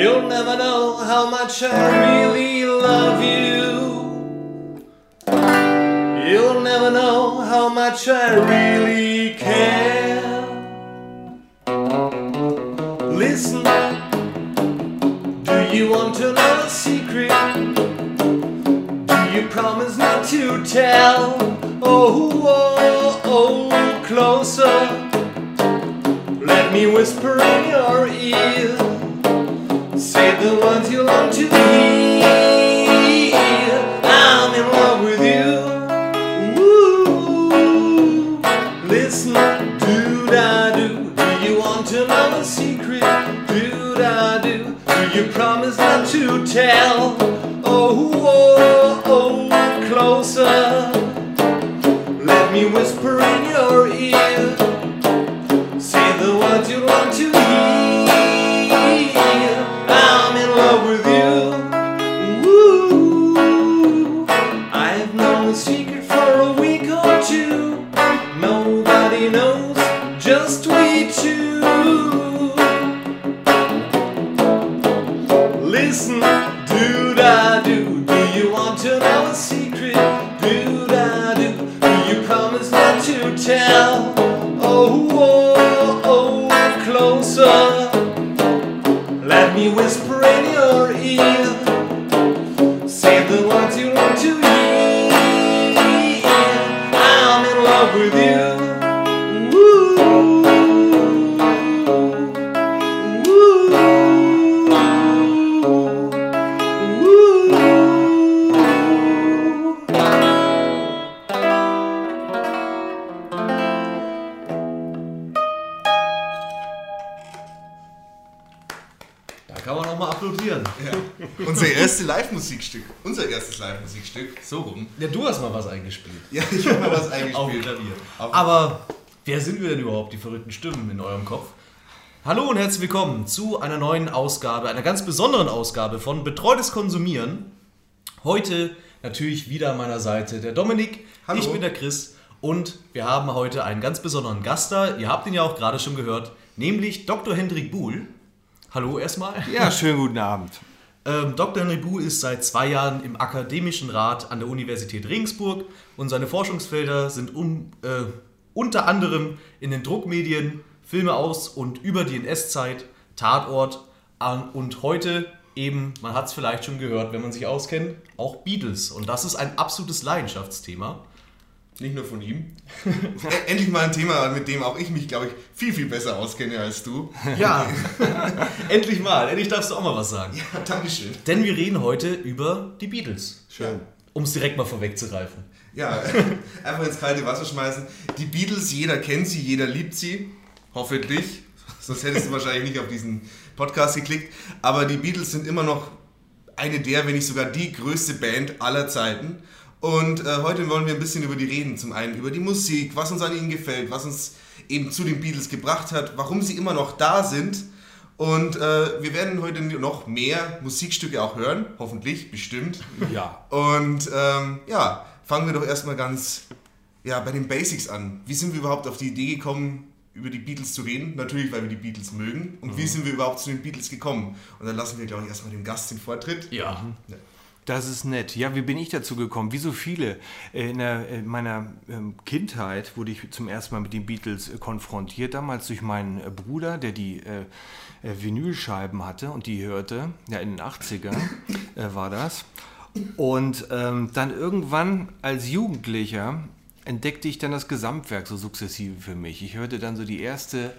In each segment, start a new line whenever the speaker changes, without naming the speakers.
You'll never know how much I really love you. You'll never know how much I really care. Listen, do you want to know a secret? Do you promise not to tell? Oh, oh, oh, closer. Let me whisper in your ear. The words you long to hear. I'm in love with you. Woo. Listen, do da do. Do you want to know a secret? Do da do. Do you promise not to tell? Oh, oh, oh, closer.
Mal was eingespielt.
Ja, ich habe mal was
Auf dem
eingespielt.
Klavier.
Auf-
Aber wer sind wir denn überhaupt, die verrückten Stimmen in eurem Kopf? Hallo und herzlich willkommen zu einer neuen Ausgabe, einer ganz besonderen Ausgabe von Betreutes Konsumieren. Heute natürlich wieder an meiner Seite der Dominik,
Hallo.
ich bin der Chris und wir haben heute einen ganz besonderen Gast da. Ihr habt ihn ja auch gerade schon gehört, nämlich Dr. Hendrik Buhl. Hallo erstmal.
Ja, schönen guten Abend.
Ähm, Dr. Buhl ist seit zwei Jahren im Akademischen Rat an der Universität Regensburg und seine Forschungsfelder sind um, äh, unter anderem in den Druckmedien, Filme aus und über die NS-Zeit, Tatort an, und heute eben, man hat es vielleicht schon gehört, wenn man sich auskennt, auch Beatles. Und das ist ein absolutes Leidenschaftsthema.
Nicht nur von ihm. E- Endlich mal ein Thema, mit dem auch ich mich, glaube ich, viel, viel besser auskenne als du.
Ja, endlich mal, endlich darfst du auch mal was sagen.
Ja, Dankeschön.
Denn wir reden heute über die Beatles,
Schön.
um es direkt mal vorwegzugreifen.
Ja, einfach ins kalte Wasser schmeißen. Die Beatles, jeder kennt sie, jeder liebt sie. Hoffentlich. Sonst hättest du wahrscheinlich nicht auf diesen Podcast geklickt. Aber die Beatles sind immer noch eine der, wenn nicht sogar die größte Band aller Zeiten. Und äh, heute wollen wir ein bisschen über die reden. Zum einen über die Musik, was uns an ihnen gefällt, was uns eben zu den Beatles gebracht hat, warum sie immer noch da sind. Und äh, wir werden heute noch mehr Musikstücke auch hören, hoffentlich, bestimmt.
Ja.
Und ähm, ja, fangen wir doch erstmal ganz ja, bei den Basics an. Wie sind wir überhaupt auf die Idee gekommen, über die Beatles zu reden? Natürlich, weil wir die Beatles mögen. Und wie sind wir überhaupt zu den Beatles gekommen? Und dann lassen wir, glaube ich, erstmal dem Gast den Vortritt.
Ja.
Das ist nett. Ja, wie bin ich dazu gekommen? Wie so viele. Äh, In, der, in meiner ähm, Kindheit wurde ich zum ersten Mal mit den Beatles äh, konfrontiert. Damals durch meinen äh, Bruder, der die äh, äh, Vinylscheiben hatte und die hörte. Ja, in den 80ern äh, war das. Und ähm, dann irgendwann als Jugendlicher entdeckte ich dann das Gesamtwerk so sukzessive für mich. Ich hörte dann so die erste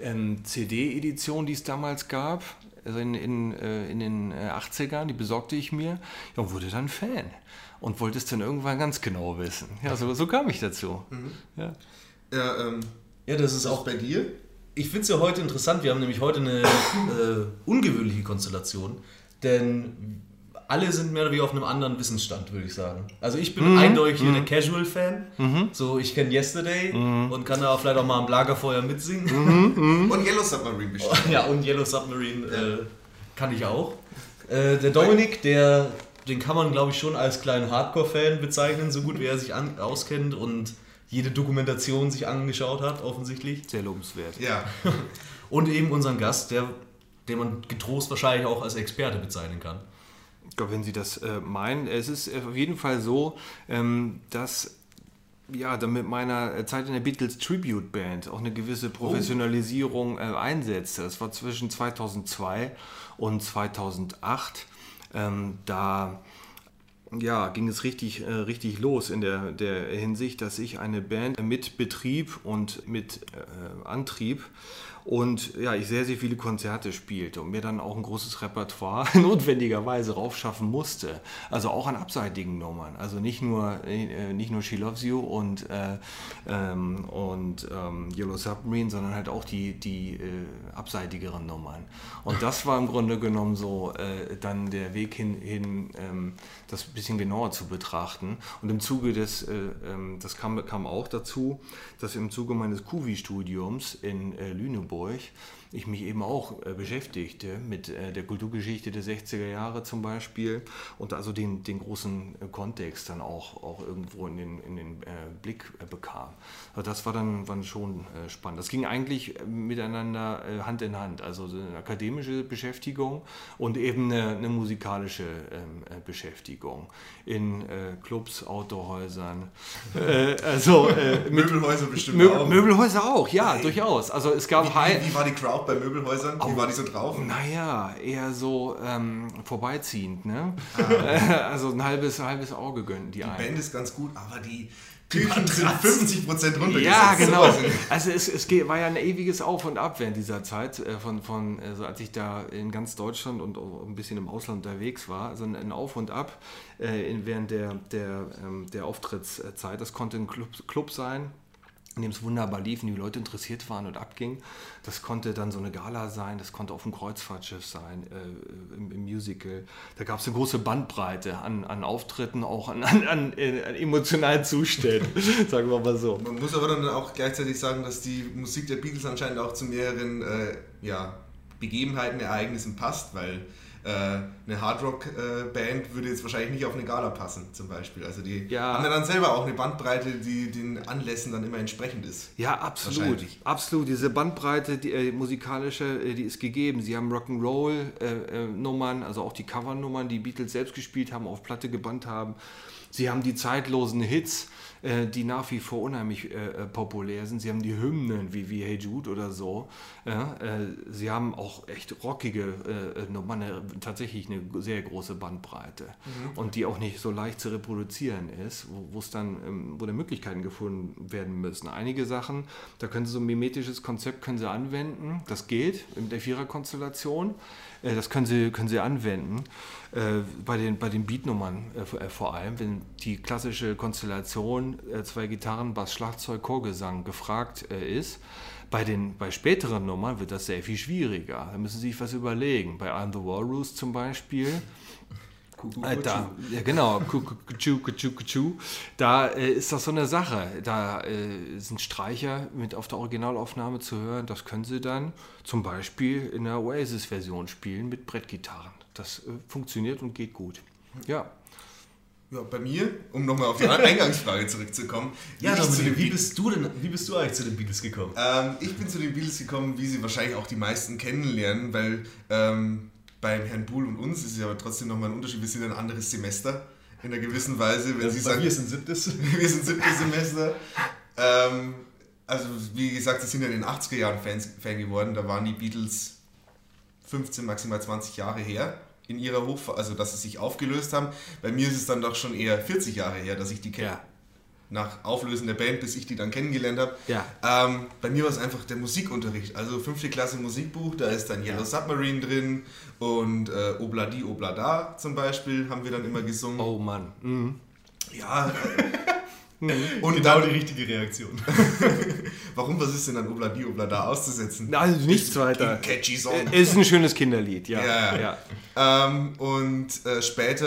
ähm, CD-Edition, die es damals gab, also in, in, äh, in den äh, 80ern, die besorgte ich mir ja, und wurde dann Fan und wollte es dann irgendwann ganz genau wissen. Ja, so, so kam ich dazu. Ja.
Ja, ähm,
Ja, das ist
auch
auch
bei dir?
Ich finde es ja heute interessant. Wir haben nämlich heute eine äh, ungewöhnliche Konstellation, denn alle sind mehr oder weniger auf einem anderen Wissensstand, würde ich sagen. Also ich bin eindeutig hier der Casual-Fan. So, ich kenne Yesterday und kann da auch vielleicht auch mal am Lagerfeuer mitsingen.
Und Yellow Submarine bestimmt.
ja, und Yellow Submarine äh, kann ich auch. Äh, der Dominik, der, den kann man glaube ich schon als kleinen Hardcore-Fan bezeichnen, so gut wie er sich an, auskennt und jede Dokumentation sich angeschaut hat, offensichtlich.
Sehr lobenswert.
Ja,
Und eben unseren Gast, der, den man getrost wahrscheinlich auch als Experte bezeichnen kann.
Ich glaube, wenn Sie das äh, meinen, es ist auf jeden Fall so, ähm, dass ja, dann mit meiner Zeit in der Beatles Tribute Band auch eine gewisse Professionalisierung äh, einsetzte. Das war zwischen 2002 und 2008. Ähm, da ja, ging es richtig, äh, richtig los in der, der Hinsicht, dass ich eine Band mit Betrieb und mit äh, Antrieb und ja, ich sehr, sehr viele Konzerte spielte und mir dann auch ein großes Repertoire notwendigerweise raufschaffen musste. Also auch an abseitigen Nummern. Also nicht nur, äh, nicht nur She Loves You und, äh, ähm, und ähm, Yellow Submarine, sondern halt auch die, die äh, abseitigeren Nummern. Und das war im Grunde genommen so äh, dann der Weg hin, hin ähm, das ein bisschen genauer zu betrachten. Und im Zuge des, äh, ähm, das kam, kam auch dazu, dass im Zuge meines Kuvi-Studiums in äh, Lüneburg ich mich eben auch äh, beschäftigte mit äh, der Kulturgeschichte der 60er Jahre zum Beispiel und also den, den großen äh, Kontext dann auch, auch irgendwo in den, in den äh, Blick äh, bekam. Also das war dann, war schon spannend. Das ging eigentlich miteinander Hand in Hand, also eine akademische Beschäftigung und eben eine, eine musikalische ähm, Beschäftigung in Clubs, Autohäusern, also
Möbelhäuser bestimmt
Möbel,
auch.
Möbelhäuser auch, ja, durchaus. Also es gab
Wie, wie war die Crowd bei Möbelhäusern? Wie
Oh.
war die so drauf?
Naja, eher so ähm, vorbeiziehend, ne?
Ah.
also ein halbes, halbes Auge gönnen die,
Die
einen.
Band ist ganz gut, aber die Küchen sind 50% runtergesetzt.
Ja, genau. Also es, es war ja ein ewiges Auf und Ab während dieser Zeit, äh, von, von also als ich da in ganz Deutschland und ein bisschen im Ausland unterwegs war, also ein- ein Auf und Ab äh, während der, der, ähm, der Auftrittszeit. Das konnte ein Club, Club sein, in dem es wunderbar lief und die Leute interessiert waren und abging. Das konnte dann so eine Gala sein, das konnte auf dem Kreuzfahrtschiff sein, äh, im, im Musical. Da gab es eine große Bandbreite an, an Auftritten, auch an, an, an, äh, an emotionalen Zuständen, sagen wir mal so.
Man muss aber dann auch gleichzeitig sagen, dass die Musik der Beatles anscheinend auch zu mehreren äh, ja, Begebenheiten, Ereignissen passt, weil äh, eine Hardrock-Band würde jetzt wahrscheinlich nicht auf eine Gala passen, zum Beispiel. Also die
Ja.
haben ja dann selber auch eine Bandbreite, die den Anlässen dann immer entsprechend ist.
Ja, absolut. Absolut. Diese Bandbreite, die äh, musikalische, äh, die ist gegeben. Sie haben Rock'n'Roll-Nummern, also auch die Covernummern, die Beatles selbst gespielt haben, auf Platte gebannt haben. Sie haben die zeitlosen Hits, äh, die nach wie vor unheimlich äh, äh, populär sind. Sie haben die Hymnen wie, wie Hey Jude oder so. Ja, äh, sie haben auch echt rockige äh, Nummern, tatsächlich eine sehr große Bandbreite. Und die auch nicht so leicht zu reproduzieren ist, wo es dann, ähm, wo da Möglichkeiten gefunden werden müssen. Einige Sachen, da können Sie so ein mimetisches Konzept können Sie anwenden. Das geht in der Viererkonstellation. Das können Sie, können Sie anwenden. Bei, den, bei den Beatnummern vor allem, wenn die klassische Konstellation äh, zwei Gitarren, Bass, Schlagzeug, Chorgesang gefragt äh, ist. Bei, den, bei späteren Nummern wird das sehr viel schwieriger. Da müssen Sie sich was überlegen. Bei I'm the Walrus zum Beispiel. Äh, Da, ja genau, Ku- ku- kutschu, kutschu, kutschu. da äh, ist das so eine Sache. Da äh, sind Streicher mit auf der Originalaufnahme zu hören. Das können Sie dann zum Beispiel in der Oasis-Version spielen mit Brettgitarren. Das äh, funktioniert und geht gut. Ja.
Ja, bei mir, um nochmal auf die Eingangsfrage zurückzukommen.
Ja,
wie den
wie
Beatles-
bist du denn, wie bist du eigentlich zu den Beatles gekommen?
Ähm, ich bin zu den Beatles gekommen, wie sie wahrscheinlich auch die meisten kennenlernen, weil ähm, beim Herrn Buhl und uns ist es ja aber trotzdem nochmal ein Unterschied. Wir sind ein anderes Semester in einer gewissen Weise. Wenn Sie sagen,
wir sind siebtes.
wir sind siebtes Semester. Ähm, also wie gesagt, sie sind ja in den 80er Jahren Fans, Fan geworden. Da waren die Beatles 15, maximal 20 Jahre her in ihrer Hochphase, also dass sie sich aufgelöst haben. Bei mir ist es dann doch schon eher 40 Jahre her, dass ich die kenne.
Ja.
Nach Auflösen der Band, bis ich die dann kennengelernt habe.
Ja.
Ähm, bei mir war es einfach der Musikunterricht. Also fünfte Klasse Musikbuch, da ist dann Yellow Submarine drin und äh, Obladi Oblada zum Beispiel haben wir dann immer gesungen.
Oh Mann. Mhm.
Ja. Äh, und
genau
dann,
die richtige Reaktion.
warum, was ist denn an Obladi Oblada auszusetzen?
Also nichts weiter.
Ein catchy Song.
Äh, Ist ein schönes Kinderlied, ja.
Ja.
ja.
Ähm, und äh, später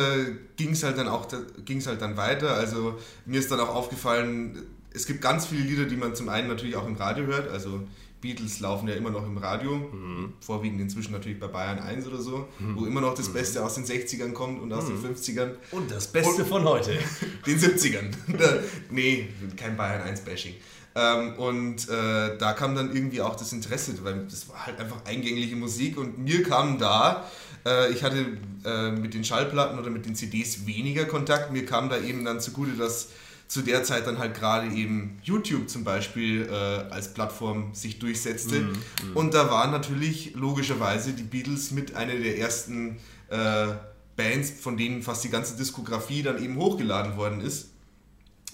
ging es halt dann auch ging's halt dann weiter. Also mir ist dann auch aufgefallen, es gibt ganz viele Lieder, die man zum einen natürlich auch im Radio hört. Also Beatles laufen ja immer noch im Radio,
Mhm.
vorwiegend inzwischen natürlich bei Bayern 1 oder so, wo immer noch das
Mhm.
Beste aus den 60ern kommt und aus den 50ern,
Und das Beste
Und-
von heute.
den 70ern. Da- nee, kein Bayern 1 Bashing. Ähm, und äh, da kam dann irgendwie auch das Interesse, weil das war halt einfach eingängliche Musik und mir kam da, äh, ich hatte äh, mit den Schallplatten oder mit den CDs weniger Kontakt, mir kam da eben dann zugute, dass zu der Zeit dann halt gerade eben YouTube zum Beispiel äh, als Plattform sich durchsetzte.
Mhm,
und da waren natürlich logischerweise die Beatles mit einer der ersten äh, Bands, von denen fast die ganze Diskografie dann eben hochgeladen worden ist.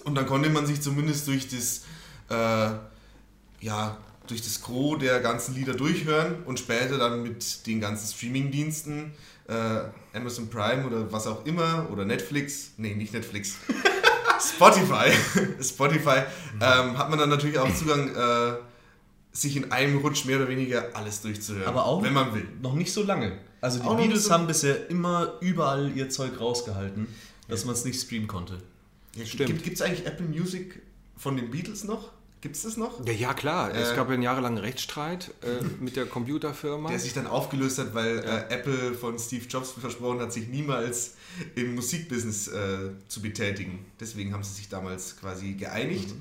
Und dann konnte man sich zumindest durch das, äh, ja, durch das Gros der ganzen Lieder durchhören und später dann mit den ganzen Streaming-Diensten, äh, Amazon Prime oder was auch immer, oder Netflix, nee, nicht Netflix, Spotify, Spotify, ähm, hat man dann natürlich auch Zugang, äh, sich in einem Rutsch mehr oder weniger alles durchzuhören,
Aber auch
wenn man will.
noch nicht so lange. Also die
Auch
Beatles
so-
haben bisher immer überall ihr Zeug rausgehalten, dass man es nicht streamen konnte.
Ja,
Stimmt.
Gibt es eigentlich Apple Music von den Beatles noch? Gibt es das noch?
Ja, ja klar. es
Äh,
gab ja einen jahrelangen Rechtsstreit äh, mit der Computerfirma.
Der sich dann aufgelöst hat, weil äh, Apple von Steve Jobs versprochen hat, sich niemals im Musikbusiness äh, zu betätigen. Deswegen haben sie sich damals quasi geeinigt.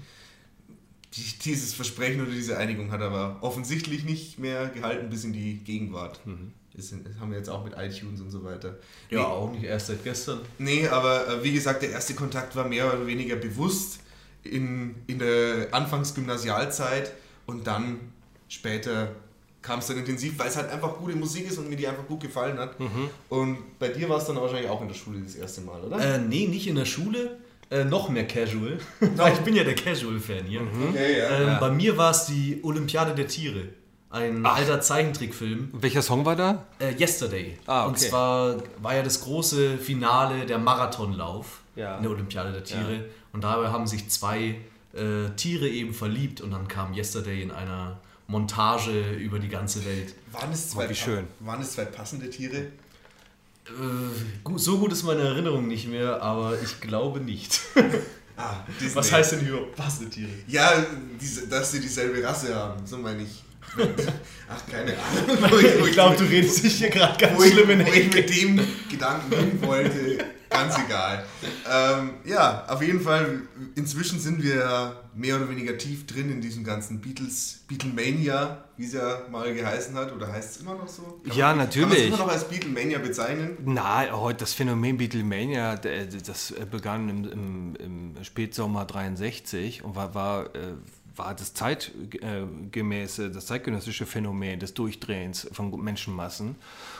Die, dieses Versprechen oder diese Einigung hat aber offensichtlich nicht mehr gehalten bis in die Gegenwart. Das, sind, das haben wir jetzt auch mit iTunes und so weiter.
Ja,
Nee,
auch nicht erst seit gestern.
Nee, aber äh, wie gesagt, der erste Kontakt war mehr oder weniger bewusst in, in der Anfangsgymnasialzeit und dann später kam es dann intensiv, weil es halt einfach gute Musik ist und mir die einfach gut gefallen hat. Und bei dir war es dann wahrscheinlich auch in der Schule das erste Mal, oder?
Äh, nee, nicht in der Schule. Äh, noch mehr Casual. Weil ich bin ja der Casual-Fan hier.
Okay, ja.
Ähm, Bei mir war es die Olympiade der Tiere. Ein alter Zeichentrickfilm.
Welcher Song war da?
Äh, Yesterday.
Ah,
Und
okay.
zwar war ja das große Finale der Marathonlauf
Ja.
in der Olympiade der Tiere. Und dabei haben sich zwei äh, Tiere eben verliebt und dann kam Yesterday in einer Montage über die ganze Welt.
waren, es zwei
wie schön.
waren es zwei passende Tiere?
Äh, gut, so gut ist meine Erinnerung nicht mehr, aber ich glaube nicht.
Ah.
Was heißt denn überhaupt passende Tiere?
Ja, diese, dass sie dieselbe Rasse haben, so meine ich. Ach, keine Ahnung. Ich,
Ich glaube, du redest dich hier gerade ganz
wo ich,
schlimm in
wo ich mit dem Gedanken hin wollte, ganz egal. Ähm, ja, auf jeden Fall, inzwischen sind wir mehr oder weniger tief drin in diesem ganzen Beatles, Beatlemania, wie es ja mal geheißen hat, oder heißt es immer noch so? Kann
Ja,
man, Kann man
natürlich.
es immer noch als Beatlemania bezeichnen?
Na, heute das Phänomen Beatlemania, das begann im, im, im Spätsommer 63 und war, war, äh, war das zeitgemäße, das zeitgenössische Phänomen des Durchdrehens von Menschenmassen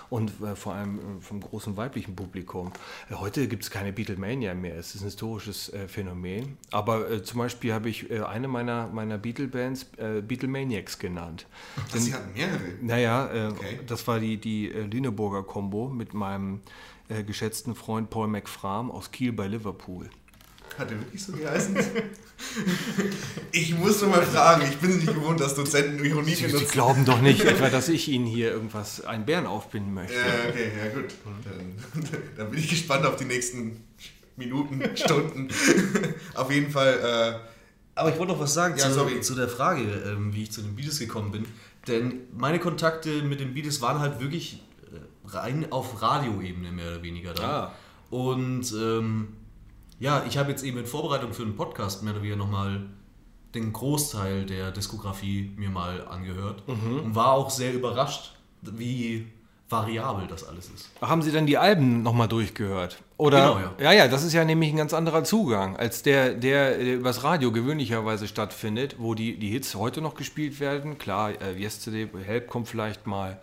und äh, vor allem äh, vom großen weiblichen Publikum. Äh, Heute gibt es keine Beatlemania mehr, es ist ein historisches äh, Phänomen. Aber zum Beispiel habe ich eine meiner, meiner Beatle-Bands Beatlemaniacs genannt.
Ach, sie hatten mehrere.
Naja,
Okay.
das war die, die Lüneburger Combo mit meinem geschätzten Freund Paul McFram aus Kiel bei Liverpool.
Hat er wirklich so geheißen? ich muss nur mal fragen, ich bin nicht gewohnt, dass Dozenten Ironie
Sie, Sie
benutzen.
glauben doch nicht etwa, dass ich Ihnen hier irgendwas, einen Bären aufbinden möchte.
Ja, okay, ja gut. Dann, dann bin ich gespannt auf die nächsten Minuten, Stunden. auf jeden Fall, äh,
Aber ich wollte noch was sagen
Ja,
zu,
sorry.
zu der Frage, ähm, wie ich zu den Beatles gekommen bin. Denn meine Kontakte mit den Beatles waren halt wirklich äh, rein auf Radioebene mehr oder weniger dann.
Ah.
Und ähm, ja, ich habe jetzt eben in Vorbereitung für einen Podcast mehr oder weniger nochmal den Großteil der Diskografie mir mal angehört
Mhm.
und war auch sehr überrascht, wie variabel das alles ist.
Haben Sie dann die Alben nochmal durchgehört? Oder?
Genau, ja.
ja. Ja, das ist ja nämlich ein ganz anderer Zugang als der, der der übers Radio gewöhnlicherweise stattfindet, wo die, die Hits heute noch gespielt werden. Klar, äh, Yesterday, Help kommt vielleicht mal.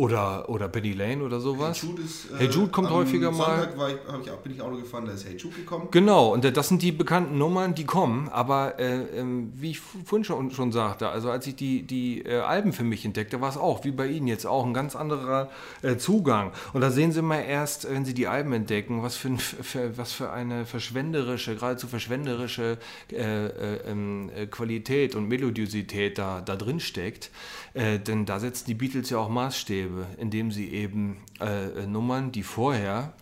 Oder, oder Penny Lane oder sowas.
Hey Jude, ist, äh,
Hey Jude kommt
am
häufiger mal.
Sonntag ich, bin ich Auto gefahren, da ist Hey Jude gekommen.
Genau, und das sind die bekannten Nummern, die kommen. Aber äh, ähm, wie ich vorhin schon, schon sagte, also als ich die, die äh, Alben für mich entdeckte, war es auch, wie bei Ihnen jetzt auch, ein ganz anderer äh, Zugang. Und da sehen Sie mal erst, wenn Sie die Alben entdecken, was für, ein, für, was für eine verschwenderische, geradezu verschwenderische äh, äh, ähm, äh, Qualität und Melodiosität da, da drin steckt. Äh, denn da setzen die Beatles ja auch Maßstäbe, indem sie eben äh, Nummern, die vorher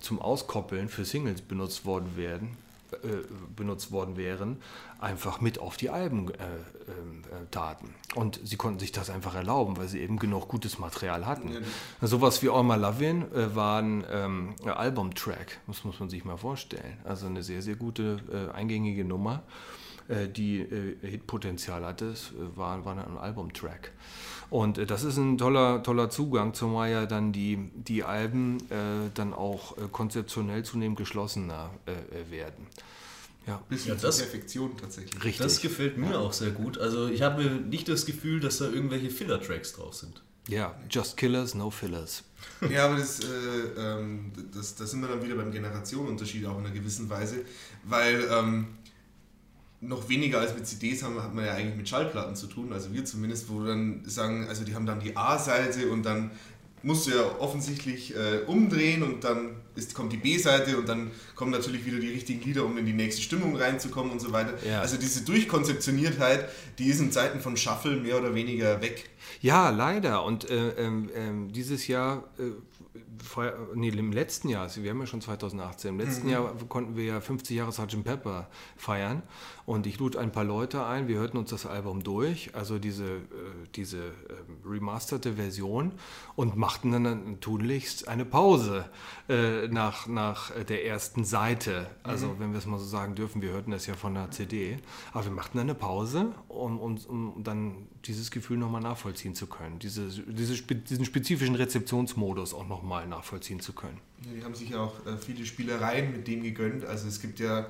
zum Auskoppeln für Singles benutzt worden werden, äh, benutzt worden wären, einfach mit auf die Alben äh, äh, taten. Und sie konnten sich das einfach erlauben, weil sie eben genug gutes Material hatten. Sowas wie All My Lovin' äh, war ein ähm, Albumtrack, das muss man sich mal vorstellen. Also eine sehr, sehr gute, äh, eingängige Nummer. die Hitpotenzial hatte. Es war, war ein Albumtrack. Und äh, das ist ein toller, toller Zugang, zumal ja dann die, die Alben äh, dann auch äh, konzeptionell zunehmend geschlossener äh, äh, werden. Ja,
Bisschen
Ja,
zur
das-
Perfektion tatsächlich.
richtig.
Das gefällt mir auch sehr gut. Also ich habe nicht das Gefühl, dass da irgendwelche Filler-Tracks drauf sind.
ja, Just Killers, No Fillers.
Ja, aber das, äh, ähm, das, das sind wir dann wieder beim Generationenunterschied auch in einer gewissen Weise, weil ähm, noch weniger als mit CDs haben, hat man ja eigentlich mit Schallplatten zu tun, also wir zumindest, wo dann sagen, also die haben dann die A-Seite und dann musst du ja offensichtlich äh, umdrehen und dann ist, kommt die B-Seite und dann kommen natürlich wieder die richtigen Lieder, um in die nächste Stimmung reinzukommen und so weiter.
Ja.
Also diese Durchkonzeptioniertheit, die ist in Zeiten von Shuffle mehr oder weniger weg.
Ja, leider. Und äh, ähm, dieses Jahr, feier- nee, im letzten Jahr, also wir haben ja schon 2018, im letzten Jahr konnten wir ja 50 Jahre Sgt. Pepper feiern. Und ich lud ein paar Leute ein, wir hörten uns das Album durch, also diese, äh, diese ähm, remasterte Version, und machten dann, tunlichst eine Pause äh, nach, nach der ersten Seite. Also, wenn wir es mal so sagen dürfen, wir hörten das ja von der CD. Aber wir machten dann eine Pause, um, um, um dann dieses Gefühl nochmal nachvollziehen zu können, diese, diese, diesen spezifischen Rezeptionsmodus auch nochmal nachvollziehen zu können.
Ja, Die haben sich ja auch äh, viele Spielereien mit dem gegönnt. Also es gibt ja,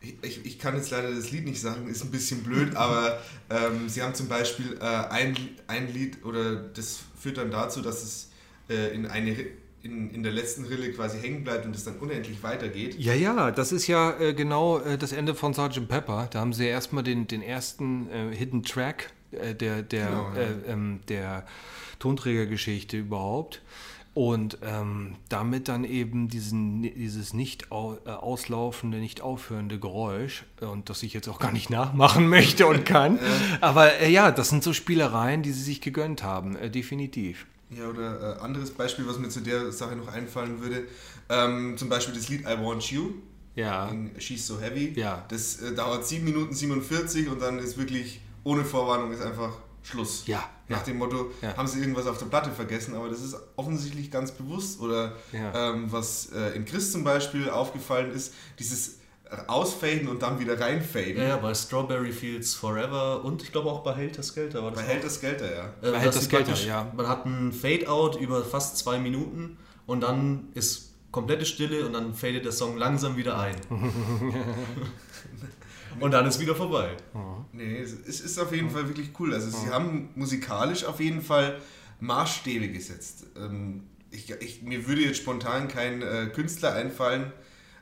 ich, ich kann jetzt leider das Lied nicht sagen, ist ein bisschen blöd, aber ähm, sie haben zum Beispiel äh, ein, ein Lied oder das führt dann dazu, dass es äh, in eine in, in der letzten Rille quasi hängen bleibt und es dann unendlich weitergeht.
Ja, ja, das ist ja äh, genau äh, das Ende von Sgt. Pepper. Da haben sie erstmal den, den ersten äh, Hidden Track äh, der, der,
Genau, ja.
äh, ähm, der Tonträgergeschichte überhaupt. Und ähm, damit dann eben diesen, dieses nicht au, äh, auslaufende, nicht aufhörende Geräusch, äh, und das ich jetzt auch gar nicht nachmachen möchte und kann. Aber äh, ja, das sind so Spielereien, die sie sich gegönnt haben, äh, definitiv.
Ja, oder anderes Beispiel, was mir zu der Sache noch einfallen würde, ähm, zum Beispiel das Lied I Want You.
Ja.
in She's So Heavy.
Ja.
Das dauert 7 Minuten 47 und dann ist wirklich ohne Vorwarnung ist einfach Schluss.
Ja,
Nach
ja.
dem Motto,
Ja.
haben sie irgendwas auf der Platte vergessen, aber das ist offensichtlich ganz bewusst. Oder
Ja.
ähm, was äh, in Chris zum Beispiel aufgefallen ist, dieses Ausfaden und dann wieder reinfaden.
Ja, bei Strawberry Fields Forever und ich glaube auch bei Helter Skelter war das
Bei
auch.
das Gelder, ja.
Äh,
Bei Helter Skelter, ja.
Man hat ein Fade-Out über fast zwei Minuten und dann ist komplette Stille und dann fadet der Song langsam wieder ein. und dann ist wieder vorbei.
Nee, es es ist auf jeden Fall wirklich cool. Also sie haben musikalisch auf jeden Fall Maßstäbe gesetzt. Ähm, ich, ich, mir würde jetzt spontan kein äh, Künstler einfallen.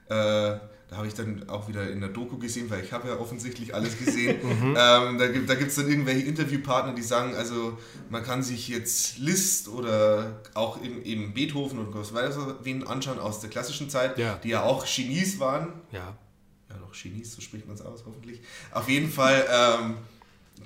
Äh, da habe ich dann auch wieder in der Doku gesehen, weil ich habe ja offensichtlich alles gesehen. ähm, da gibt es dann irgendwelche Interviewpartner, die sagen, also man kann sich jetzt Liszt oder auch eben, eben Beethoven und ich wen anschauen aus der klassischen Zeit,
Ja.
die ja auch Genies waren
Ja.
Genies, so spricht man es aus, hoffentlich. Auf jeden Fall, ähm,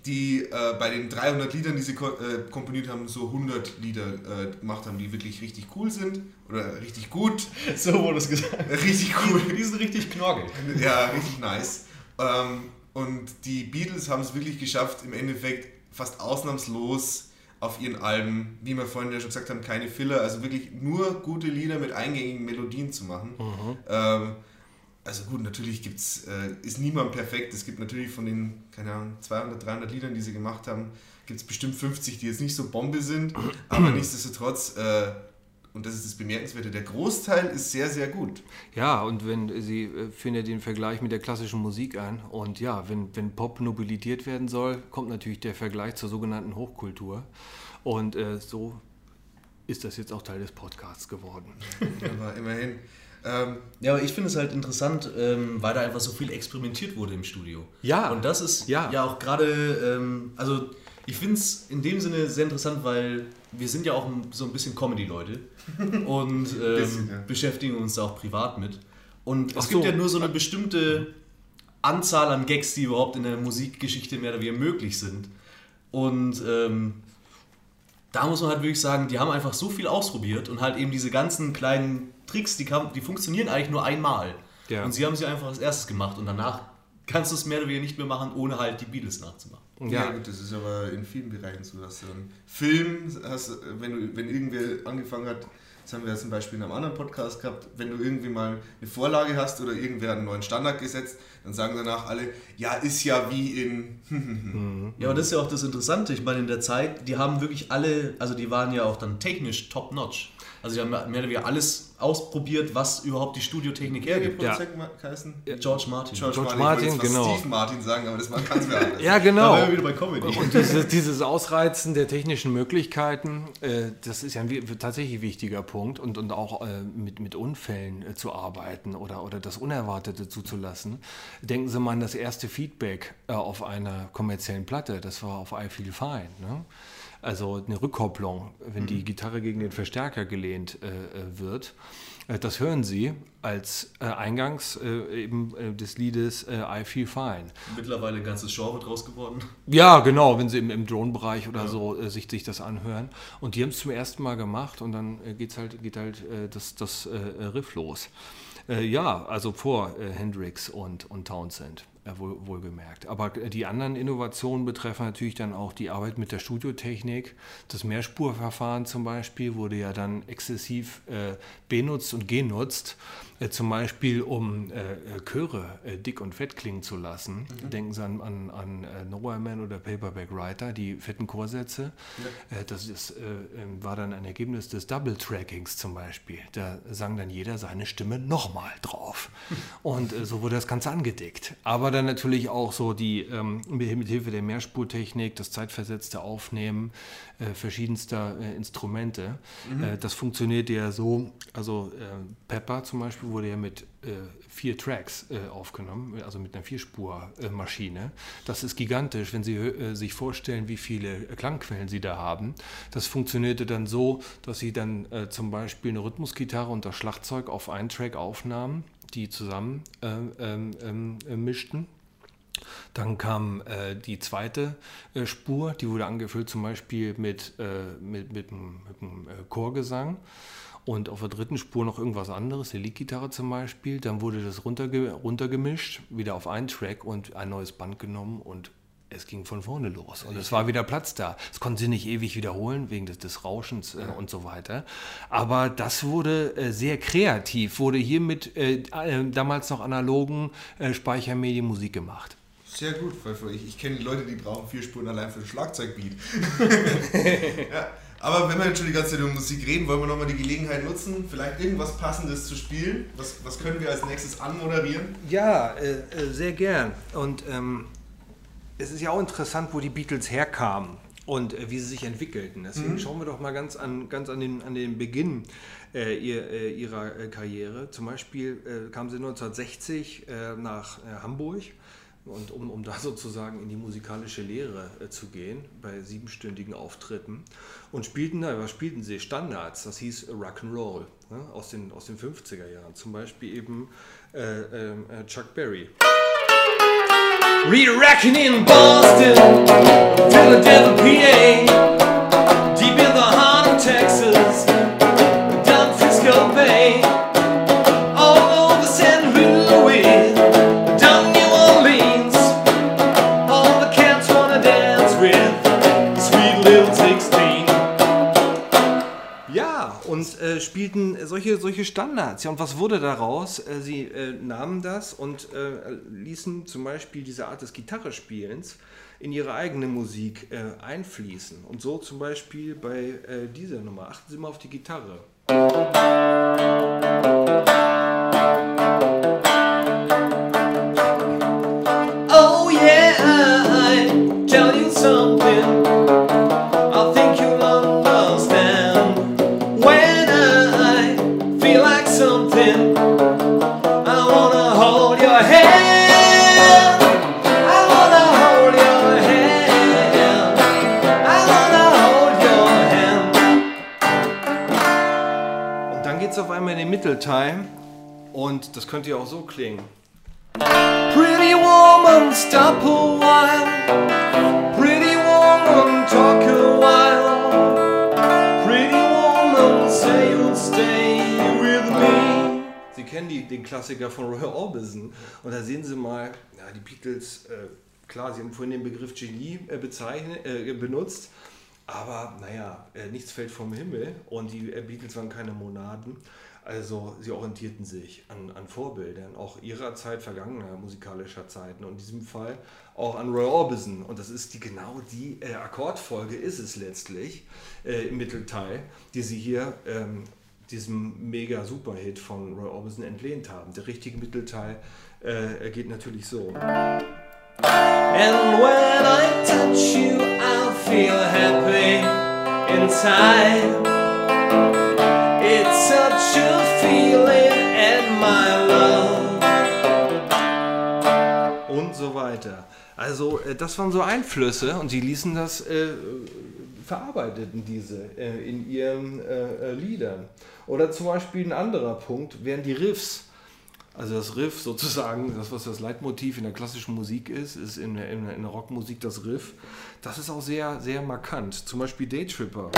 die äh, bei den 300 Liedern, die sie ko äh, komponiert haben, so 100 Lieder äh, gemacht haben, die wirklich richtig cool sind oder richtig gut,
So wurde es gesagt.
richtig cool,
Die sind richtig knorgel.
ja, richtig nice. Ähm, und die Beatles haben es wirklich geschafft, im Endeffekt fast ausnahmslos auf ihren Alben, wie wir vorhin ja schon gesagt haben, keine Filler, also wirklich nur gute Lieder mit eingängigen Melodien zu machen. Ähm, also gut, natürlich gibt's, äh, ist niemand perfekt. Es gibt natürlich von den, keine Ahnung, 200, 300 Liedern, die sie gemacht haben, gibt es bestimmt 50, die jetzt nicht so Bombe sind, aber nichtsdestotrotz, äh, und das ist das Bemerkenswerte, der Großteil ist sehr, sehr gut.
Ja, und wenn Sie äh, führen ja den Vergleich mit der klassischen Musik an und ja, wenn, wenn Pop nobilitiert werden soll, kommt natürlich der Vergleich zur sogenannten Hochkultur und äh, so ist das jetzt auch Teil des Podcasts geworden.
Aber immerhin. Ähm,
Ja, aber ich finde es halt interessant, ähm, weil da einfach so viel experimentiert wurde im Studio.
Ja.
Und das ist
Ja.
ja, auch gerade, ähm, also ich finde es in dem Sinne sehr interessant, weil wir sind ja auch so ein bisschen Comedy-Leute und ähm,
Bisschen, ja.
beschäftigen uns da auch privat mit. Und
Ach
es gibt
so.
ja nur so eine bestimmte Anzahl an Gags, die überhaupt in der Musikgeschichte mehr oder weniger möglich sind. Und ähm, da muss man halt wirklich sagen, die haben einfach so viel ausprobiert und halt eben diese ganzen kleinen Tricks, die, kam, die funktionieren eigentlich nur einmal.
Ja.
Und sie haben sie einfach als erstes gemacht und danach kannst du es mehr oder weniger nicht mehr machen, ohne halt die Beatles nachzumachen.
Ja.
Ja,
gut, das ist aber in vielen Bereichen so, dass du einen Film hast, wenn, du, wenn irgendwer angefangen hat, das haben wir ja zum Beispiel in einem anderen Podcast gehabt, wenn du irgendwie mal eine Vorlage hast oder irgendwer einen neuen Standard gesetzt, dann sagen danach alle, ja, ist ja wie in...
Ja, und das ist ja auch das Interessante. Ich meine, in der Zeit, die haben wirklich alle, also die waren ja auch dann technisch top-notch. Also die haben mehr oder weniger alles ausprobiert, was überhaupt die Studiotechnik hergibt.
Ja.
Geheißen?
George Martin.
George,
George
Martin,
Martin, genau.
Steve Martin sagen, aber das war ganz wer anders.
Ja,
Da
genau.
wären wir wieder bei Comedy.
Und dieses, dieses Ausreizen der technischen Möglichkeiten, äh, das ist ja ein tatsächlich wichtiger Punkt und, und auch äh, mit, mit Unfällen äh, zu arbeiten oder, oder das Unerwartete zuzulassen. Denken Sie mal an das erste Feedback äh, auf einer kommerziellen Platte, das war auf I Feel Fine. Ne? Also eine Rückkopplung, wenn die Gitarre gegen den Verstärker gelehnt äh, äh, wird. Äh, Das hören Sie als äh, Eingangs äh, eben äh, des Liedes äh, I Feel Fine.
Mittlerweile ein ganzes Genre draus geworden.
Ja, genau, wenn sie im, im Drohnenbereich oder so äh, sich, sich das anhören. Und die haben es zum ersten Mal gemacht und dann geht's halt, geht halt das, das Riff los. Ja, also vor Hendrix und, und Townsend, wohl, wohlgemerkt. Aber äh, die anderen Innovationen betreffen natürlich dann auch die Arbeit mit der Studiotechnik. Das Mehrspurverfahren zum Beispiel wurde ja dann exzessiv äh, benutzt und genutzt. Äh, zum Beispiel, um äh, äh, Chöre äh, dick und fett klingen zu lassen. Denken Sie an, an, an äh, Nowhere Man oder Paperback Writer, die fetten Chorsätze. Äh, das ist, äh, ähm, war dann ein Ergebnis des Double-Trackings zum Beispiel. Da sang dann jeder seine Stimme nochmal drauf. Und so wurde das Ganze angedickt. Aber dann natürlich auch so die, ähm, mit Hilfe der Mehrspurtechnik, das zeitversetzte Aufnehmen verschiedenster Instrumente. Äh, das funktioniert ja so, also Pepper zum Beispiel wurde ja mit äh, vier Tracks äh, aufgenommen, also mit einer Vierspurmaschine. das ist gigantisch, wenn Sie äh, sich vorstellen, wie viele Klangquellen Sie da haben. Das funktionierte dann so, dass Sie dann äh, zum Beispiel eine Rhythmusgitarre und das Schlagzeug auf einen Track aufnahmen, die zusammen äh, ähm, ähm, äh, mischten. Dann kam äh, die zweite äh, Spur, die wurde angefüllt zum Beispiel mit, äh, mit, mit, mit einem Chorgesang. Und auf der dritten Spur noch irgendwas anderes, eine Leadgitarre zum Beispiel. Dann wurde das runterge runtergemischt, wieder auf einen Track und ein neues Band genommen und es ging von vorne los. Und es war wieder Platz da. Das konnten sie nicht ewig wiederholen, wegen des, des Rauschens äh, und so weiter. Aber das wurde äh, sehr kreativ, wurde hier mit äh, äh, damals noch analogen äh, Speichermedien Musik gemacht.
Sehr gut, weil ich, ich kenne Leute, die brauchen vier Spuren allein für ein Schlagzeugbeat. ja, aber wenn wir jetzt schon die ganze Zeit über Musik reden, wollen wir nochmal die Gelegenheit nutzen, vielleicht irgendwas Passendes zu spielen. Was, was können wir als nächstes anmoderieren?
Ja, äh, äh, sehr gern. Und ähm, es ist ja auch interessant, wo die Beatles herkamen und äh, wie sie sich entwickelten. Deswegen schauen wir doch mal ganz an, ganz an, den, an den Beginn äh, ihr, äh, ihrer äh, Karriere. Zum Beispiel kamen sie 1960 äh, nach Hamburg. Und um, um da sozusagen in die musikalische Lehre äh, zu gehen, bei siebenstündigen Auftritten. Und spielten, na, was spielten sie? Standards, das hieß Rock'n'Roll ne? aus, den, aus den 50er Jahren. Zum Beispiel eben äh, ähm, äh, Chuck Berry.
Re-racking in Boston, Philadelphia, deep in the heart of Texas,
spielten solche, solche Standards. Ja, und was wurde daraus? Äh, sie äh, nahmen das und äh, ließen zum Beispiel diese Art des Gitarrespielens in ihre eigene Musik äh, einfließen. Und so zum Beispiel bei äh, dieser Nummer. Achten Sie mal auf die Gitarre. Mittelteil. Und das könnte ja auch so klingen.
Pretty woman, stop a while. Pretty woman, talk a while. Pretty woman, say you'll stay with me.
Sie kennen die, den Klassiker von Roy Orbison. Und da sehen Sie mal, ja, die Beatles, äh, klar, Sie haben vorhin den Begriff Genie äh, bezeichnet, äh, benutzt. Aber naja, äh, nichts fällt vom Himmel und die äh, Beatles waren keine Monaden. Also sie orientierten sich an, an Vorbildern, auch ihrer Zeit, vergangener musikalischer Zeiten und in diesem Fall auch an Roy Orbison. Und das ist die genau die äh, Akkordfolge ist es letztlich äh, im Mittelteil, die sie hier ähm, diesem mega Superhit von Roy Orbison entlehnt haben. Der richtige Mittelteil äh, geht natürlich so.
And when I touch you, I'll feel happy inside.
Und so weiter. Also äh, das waren so Einflüsse und sie ließen das, äh, verarbeiteten diese äh, in ihren äh, äh, Liedern. Oder zum Beispiel ein anderer Punkt wären die Riffs. Also das Riff sozusagen, das was das Leitmotiv in der klassischen Musik ist, ist in, in, in der Rockmusik das Riff. Das ist auch sehr, sehr markant. Zum Beispiel Daytripper.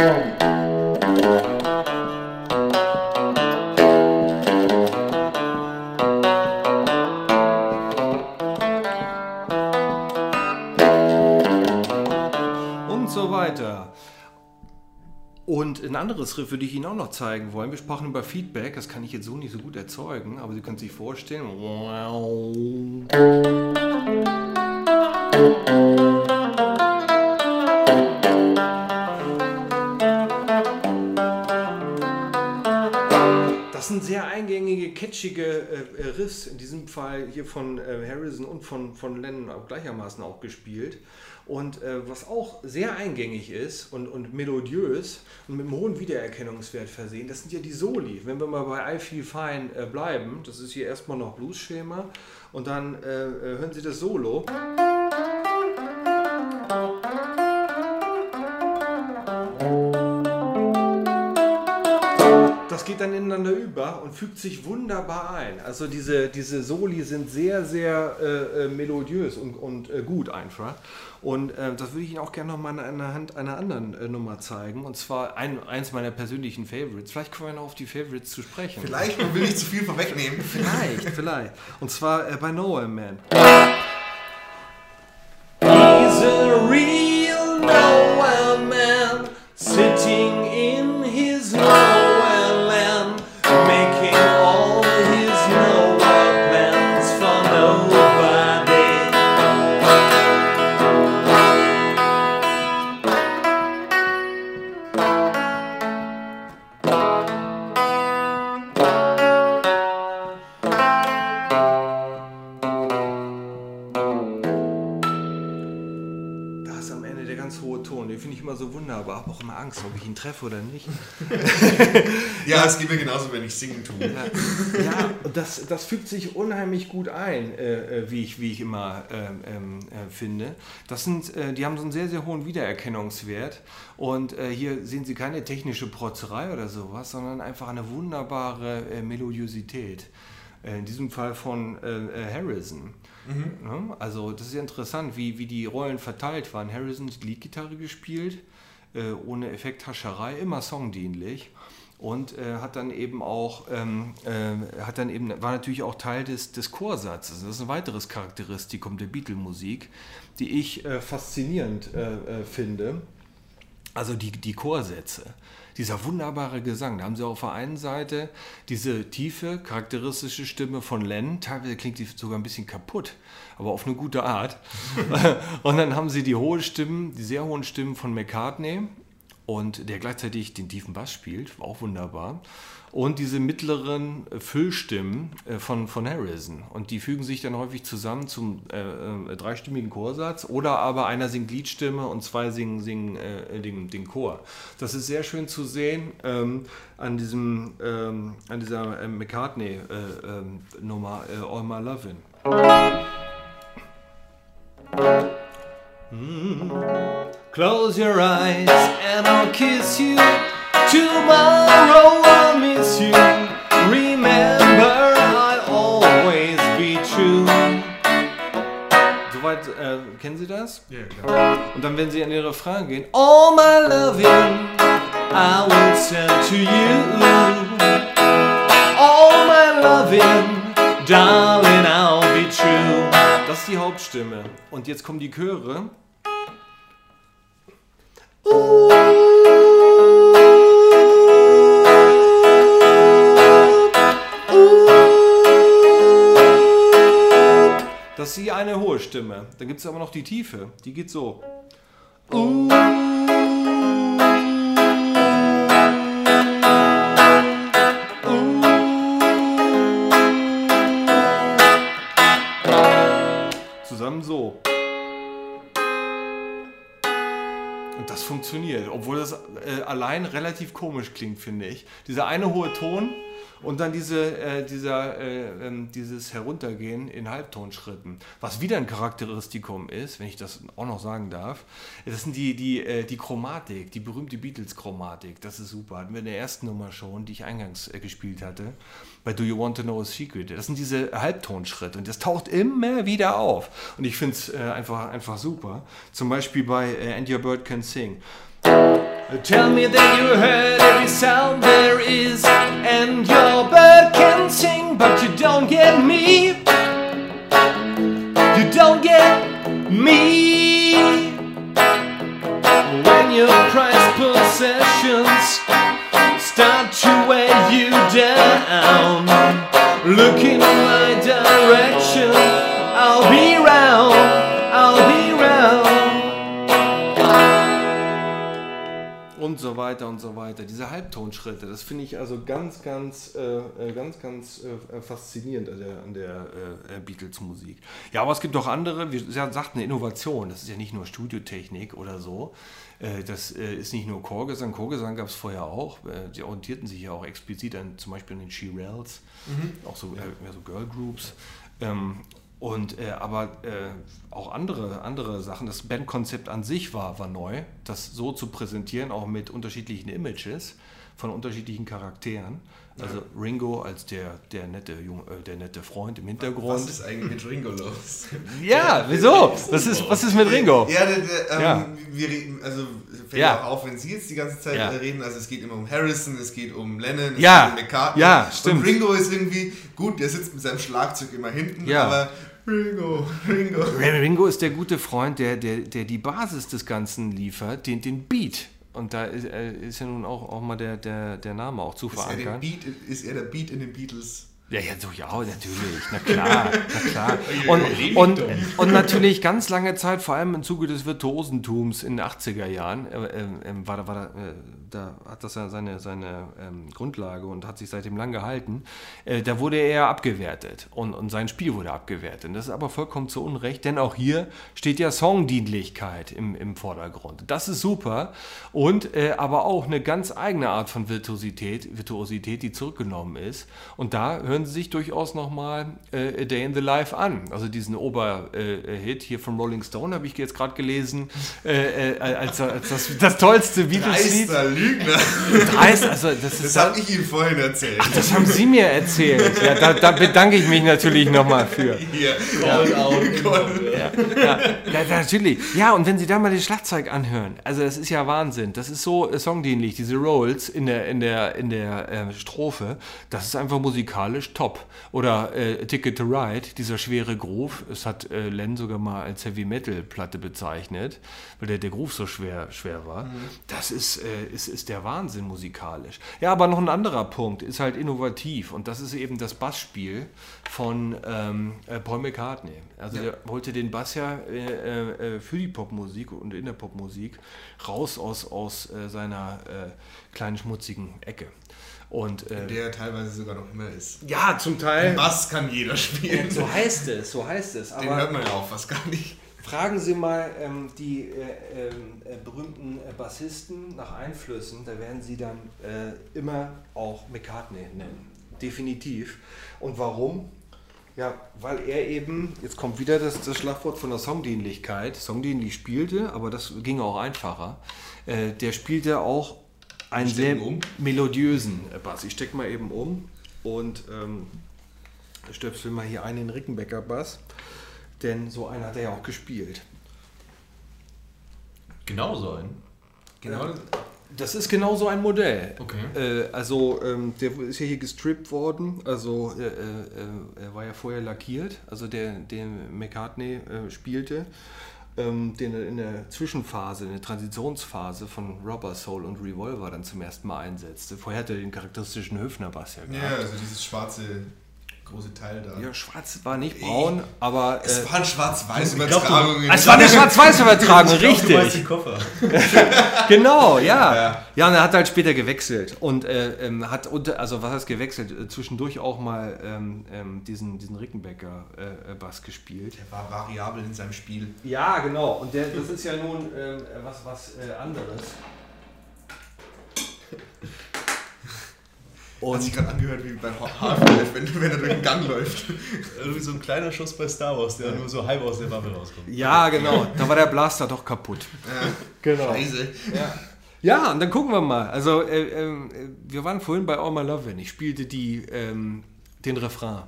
Weiter. Und ein anderes Riff würde ich Ihnen auch noch zeigen wollen. Wir sprachen über Feedback, das kann ich jetzt so nicht so gut erzeugen, aber Sie können sich vorstellen. Sind sehr eingängige, catchige äh, äh, Riffs, in diesem Fall hier von äh, Harrison und von, von Lennon auch gleichermaßen auch gespielt. Und äh, was auch sehr eingängig ist und, und melodiös und mit einem hohen Wiedererkennungswert versehen, das sind ja die Soli. Wenn wir mal bei I Feel Fine äh, bleiben, das ist hier erstmal noch Blues-Schema und dann äh, hören Sie das Solo. Geht dann ineinander über und fügt sich wunderbar ein. Also diese, diese Soli sind sehr, sehr äh, äh, melodiös und, und äh, gut einfach. Und äh, das würde ich Ihnen auch gerne noch mal anhand einer anderen äh, Nummer zeigen. Und zwar ein, eins meiner persönlichen Favorites. Vielleicht kommen wir noch auf die Favorites zu sprechen.
Vielleicht, man will nicht zu viel vorwegnehmen.
Vielleicht, vielleicht. Und zwar äh, bei Nowhere Man.
He's
treffe oder nicht.
Ja, es geht mir genauso, wenn ich singen tue.
Ja, das, das fügt sich unheimlich gut ein, äh, äh, wie, ich, wie ich immer ähm, ähm, äh, finde. Das sind, äh, die haben so einen sehr, sehr hohen Wiedererkennungswert. Und äh, hier sehen Sie keine technische Protzerei oder sowas, sondern einfach eine wunderbare äh, Melodiosität. In diesem Fall von Harrison. Ne? Also das ist ja interessant, wie, wie die Rollen verteilt waren. Harrison hat Leadgitarre gespielt, äh, ohne Effekthascherei, immer songdienlich und äh, hat dann eben auch ähm, äh, hat dann eben war natürlich auch Teil des, des Chorsatzes. Das ist ein weiteres Charakteristikum der Beatle-Musik, die ich äh, faszinierend äh, äh, finde. Also die, die Chorsätze. Dieser wunderbare Gesang. Da haben sie auf der einen Seite diese tiefe, charakteristische Stimme von Len. Teilweise klingt die sogar ein bisschen kaputt, aber auf eine gute Art. Und dann haben sie die hohen Stimmen, die sehr hohen Stimmen von McCartney und der gleichzeitig den tiefen Bass spielt, auch wunderbar. Und diese mittleren äh, Füllstimmen äh, von, von Harrison. Und die fügen sich dann häufig zusammen zum äh, äh, dreistimmigen Chorsatz. Oder aber einer singt Liedstimme und zwei singen, singen äh, den, den Chor. Das ist sehr schön zu sehen ähm, an, diesem, ähm, an dieser McCartney-Nummer äh, All My Lovin'.
Close your eyes and I'll kiss you. Tomorrow I'll miss you. Remember, I'll always be true.
Soweit äh, kennen Sie das?
Ja, klar.
Und dann, wenn Sie an den Refrain gehen,
All my loving I will send to you. All my loving, darling, I'll be true.
Das ist die Hauptstimme. Und jetzt kommen die Chöre. Das ist hier eine hohe Stimme. Dann gibt es aber noch die Tiefe. Die geht so. Funktioniert, obwohl das äh, allein relativ komisch klingt, finde ich. Dieser eine hohe Ton und dann diese, äh, dieser, äh, ähm, dieses Heruntergehen in Halbtonschritten. Was wieder ein Charakteristikum ist, wenn ich das auch noch sagen darf, das sind die, die, äh, die Chromatik, die berühmte Beatles-Chromatik. Das ist super. Hatten wir in der ersten Nummer schon, die ich eingangs äh, gespielt hatte, bei Do You Want to Know a Secret. Das sind diese Halbtonschritte und das taucht immer wieder auf. Und ich finde es äh, einfach, einfach super. Zum Beispiel bei And Your Bird Can Sing.
Tell me that you heard every sound there is, and your bird can sing, but you don't get me. You don't get me. When your prized possessions start to weigh you down, look in my direction.
Und so weiter und so weiter. Diese Halbtonschritte, das finde ich also ganz, ganz, äh, äh, ganz, ganz äh, faszinierend an der, an der äh, Beatles-Musik. Ja, aber es gibt auch andere, wir sagten Innovation, das ist ja nicht nur Studiotechnik oder so. Äh, Das äh, ist nicht nur Chorgesang, Chorgesang gab es vorher auch. Äh, Die orientierten sich ja auch explizit an zum Beispiel an den She-Rells, auch so, äh, mehr so Girl Groups. Ähm, und äh, aber äh, auch andere, andere Sachen, das Bandkonzept an sich war, war neu, das so zu präsentieren, auch mit unterschiedlichen Images von unterschiedlichen Charakteren. Also Ringo als der, der, nette, äh, der nette Freund im Hintergrund.
Was ist eigentlich mit Ringo los?
ja, wieso? Was ist, was ist mit Ringo?
Ja, der, der, ähm,
Ja.
wir reden, also fällt
Ja.
auch auf, wenn Sie jetzt die ganze Zeit
Ja.
äh, reden, also es geht immer um Harrison, es geht um Lennon, es
Ja.
geht um McCartney.
Ja, stimmt.
Und Ringo ist irgendwie, gut, der sitzt mit seinem Schlagzeug immer hinten,
Ja.
aber Ringo, Ringo.
Ringo ist der gute Freund, der, der, der die Basis des Ganzen liefert, den, den Beat. Und da ist, äh, ist ja nun auch, auch mal der, der, der Name auch zu
Ist er,
verankern.
Beat, ist er der Beat in den Beatles?
Ja, ja, ja, natürlich, na klar, na klar. Und, und, und natürlich ganz lange Zeit, vor allem im Zuge des Virtuosentums in den 80er Jahren, äh, äh, äh, war, da- war, da, äh, da hat das ja seine, seine ähm, Grundlage und hat sich seitdem lang gehalten. Äh, da wurde er abgewertet und, und sein Spiel wurde abgewertet. Und das ist aber vollkommen zu Unrecht, denn auch hier steht ja Songdienlichkeit im, im Vordergrund. Das ist super und äh, aber auch eine ganz eigene Art von Virtuosität, Virtuosität, die zurückgenommen ist. Und da hören Sie sich durchaus nochmal äh, A Day in the Life an. Also diesen Oberhit hier von Rolling Stone habe ich jetzt gerade gelesen, äh, äh, als, als das, das tollste Beatles-Lied.
Lügner.
Dreist, also das ist
Das habe ich Ihnen vorhin erzählt.
das haben Sie mir erzählt. Ja, da, da bedanke ich mich natürlich nochmal für.
Hier.
Out.
Ja, ja, natürlich. Ja, und wenn Sie da mal das Schlagzeug anhören, also das ist ja Wahnsinn. Das ist so äh, songdienlich, diese Rolls in der, in der, in der äh, Strophe, das ist einfach musikalisch top. Oder äh, Ticket to Ride, dieser schwere Groove, es hat äh, Len sogar mal als Heavy Metal Platte bezeichnet, weil der, der Groove so schwer, schwer war. Das ist, äh, ist, ist der Wahnsinn musikalisch. Ja, aber noch ein anderer Punkt ist halt innovativ und das ist eben das Bassspiel von ähm, äh, Paul McCartney. Also der holte den Bass ja äh, äh, für die Popmusik und in der Popmusik raus aus, aus seiner kleinen schmutzigen Ecke. Und äh,
Der teilweise sogar noch immer ist.
ja, zum Teil.
Bass kann jeder spielen.
So heißt es, so heißt es.
Den hört man ja auch fast gar nicht.
Fragen Sie mal ähm, die äh, ähm, äh, berühmten äh, Bassisten nach Einflüssen, da werden Sie dann äh, immer auch McCartney nennen. Definitiv. Und warum? Ja, weil er eben, jetzt kommt wieder das, das Schlagwort von der Songdienlichkeit, Songdienlich spielte, aber das ging auch einfacher. Äh, der spielte auch einen sehr
um.
melodiösen äh, Bass. Ich stecke mal eben um und ähm, stöpsel mal hier einen Rickenbacker Bass. Denn so einen hat er ja auch gespielt.
Genau so ein.
Genau.
Das ist genau so ein Modell.
Okay.
Äh, also ähm, der ist ja hier gestrippt worden. Also äh, äh, er war ja vorher lackiert, also der, den McCartney spielte. Ähm, den er in der Zwischenphase, in der Transitionsphase von Rubber Soul und Revolver dann zum ersten Mal einsetzte. Vorher hat er den charakteristischen Höfner-Bass ja gehabt.
Ja, also dieses schwarze große Teil da.
Ja, schwarz war nicht braun, aber.
Es
äh,
waren schwarz-weiß
glaub, du-
Übertragungen.
es war eine Schwarz-Weiß-Übertragung,
Ich glaub, Du
richtig.
den Koffer.
Genau, ja.
Ja.
ja. und er hat halt später gewechselt und äh, ähm, hat unter, also was heißt gewechselt, äh, zwischendurch auch mal ähm, ähm, diesen, diesen Rickenbacker äh, äh, Bass gespielt.
Er war variabel in seinem Spiel.
Ja, genau. Und der, das ist ja nun ähm, was, was äh, anderes.
Hat sich gerade angehört wie beim Half-Life, wenn, wenn er durch den Gang läuft.
Irgendwie so ein kleiner Schuss bei Star Wars, der nur so halb aus der Bubble rauskommt.
Ja, genau. Da war der Blaster doch kaputt. Genau.
Scheiße.
Ja. Ja, und dann gucken wir mal. Also, äh, äh, wir waren vorhin bei All My Lovin'. Ich spielte die, ähm, den Refrain.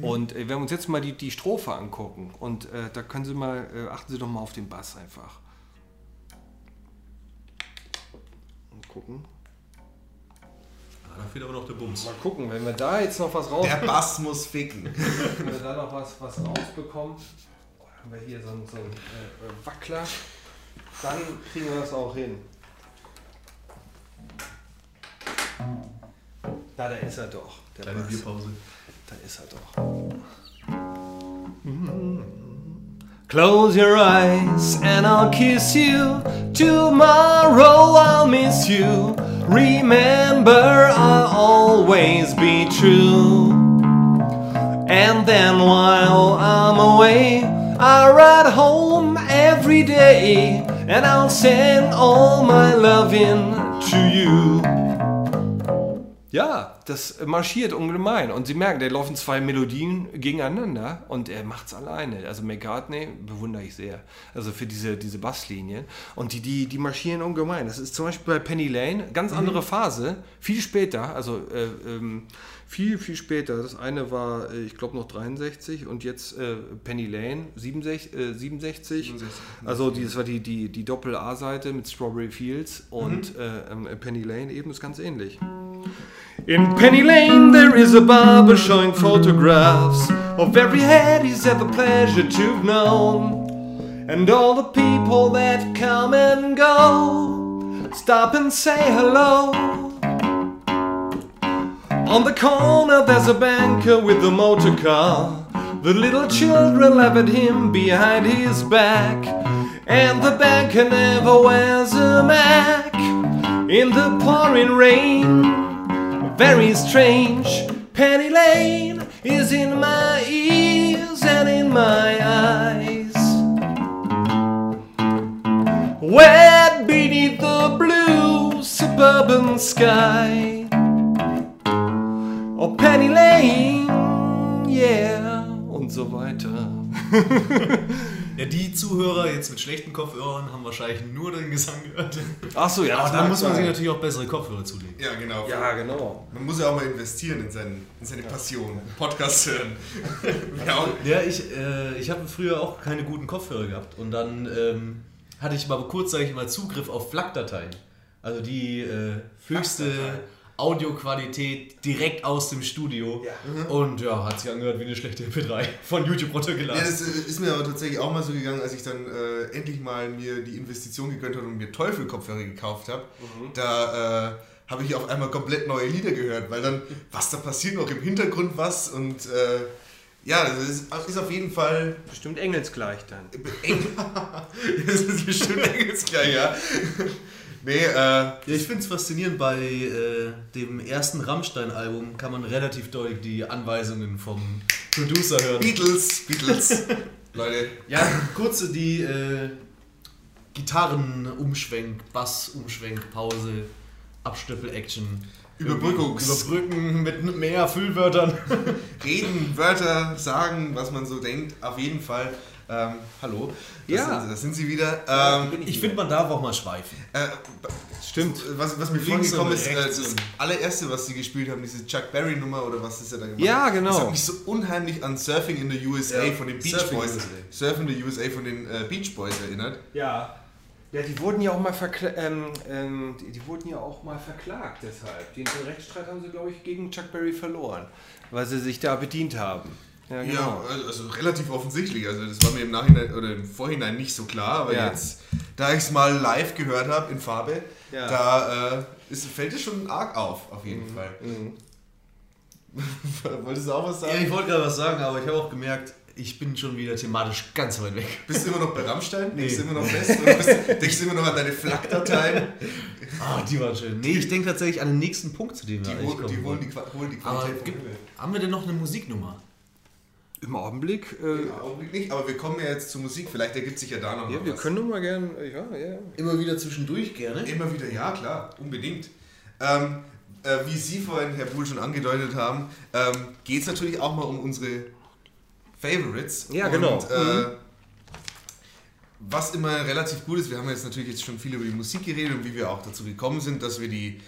Und äh, wenn wir uns jetzt mal die, die Strophe angucken, und äh, da können Sie mal, äh, achten Sie doch mal auf den Bass einfach. Und gucken.
Da fehlt aber noch der Bums.
Mal gucken, wenn wir da jetzt noch was raus,
Der Bass muss ficken.
wenn wir da noch was, was rausbekommen, oh, haben wir hier so einen, so einen äh, Wackler, dann kriegen wir das auch hin. Da, da ist er doch. Der
Kleine
Bass.
Bierpause.
Da ist er doch. Close your eyes and I'll kiss you. Tomorrow I'll miss you. Remember, I'll always be true. And then while I'm away, I'll ride home every day. And I'll send all my loving to you. Ja, das marschiert ungemein. Und Sie merken, da laufen zwei Melodien gegeneinander und er macht es alleine. Also McCartney bewundere ich sehr. Also für diese, diese Basslinien. Und die, die, die marschieren ungemein. Das ist zum Beispiel bei Penny Lane, ganz andere Phase, viel später, also äh, ähm, viel, viel später. Das eine war, äh, ich glaube, noch 63 und jetzt äh, Penny Lane 67. Äh, 67. Also die, das war die, die, die Doppel-A-Seite mit Strawberry Fields und äh, ähm, Penny Lane eben ist ganz ähnlich. In Penny Lane there is a barber showing photographs of every head he's ever pleasure to've known. And all the people that come and go stop and say hello. On the corner there's a banker with a motor car. The little children laugh at him behind his back. And the banker never wears a Mac in the pouring rain very strange. Penny Lane is in my ears and in my eyes. Wet beneath the blue suburban sky. Oh, Penny Lane, yeah, und so weiter.
Ja, die Zuhörer jetzt mit schlechten Kopfhörern haben wahrscheinlich nur den Gesang gehört.
Achso, ja,
Aber dann muss man sich natürlich auch bessere Kopfhörer zulegen.
Ja, genau.
Ja, genau.
Man muss ja auch mal investieren in, seinen, in seine Passion. Podcast hören. Ja,
ich, äh, ich habe früher auch keine guten Kopfhörer gehabt und dann ähm, hatte ich mal kurzzeitig mal Zugriff auf FLAC-Dateien. Also die äh, höchste Audioqualität direkt aus dem Studio. Und ja, hat sich angehört wie eine schlechte MP3 von YouTube
ja,
runtergeladen.
das äh, ist mir aber tatsächlich auch mal so gegangen, als ich dann äh, endlich mal mir die Investition gegönnt habe und mir Teufel-Kopfhörer gekauft habe. Da äh, habe ich auf einmal komplett neue Lieder gehört, weil dann, was da passiert noch im Hintergrund was und äh, ja, das ist, ist auf jeden Fall
Bestimmt engelsgleich dann.
eng. das ist bestimmt engelsgleich, ja. Nee, äh,
Ja, ich finde es faszinierend, bei äh, dem ersten Rammstein-Album kann man relativ deutlich die Anweisungen vom Producer hören.
Beatles, Beatles. Leute,
Ja, kurze die äh, Gitarren-Umschwenk, Bass-Umschwenk, Pause, Abstöppel-Action.
Überbrückungs-
Überbrücken mit mehr Füllwörtern.
reden, Wörter, sagen, was man so denkt. Auf jeden Fall. Ähm, hallo. Das
Ja.
Sind, sie- das sind sie wieder. Ähm,
Ich finde, man darf auch mal schweifen.
äh,
Stimmt.
Was, was mir
Links
vorhin gekommen
und
ist, äh, das allererste, was sie gespielt haben, diese Chuck Berry Nummer oder was ist er da gemacht?
Ja, genau.
Das hat mich so unheimlich an Surfing in the USA
Ja,
von den Beach
Surfing
Boys.
USA.
Surfing in the USA von den äh, Beach Boys erinnert.
Ja. Ja, die wurden ja auch mal verklagt, ähm, ähm, die, die wurden ja auch mal verklagt deshalb. Den, den Rechtsstreit haben sie, glaube ich, gegen Chuck Berry verloren, weil sie sich da bedient haben. Ja,
Ja,
genau.
also, also relativ offensichtlich. Also das war mir im Nachhinein oder im Vorhinein nicht so klar, aber
Ja.
jetzt, da ich es mal live gehört habe in Farbe,
Ja.
da äh, ist, fällt es schon arg auf, auf jeden Fall. Wolltest du auch was
Ja,
sagen?
ich wollte gerade was sagen, aber ich habe auch gemerkt, ich bin schon wieder thematisch ganz weit weg.
Bist du immer noch bei Rammstein?
Nee.
Denkst du immer noch fest? Bist, denkst du immer noch an deine FLAC-Dateien?
Ah, die waren schön. Nee, ich denke tatsächlich an den nächsten Punkt, zu dem wir
Die,
eigentlich kommen
die, holen
wollen.
die, holen die
Aber
Qualität vom
gibt, haben wir denn noch eine Musiknummer?
Im Augenblick, äh,
Im Augenblick nicht, aber wir kommen ja jetzt zur Musik. Vielleicht ergibt sich ja da noch
ja,
mal
wir
was.
können doch mal gern, äh, ja, ja.
Immer wieder zwischendurch gerne.
Immer wieder, ja klar, unbedingt. Ähm, äh, wie Sie vorhin, Herr Buhl, schon angedeutet haben, ähm, geht es natürlich auch mal um unsere Favorites.
Ja, genau.
Und, äh, Was immer relativ gut ist, wir haben jetzt natürlich jetzt schon viel über die Musik geredet und wie wir auch dazu gekommen sind, dass wir die,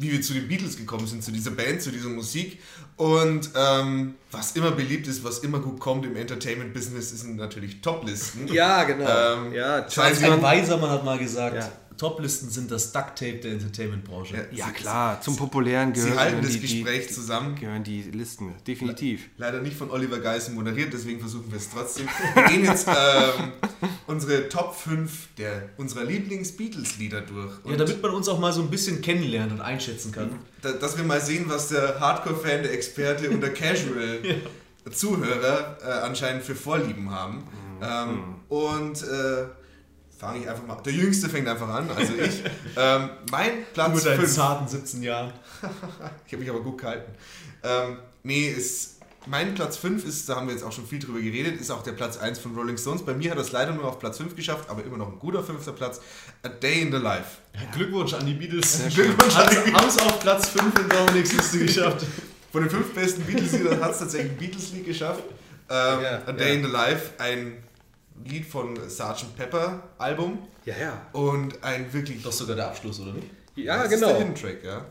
wie wir zu den Beatles gekommen sind, zu dieser Band, zu dieser Musik. Und ähm, was immer beliebt ist, was immer gut kommt im Entertainment-Business, sind natürlich Toplisten.
Ja, genau.
Ähm,
ja,
Charles
Ein weiser Mann hat mal gesagt,
Ja.
Toplisten sind das Ducktape der Entertainment-Branche.
Ja.
ja klar, zum Populären
Sie
gehören
halten das
die,
Gespräch
die,
zusammen.
gehören die Listen, definitiv.
Leider nicht von Oliver Geissen moderiert, deswegen versuchen wir es trotzdem. Wir gehen jetzt ähm, unsere Top 5 der, unserer Lieblings-Beatles-Lieder durch.
Ja, damit man uns auch mal so ein bisschen kennenlernen und einschätzen kann.
da, dass wir mal sehen, was der Hardcore-Fan, der Experte und der Casual-Zuhörer äh, anscheinend für Vorlieben haben. Ähm, und äh, fange ich einfach mal. Der Jüngste fängt einfach an, also ich. ähm, mein Platz
Mit deinen
5.
zarten 17 Jahren.
Ich habe mich aber gut gehalten. Ähm, nee, ist, mein Platz 5 ist, da haben wir jetzt auch schon viel drüber geredet, ist auch der Platz 1 von Rolling Stones. Bei mir hat er es leider nur auf Platz 5 geschafft, aber immer noch ein guter fünfter Platz. A Day in the Life.
Glückwunsch an die Beatles.
Glückwunsch an die Beatles.
Haben es auf Platz 5 in Dominiks Liste geschafft.
Von den fünf besten Beatles-Liedern hat es tatsächlich ein Beatles-Lied geschafft. Ähm,
Ja,
A Day
ja.
in the Life, ein Lied von Sgt. Pepper Album
Ja, ja.
und ein wirklich...
Doch sogar der Abschluss, oder nicht?
Ja,
Das ist
genau.
der Hidden Track, ja?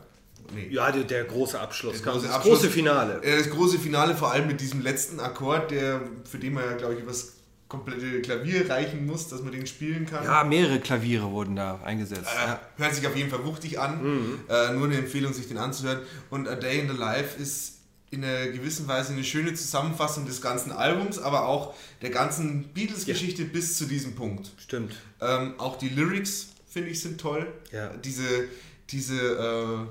Nee.
Ja, der, der große Abschluss.
Der große
das
Abschluss.
große Finale.
Das große Finale, vor allem mit diesem letzten Akkord, der, für den man ja, glaube ich, übers komplette Klavier reichen muss, dass man den spielen kann.
Ja, mehrere Klaviere wurden da eingesetzt.
Äh,
Ja.
Hört sich auf jeden Fall wuchtig an.
Mhm.
Äh, nur eine Empfehlung, sich den anzuhören. Und A Day in the Life ist in einer gewissen Weise eine schöne Zusammenfassung des ganzen Albums, aber auch der ganzen Beatles-Geschichte bis zu diesem Punkt.
Stimmt.
Ähm, auch die Lyrics, finde ich, sind toll.
Ja.
Diese, diese äh,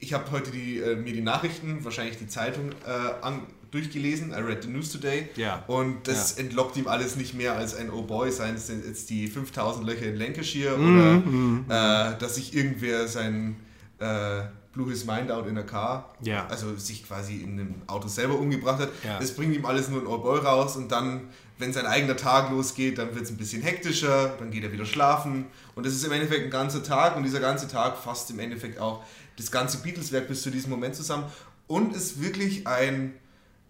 ich habe heute die, äh, mir die Nachrichten, wahrscheinlich die Zeitung, äh, an, durchgelesen. I read the news today.
Ja.
Und das entlockt ihm alles nicht mehr als ein Oh Boy, seien es jetzt die 5000 Löcher in Lancashire
Mhm,
oder äh, dass sich irgendwer sein äh, blew his mind out in a car,
Ja.
also sich quasi in einem Auto selber umgebracht hat.
Ja.
Das bringt ihm alles nur ein Oh Boy raus und dann, wenn sein eigener Tag losgeht, dann wird es ein bisschen hektischer, dann geht er wieder schlafen und das ist im Endeffekt ein ganzer Tag und dieser ganze Tag fasst im Endeffekt auch das ganze Beatles-Werk bis zu diesem Moment zusammen und ist wirklich ein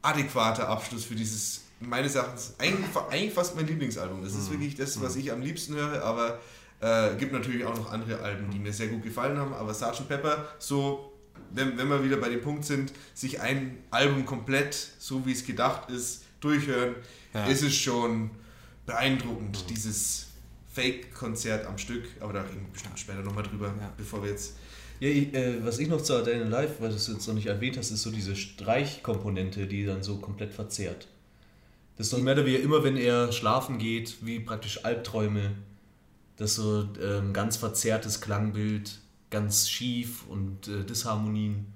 adäquater Abschluss für dieses, meines Erachtens, eigentlich, eigentlich fast mein Lieblingsalbum. Das ist wirklich das, was ich am liebsten höre, aber äh, gibt natürlich auch noch andere Alben, die mir sehr gut gefallen haben, aber Sgt. Pepper, so, wenn, wenn wir wieder bei dem Punkt sind, sich ein Album komplett, so wie es gedacht ist, durchhören,
Ja.
ist es schon beeindruckend, dieses Fake-Konzert am Stück, aber da reden wir bestimmt später nochmal drüber,
Ja.
bevor wir jetzt
Ja, ich, äh, was ich noch zu A Day in the Life, weil du es jetzt noch nicht erwähnt hast, ist so diese Streichkomponente, die dann so komplett verzerrt. Das ist doch mehr oder weniger immer, wenn er schlafen geht, wie praktisch Albträume. Das so ähm, ganz verzerrtes Klangbild, ganz schief und äh, Disharmonien.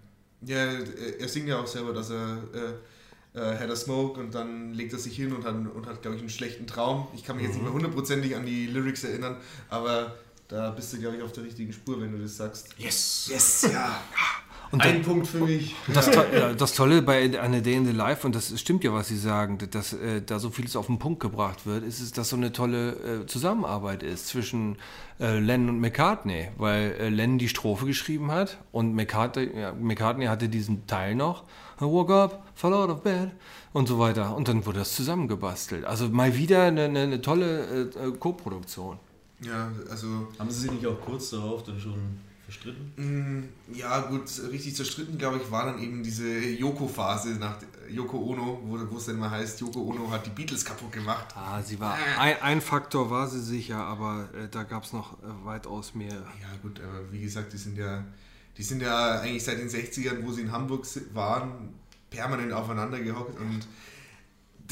Ja, er singt ja auch selber, dass er äh, äh, had a smoke und dann legt er sich hin und hat, und hat glaube ich, einen schlechten Traum. Ich kann mich jetzt nicht mehr hundertprozentig an die Lyrics erinnern, aber da bist du, glaube ich, auf der richtigen Spur, wenn du das sagst.
Yes!
Yes, ja.
Und
Ein Punkt für mich.
Das, to das Tolle bei A Day in the Life, und das stimmt ja, was Sie sagen, dass äh, da so vieles auf den Punkt gebracht wird, ist es, dass so eine tolle äh, Zusammenarbeit ist zwischen äh, Lennon und McCartney, weil äh, Lennon die Strophe geschrieben hat und McCartney, ja, McCartney hatte diesen Teil noch. I woke up, fell out of bed und so weiter. Und dann wurde das zusammengebastelt. Also mal wieder eine, eine, eine tolle äh, äh, Co-Produktion.
Ja, also,
Haben sie sich nicht auch kurz darauf dann schon verstritten?
mh, ja, gut, richtig zerstritten, glaube ich, war dann eben diese Yoko-Phase nach Yoko Ono, wo, wo es dann mal heißt, Yoko Ono hat die Beatles kaputt gemacht.
Ah, sie war ein, ein Faktor war sie sicher, aber äh, da gab es noch äh, weitaus mehr.
Ja gut, aber wie gesagt, die sind ja, die sind ja eigentlich seit den 60ern, wo sie in Hamburg waren, permanent aufeinander gehockt und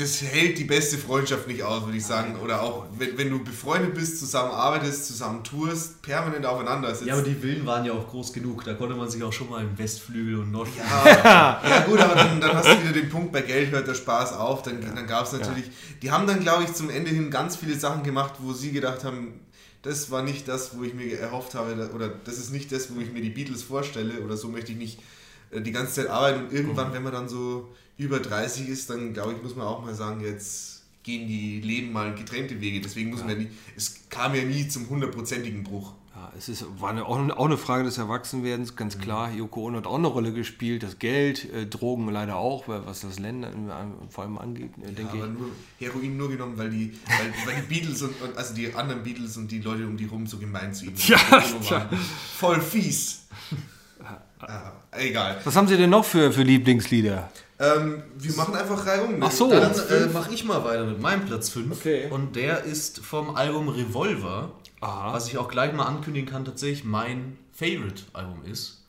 das hält die beste Freundschaft nicht aus, würde ich sagen. Oder auch, wenn, wenn du befreundet bist, zusammen arbeitest, zusammen tourst, permanent aufeinander sitzt.
Ja, aber die Villen waren ja auch groß genug. Da konnte man sich auch schon mal im Westflügel und Nordflügel.
Ja, ja gut, aber dann, dann hast du wieder den Punkt, bei Geld hört der Spaß auf. Dann, dann gab es natürlich, die haben dann, glaube ich, zum Ende hin ganz viele Sachen gemacht, wo sie gedacht haben, das war nicht das, wo ich mir erhofft habe, oder das ist nicht das, wo ich mir die Beatles vorstelle, oder so möchte ich nicht äh, die ganze Zeit arbeiten. Und irgendwann, wenn man dann so über 30 ist, dann glaube ich, muss man auch mal sagen, jetzt gehen die Leben mal getrennte Wege. Deswegen muss man ja nie, es kam ja nie zum hundertprozentigen Bruch.
Ja, es ist, war eine, auch, eine Frage des Erwachsenwerdens, ganz klar. Yoko Ono hat auch eine Rolle gespielt, das Geld, äh, Drogen leider auch, weil- was das Länder äh, vor allem angeht, äh, denke
aber
ich.
nur Heroin nur genommen, weil die, weil, weil die Beatles und, und also die anderen Beatles und die Leute um die rum so gemein zu ihm
Ja,
waren. Voll fies. Ah, egal.
Was haben Sie denn noch für, für Lieblingslieder?
Ähm, wir machen einfach Reihe um.
Ach so.
Dann äh, mache ich mal weiter mit meinem Platz 5.
Okay.
Und der ist vom Album Revolver.
Aha.
Was ich auch gleich mal ankündigen kann, tatsächlich mein Favorite-Album ist.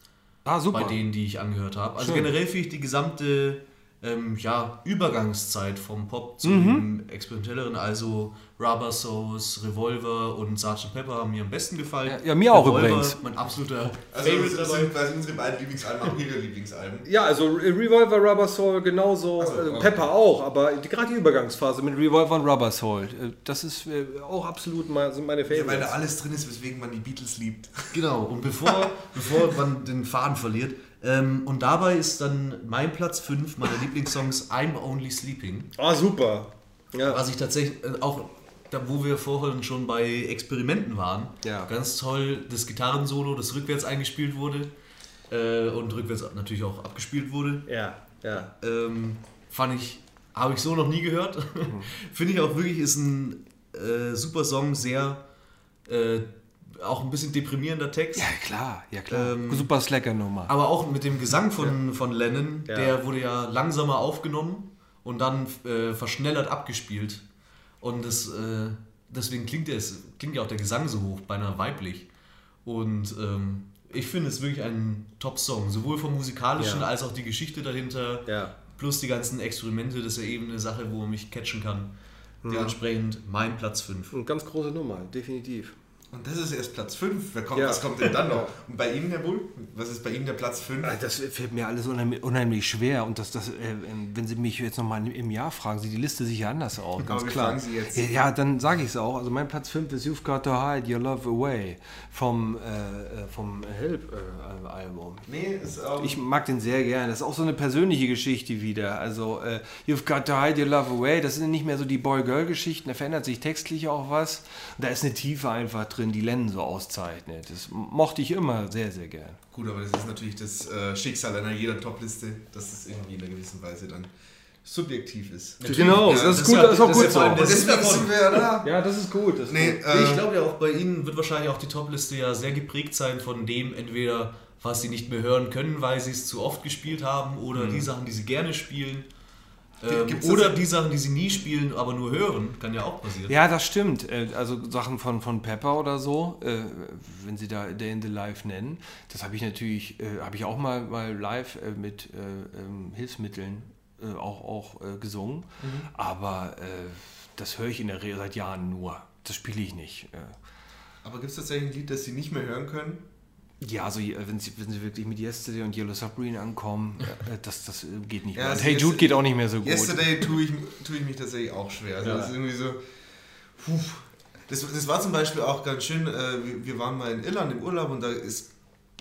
Ah, super.
Bei denen, die ich angehört habe. Also
Schön.
generell finde ich die gesamte ähm, ja, Übergangszeit vom Pop zu
Mhm.
experimentelleren, also Rubber Souls, Revolver und Sgt. Pepper haben mir am besten gefallen.
Ja, ja, mir auch
Revolver,
übrigens.
Mein absoluter
Also
Favorite
das
dabei.
sind quasi unsere beiden Lieblingsalben, auch ihre Lieblingsalben.
Ja, also Revolver, Rubber Soul genauso,
so, okay.
Pepper auch, aber die, gerade die Übergangsphase mit Revolver und Rubber Soul, äh, das ist äh, auch absolut mal, sind meine
Ja, weil da
Favorites.
alles drin ist, weswegen man die Beatles liebt.
Genau, und bevor, bevor man den Faden verliert. Ähm, und dabei ist dann mein Platz 5 meiner Lieblingssongs I'm Only Sleeping.
Ah, super. Ja.
Was ich tatsächlich äh, auch, da wo wir vorhin schon bei Experimenten waren,
Ja.
ganz toll das Gitarrensolo, das rückwärts eingespielt wurde äh, und rückwärts natürlich auch abgespielt wurde.
Ja, ja.
Ähm, fand ich, habe ich so noch nie gehört. Finde ich auch wirklich, ist ein äh, super Song, sehr äh, auch ein bisschen deprimierender Text.
Ja, klar, ja klar.
Ähm,
super Slacker-Nummer.
Aber auch mit dem Gesang von, von Lennon,
Ja.
der wurde ja langsamer aufgenommen und dann äh, verschnellert abgespielt. Und das, äh, deswegen klingt, der, klingt ja auch der Gesang so hoch, beinahe weiblich. Und ähm, ich finde es wirklich ein Top-Song, sowohl vom musikalischen
Ja.
als auch die Geschichte dahinter,
Ja.
plus die ganzen Experimente, das ist ja eben eine Sache, wo man mich catchen kann. Dementsprechend mein Platz 5.
Eine ganz große Nummer, definitiv.
Und das ist erst Platz 5. Wer kommt,
Ja.
Was kommt denn dann noch? Und bei Ihnen, Herr Bull? Was ist bei Ihnen der Platz 5?
Ah, Das fällt mir alles unheimlich, unheimlich schwer und das, das, äh, ähm, wenn Sie mich jetzt nochmal im Jahr fragen, sieht die Liste sicher anders aus, ganz klar.
fragen Sie jetzt.
Ja, ja, dann sage ich es auch. Also mein Platz 5 ist You've Got to Hide Your Love Away vom, äh, äh, vom Help-Album.
Nee, ist auch.
Ich mag den sehr gerne. Das ist auch so eine persönliche Geschichte wieder. Also, äh, You've Got to Hide Your Love Away, das sind nicht mehr so die Boy-Girl-Geschichten, da verändert sich textlich auch was. Und da ist eine Tiefe einfach drin, die Lennon so auszeichnet. Das mochte ich immer sehr, sehr gern.
Gut, aber das ist natürlich das äh, Schicksal einer jeder Topliste, dass es irgendwie in einer gewissen Weise dann subjektiv ist.
Genau,
Ja,
das ist
das
gut,
ja-
das ist auch
das
gut
ist
so.
sind wir ja da.
Ja, das ist gut. Das ist
Nee,
gut.
äh,
ich glaube ja auch bei Ihnen wird wahrscheinlich auch die Topliste ja sehr geprägt sein von dem, entweder was Sie nicht mehr hören können, weil Sie es zu oft gespielt haben, oder die Sachen, die Sie gerne spielen. Ähm, oder die Sachen, die Sie nie spielen, aber nur hören. Kann ja auch passieren.
Ja, das stimmt. Äh, Also Sachen von, von Pepper oder so, äh, wenn sie da Day in the Life nennen, das habe ich natürlich, äh, habe ich auch mal, mal live mit äh, ähm, Hilfsmitteln auch, auch gesungen. Aber äh, das höre ich in der Regel seit Jahren nur. Das spiele ich nicht.
Aber gibt es tatsächlich ein Lied, das Sie nicht mehr hören können?
Ja, also äh, wenn sie, wenn sie wirklich mit Yesterday und Yellow Submarine ankommen, äh, das, das äh, geht nicht
Ja,
mehr.
Also
hey Jude geht auch nicht mehr so gut.
Yesterday tue ich, tue ich mich tatsächlich auch schwer. Also
Ja.
das ist irgendwie so. Puh. Das, das war zum Beispiel auch ganz schön. Äh, wir, waren mal in Irland im Urlaub und da ist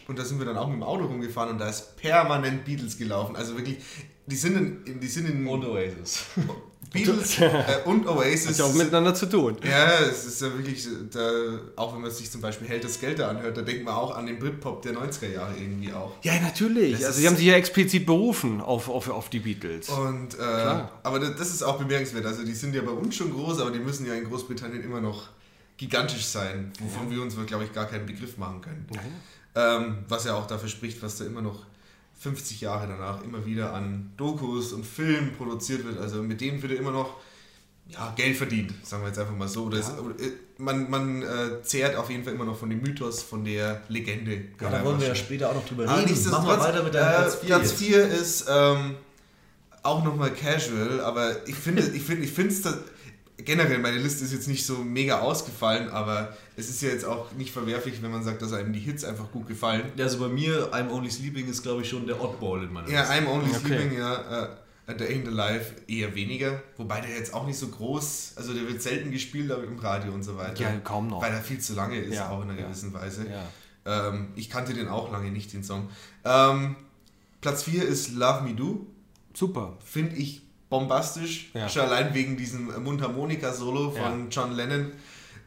und da sind wir dann auch mit dem Auto rumgefahren und da ist permanent Beatles gelaufen. Also wirklich, die sind in, in die sind in
Und Oasis.
Beatles äh, und Oasis.
Hat ja auch miteinander zu tun.
Ja, es ist ja wirklich, da, auch wenn man sich zum Beispiel Held das Geld anhört, da denkt man auch an den Britpop der 90er Jahre irgendwie auch.
Ja, natürlich.
Das
Also sie haben sich ja explizit berufen auf, auf, auf die Beatles.
Und, äh, aber das ist auch bemerkenswert. Also die sind ja bei uns schon groß, aber die müssen ja in Großbritannien immer noch gigantisch sein, wovon wir uns, glaube ich, gar keinen Begriff machen können. Ähm, was ja auch dafür spricht, was da immer noch 50 Jahre danach immer wieder an Dokus und Filmen produziert wird. Also mit denen wird ja immer noch ja, Geld verdient, sagen wir jetzt einfach mal so. Oder es, äh, man man äh, zehrt auf jeden Fall immer noch von dem Mythos, von der Legende.
Ja, da wollen wir ja später auch noch drüber
Ah,
reden. Mach
nichtsdestotrotz,
mal weiter mit deinem
äh,
Platz 4.
Platz 4 ist ähm, auch nochmal casual, aber ich finde, ich finde, ich finde es generell, meine Liste ist jetzt nicht so mega ausgefallen, aber es ist ja jetzt auch nicht verwerflich, wenn man sagt, dass einem die Hits einfach gut gefallen.
Also bei mir, I'm Only Sleeping ist glaube ich schon der Oddball in meiner
Ja,
Liste.
I'm Only
Okay.
Sleeping, ja. Äh, der Ain't Alive eher weniger, wobei der jetzt auch nicht so groß, also der wird selten gespielt aber im Radio und so weiter.
Ja, kaum noch.
Weil er viel zu lange ist,
Ja,
auch in einer
ja.
gewissen Weise.
Ja.
Ähm, ich kannte den auch lange nicht, den Song. Ähm, Platz 4 ist Love Me Do.
Super.
Finde ich bombastisch.
Ja.
Schon allein wegen diesem Mundharmonika-Solo von
Ja.
John Lennon,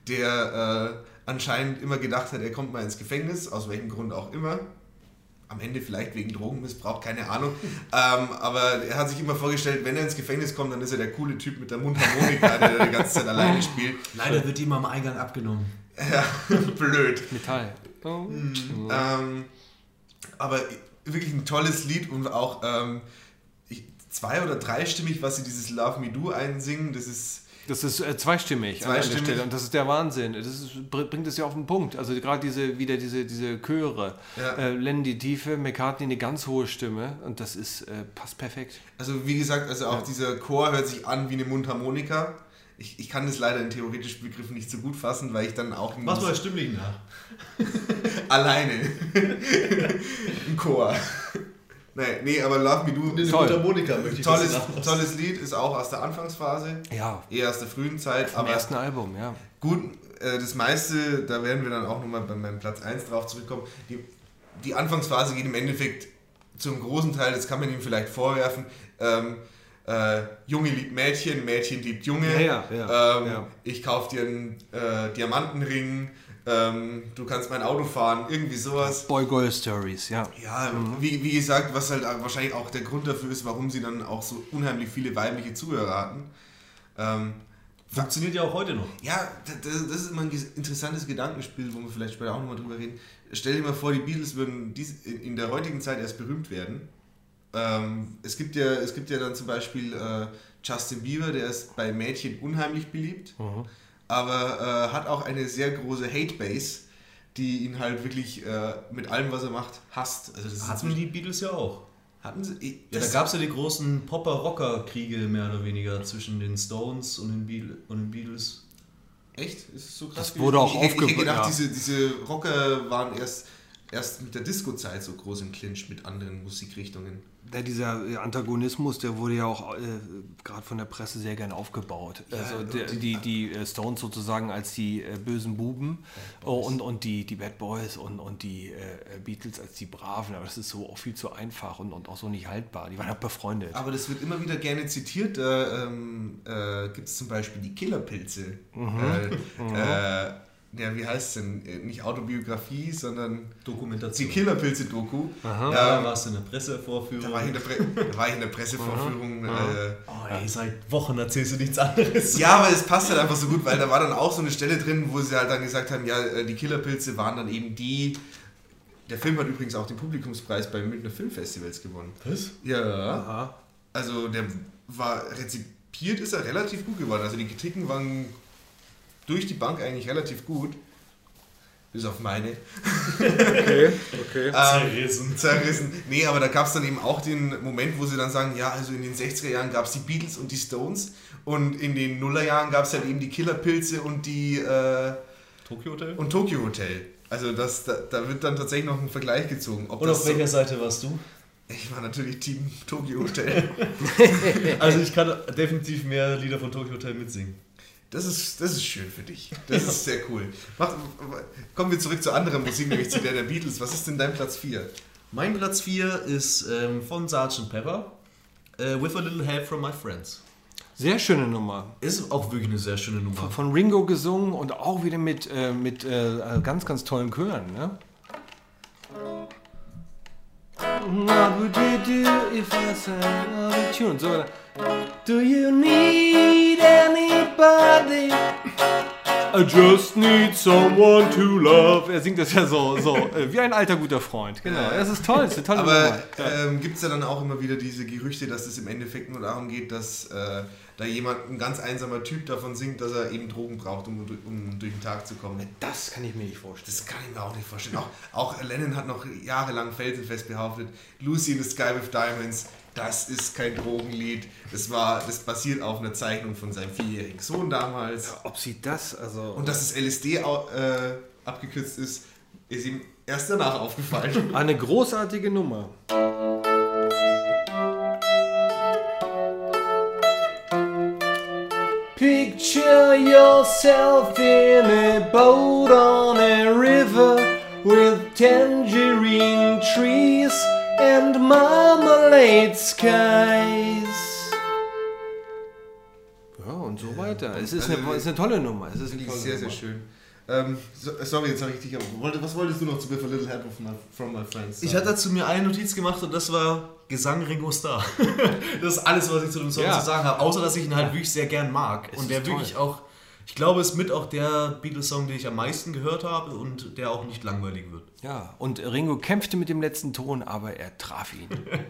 der äh, anscheinend immer gedacht hat, er kommt mal ins Gefängnis, aus welchem Grund auch immer. Am Ende vielleicht wegen Drogenmissbrauch, keine Ahnung. ähm, aber er hat sich immer vorgestellt, wenn er ins Gefängnis kommt, dann ist er der coole Typ mit der Mundharmonika, der da die ganze Zeit alleine spielt.
Leider wird die immer am Eingang abgenommen.
Ja, blöd.
Metall. Oh.
Ähm, aber wirklich ein tolles Lied und auch ähm, zwei- oder dreistimmig, was sie dieses Love Me Do einsingen, das ist
Das ist äh, zweistimmig, an der
Zweistimmig.
Stelle und das ist der Wahnsinn. Das ist, br- bringt es ja auf den Punkt. Also gerade diese wieder diese diese Chöre,
Ja.
äh, Lennon die Tiefe, McCartney eine ganz hohe Stimme und das ist äh, passt perfekt.
Also wie gesagt, also auch dieser Chor hört sich an wie eine Mundharmonika. Ich, ich kann das leider in theoretischen Begriffen nicht so gut fassen, weil ich dann auch
Mach mal stimmlich nach.
alleine im Chor. Nee, nee, aber Love Me Do
Eine
Toll.
Mundharmonika möchte ich
tolles, tolles Lied, ist auch aus der Anfangsphase,
Ja,
eher aus der frühen Zeit,
am
aber
ersten Album, ja.
Gut, äh, das meiste, da werden wir dann auch nochmal bei meinem Platz 1 drauf zurückkommen. Die, die Anfangsphase geht im Endeffekt zum großen Teil, das kann man ihm vielleicht vorwerfen, ähm, äh, Junge liebt Mädchen, Mädchen liebt Junge,
Ja, ja, ja,
ähm,
ja.
ich kaufe dir einen äh, Diamantenring, ähm, du kannst mein Auto fahren, irgendwie sowas.
Boy Girl Stories, ja.
Ja,
Mhm.
wie, wie gesagt, was halt wahrscheinlich auch der Grund dafür ist, warum sie dann auch so unheimlich viele weibliche Zuhörer hatten. Ähm,
Funktioniert ja auch heute noch.
ja, das, das ist immer ein interessantes Gedankenspiel, wo wir vielleicht später auch nochmal drüber reden. Stell dir mal vor, die Beatles würden dies in der heutigen Zeit erst berühmt werden. Ähm, es, gibt ja, es gibt ja dann zum Beispiel äh, Justin Bieber, der ist bei Mädchen unheimlich beliebt, aber äh, hat auch eine sehr große Hate-Base, die ihn halt wirklich äh, mit allem, was er macht, hasst. Also das ist
Hatten die Beatles ja auch.
hatten sie, ich-
Ja, da gab es ja die großen Popper-Rocker-Kriege mehr oder weniger zwischen den Stones und den, Beatles, und den Beatles.
Echt? Ist es so krass?
Das wurde auch
ich, ich, ich hätte gedacht,
ja.
diese, diese Rocker waren erst, erst mit der Disco-Zeit so groß im Clinch mit anderen Musikrichtungen.
Der, dieser äh, Antagonismus, der wurde ja auch äh, gerade von der Presse sehr gern aufgebaut. also der, die, die äh, Stones sozusagen als die äh, bösen Buben oh, und, und die, die Bad Boys und, und die äh, Beatles als die Braven. Aber das ist so auch viel zu einfach und, und auch so nicht haltbar. Die waren ja befreundet.
Aber das wird immer wieder gerne zitiert. Da ähm, äh, gibt es zum Beispiel die Killerpilze. Äh, äh, ja, wie heißt es denn? Äh, Nicht Autobiografie, sondern die
Dokumentation.
Killerpilze-Doku.
Ja,
Ähm,
da warst du in der Pressevorführung.
da, war ich in der Pre da war ich in der Pressevorführung. Äh,
oh, ey, seit Wochen erzählst du nichts anderes.
Ja, aber es passt halt einfach so gut, weil da war dann auch so eine Stelle drin, wo sie halt dann gesagt haben, ja, äh, die Killerpilze waren dann eben die. Der Film hat übrigens auch den Publikumspreis beim Münchner Filmfestivals gewonnen.
Was?
Ja.
Aha.
Also der war rezipiert ist er relativ gut geworden. Also die Kritiken waren durch die Bank eigentlich relativ gut. Bis auf meine.
Okay, okay.
Ähm,
Zerrissen.
Zerrissen. Nee, aber da gab es dann eben auch den Moment, wo sie dann sagen, ja, also in den 60er Jahren gab es die Beatles und die Stones und in den Nullerjahren gab es halt eben die Killerpilze und die äh,
Tokyo Hotel?
und Tokyo Hotel. Also das, da, da wird dann tatsächlich noch ein Vergleich gezogen. Ob
Und
das
auf welcher Seite warst du?
so, ich war natürlich Team Tokyo Hotel.
Also ich kann definitiv mehr Lieder von Tokyo Hotel mitsingen.
Das ist, das ist schön für dich. Das ist sehr cool. Mach, kommen wir zurück zu anderer Musik, nämlich zu der der Beatles. Was ist denn dein Platz 4?
Mein Platz 4 ist ähm, von Sgt. Pepper. Äh, With a Little Help from My Friends.
Sehr schöne Nummer.
Ist auch wirklich eine sehr schöne Nummer.
Von Ringo gesungen und auch wieder mit, äh, mit äh, ganz, ganz tollen Chören. Ne? What would you do if I sang of tune? So, do you need anybody? I just need someone to love. Er singt das ja so, so äh, wie ein alter guter Freund. Genau, das ist toll, das ist eine tolle
Aber
Nummer. Ja.
ähm, gibt es ja dann auch immer wieder diese Gerüchte, dass es im Endeffekt nur darum geht, dass äh, da jemand, ein ganz einsamer Typ davon singt, dass er eben Drogen braucht, um, um durch den Tag zu kommen.
Das kann ich mir nicht vorstellen.
Das kann ich mir auch nicht vorstellen. Auch, auch Lennon hat noch jahrelang felsenfest behauptet, Lucy in the Sky with Diamonds, das ist kein Drogenlied. Das, war, das basiert auf einer Zeichnung von seinem vierjährigen Sohn damals.
Ob sie das, also.
Und dass es LSD äh, abgekürzt ist, ist ihm erst danach aufgefallen.
Eine großartige Nummer.
Picture yourself in a boat on a river with tangerine trees and marmalade skies.
Ja, und so weiter. Es ist, eine, es ist eine tolle Nummer. Es ist eine
ich
tolle
sehr, sehr
Nummer.
schön. Ähm, so, sorry, jetzt habe ich dich. aber Was wolltest du noch zu With a Little Help of my, from My Friends?
Ich
sagen?
hatte dazu mir eine Notiz gemacht und das war Gesang Ringo Starr. das ist alles, was ich zu dem Song
Ja.
zu sagen habe, außer dass ich ihn halt wirklich sehr gern mag.
Es
und der wirklich auch, ich glaube, ist mit auch der Beatles-Song, den ich am meisten gehört habe und der auch nicht langweilig wird.
Ja, und Ringo kämpfte mit dem letzten Ton, aber er traf ihn.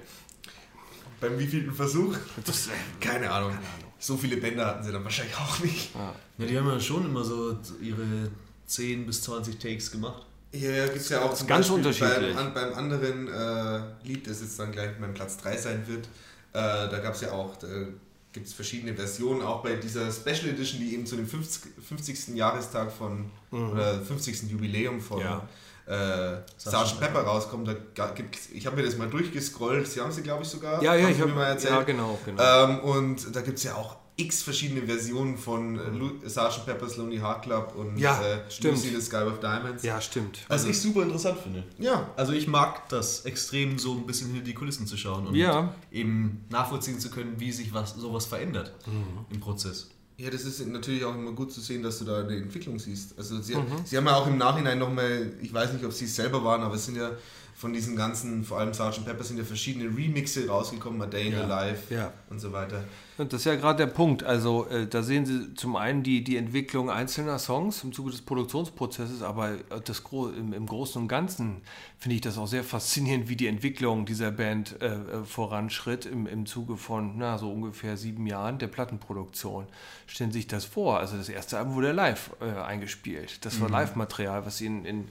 Beim wievielten Versuch?
Das, äh,
Keine Ahnung. So viele Bänder hatten sie dann wahrscheinlich auch nicht.
Ja, die haben ja schon immer so ihre 10 bis 20 Takes gemacht.
Hier gibt es ja auch zum
ganz
Beispiel
unterschiedlich.
Beim, beim anderen äh, Lied, das jetzt dann gleich mein Platz 3 sein wird, äh, da gab es ja auch, da gibt es verschiedene Versionen, auch bei dieser Special Edition, die eben zu dem 50. 50. Jahrestag von, oder 50. Jubiläum von
Mhm. Ja.
äh, Sgt. Pepper rauskommt. Da gibt's, ich habe mir das mal durchgescrollt, sie haben sie glaube ich sogar.
ja, ja, ich habe
mir mal erzählt.
ja, genau, genau.
Ähm, und da gibt es ja auch x verschiedene Versionen von äh, Lu- Sgt. Pepper's Lonely Heart Club und
Ja,
äh,
stimmt.
Lucy the Sky with Diamonds.
ja, stimmt.
Was ich super interessant finde.
Ja,
Also ich mag das extrem, so ein bisschen hinter die Kulissen zu schauen und
Ja.
eben nachvollziehen zu können, wie sich was, sowas verändert im Prozess.
Ja, das ist natürlich auch immer gut zu sehen, dass du da eine Entwicklung siehst. Also sie,
Mhm.
sie haben ja auch im Nachhinein nochmal, ich weiß nicht, ob sie es selber waren, aber es sind ja von diesen ganzen, vor allem Sgt. Pepper, sind ja verschiedene Remixe rausgekommen, A Day in
Ja.
the Life
Ja.
und so weiter.
Und das ist ja gerade der Punkt. Also äh, da sehen Sie zum einen die, die Entwicklung einzelner Songs im Zuge des Produktionsprozesses, aber äh, das Gro im, im Großen und Ganzen finde ich das auch sehr faszinierend, wie die Entwicklung dieser Band äh, äh, voranschritt im, im Zuge von na, so ungefähr sieben Jahren der Plattenproduktion. Stellen Sie sich das vor. Also das erste Album wurde live äh, eingespielt. Das war Live-Material, was Sie in, in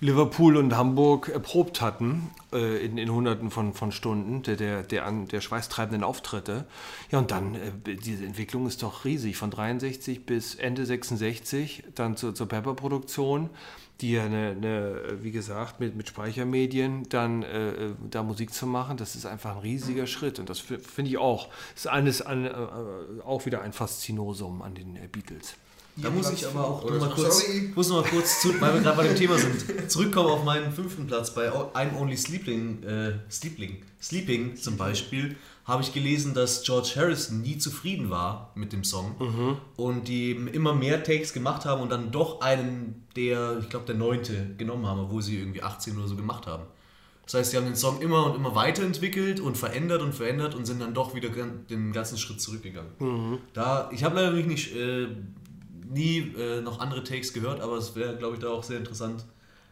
Liverpool und Hamburg erprobt hatten, äh, in, in hunderten von, von Stunden der, der, der, an, der schweißtreibenden Auftritte. Ja, und dann, äh, diese Entwicklung ist doch riesig, von 63 bis Ende 66, dann zur, zur Pepper-Produktion, die ja eine, eine, wie gesagt, mit, mit Speichermedien dann äh, äh, da Musik zu machen, das ist einfach ein riesiger Schritt. Und das fi- finde ich auch, ist eines an, äh, äh, auch wieder ein Faszinosum an den Beatles.
Da muss ich aber auch
Oder-
noch mal kurz,
sorry.
muss noch mal kurz zu, weil wir gerade bei dem Thema sind, zurückkommen auf meinen fünften Platz bei I'm Only Sleeping, äh, Sleeping, Sleeping zum Beispiel, habe ich gelesen, dass George Harrison nie zufrieden war mit dem Song und die immer mehr Takes gemacht haben und dann doch einen der, ich glaube der neunte genommen haben, obwohl sie irgendwie 18 oder so gemacht haben. Das heißt, sie haben den Song immer und immer weiterentwickelt und verändert und verändert und sind dann doch wieder den ganzen Schritt zurückgegangen. Da, ich habe leider nicht, äh, nie äh, noch andere Takes gehört, aber es wäre, glaube ich, da auch sehr interessant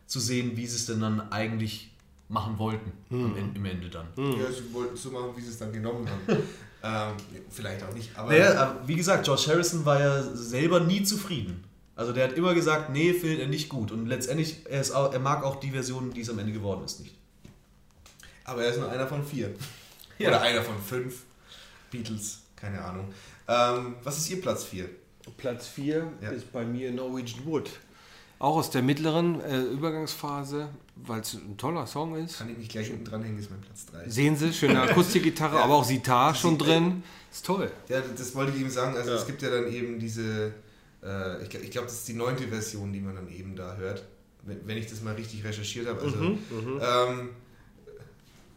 zu sehen, wie sie es denn dann eigentlich machen wollten am Ende, im Ende dann.
Ja, sie wollten es so machen, wie sie es dann genommen haben. ähm, vielleicht auch nicht, aber
Naja, aber wie gesagt, George Harrison war ja selber nie zufrieden. Also der hat immer gesagt, nee, findet er nicht gut. Und letztendlich, er, ist auch, er mag auch die Version, die es am Ende geworden ist, nicht.
Aber er ist nur einer von vier.
Ja.
Oder einer von fünf Beatles, keine Ahnung. Ähm, was ist Ihr Platz 4?
Platz 4
Ja.
ist bei mir Norwegian Wood. Auch aus der mittleren äh, Übergangsphase, weil es ein toller Song ist.
Kann ich mich gleich hinten dranhängen, ist mein Platz 3.
Sehen Sie, schöne Akustikgitarre, aber auch Sitar schon drin. Ist toll.
Ja, das wollte ich eben sagen. Also
Ja.
es gibt ja dann eben diese, äh, ich glaube, ich glaub, das ist die neunte Version, die man dann eben da hört, wenn, wenn ich das mal richtig recherchiert habe. Also, ähm,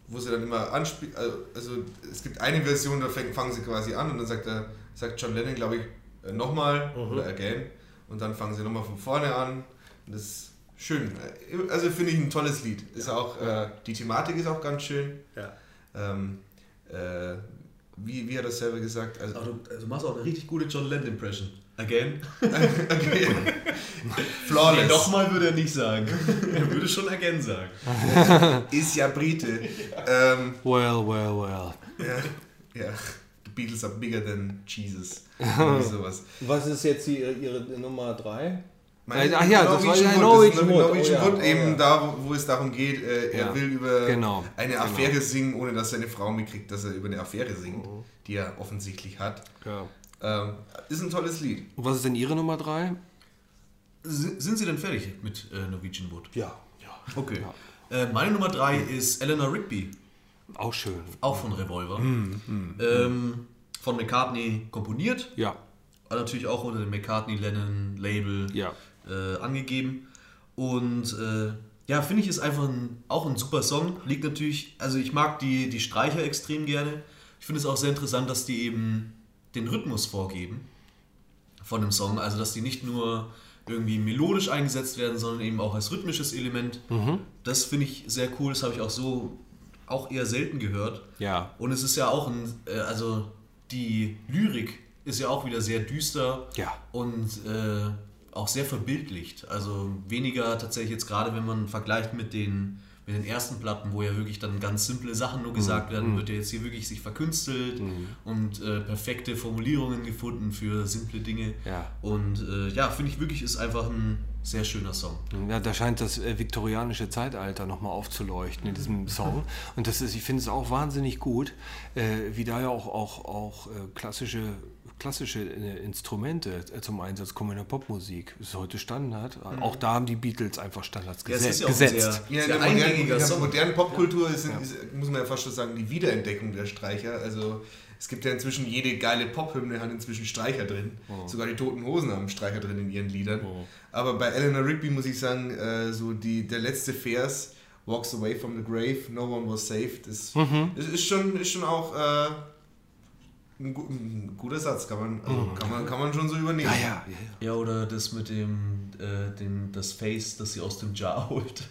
wo sie dann immer anspielt, also, also es gibt eine Version, da fangen sie quasi an und dann sagt, er, sagt John Lennon, glaube ich, äh, nochmal oder again und dann fangen sie nochmal von vorne an. Und das ist schön. Äh, Also finde ich ein tolles Lied. Ist auch, äh, die Thematik ist auch ganz schön.
Ja.
Ähm, äh, wie, wie hat er selber gesagt? Also,
Aber du, machst auch eine richtig gute John Lennon-Impression. Again?
okay. Flawless.
Nee, nochmal würde er nicht sagen. er würde schon again sagen.
Ist ja Brite. Ähm,
Well, well, well.
ja, ja. Beatles are bigger than Jesus. Sowas.
Was ist jetzt die, ihre Nummer 3?
Mein-
Ach ja, das war ja
Norwegian
Norwegian
Wood. Norwegian
Oh ja,
Wood,
oh
eben
ja.
da, wo, es darum geht, äh, er
Ja.
will über
Genau,
eine
genau.
Affäre singen, ohne dass seine Frau mitkriegt, dass er über eine Affäre singt,
Mhm.
die er offensichtlich hat.
Ja.
Ähm, ist ein tolles Lied.
Und was ist denn Ihre Nummer 3?
Sind sind Sie denn fertig mit äh, Norwegian Wood?
Ja. ja.
Okay. Äh, meine Nummer 3 ist Eleanor Rigby,
Auch schön.
auch von Revolver.
Mhm,
Ähm, von McCartney komponiert,
Ja.
natürlich auch unter dem McCartney-Lennon-Label
Ja.
äh, angegeben. Und äh, ja, finde ich, ist einfach ein, auch ein super Song. Liegt natürlich, also ich mag die, die Streicher extrem gerne. Ich finde es auch sehr interessant, dass die eben den Rhythmus vorgeben von dem Song. Also, dass die nicht nur irgendwie melodisch eingesetzt werden, sondern eben auch als rhythmisches Element. Das finde ich sehr cool. Das habe ich auch so auch eher selten gehört.
Ja.
Und es ist ja auch ein, äh, also die Lyrik ist ja auch wieder sehr düster
Ja.
und äh, auch sehr verbildlicht. Also weniger tatsächlich jetzt gerade, wenn man vergleicht mit den, mit den ersten Platten, wo ja wirklich dann ganz simple Sachen nur
Mhm.
gesagt werden, wird ja jetzt hier wirklich sich verkünstelt und äh, perfekte Formulierungen gefunden für simple Dinge.
Ja.
Und äh, ja, finde ich wirklich, ist einfach ein sehr schöner Song.
Ja, da scheint das äh, viktorianische Zeitalter nochmal aufzuleuchten in diesem Song. Und das ist, ich finde es auch wahnsinnig gut, äh, wie da ja auch, auch, auch äh, klassische, klassische äh, Instrumente äh, zum Einsatz kommen in der Popmusik. Das ist heute Standard. Auch da haben die Beatles einfach Standards
Ja, es
gese
ist ja
gesetzt.
sehr,
Ja, in
sehr
der modernen, modernen Popkultur ist, ist, muss man ja fast schon sagen, die Wiederentdeckung der Streicher. Also es gibt ja inzwischen jede geile Pophymne hat inzwischen Streicher drin. Sogar die Toten Hosen haben Streicher drin in ihren Liedern. Aber bei Eleanor Rigby muss ich sagen, äh, so die, der letzte Vers, Walks away from the grave, no one was saved, das, das ist, schon, ist schon auch äh, ein, ein guter Satz, kann man, also kann, man, kann man schon so übernehmen.
Ja, ja, ja. ja.
Ja, oder das mit dem, äh, dem das Face, das sie aus dem Jar holt.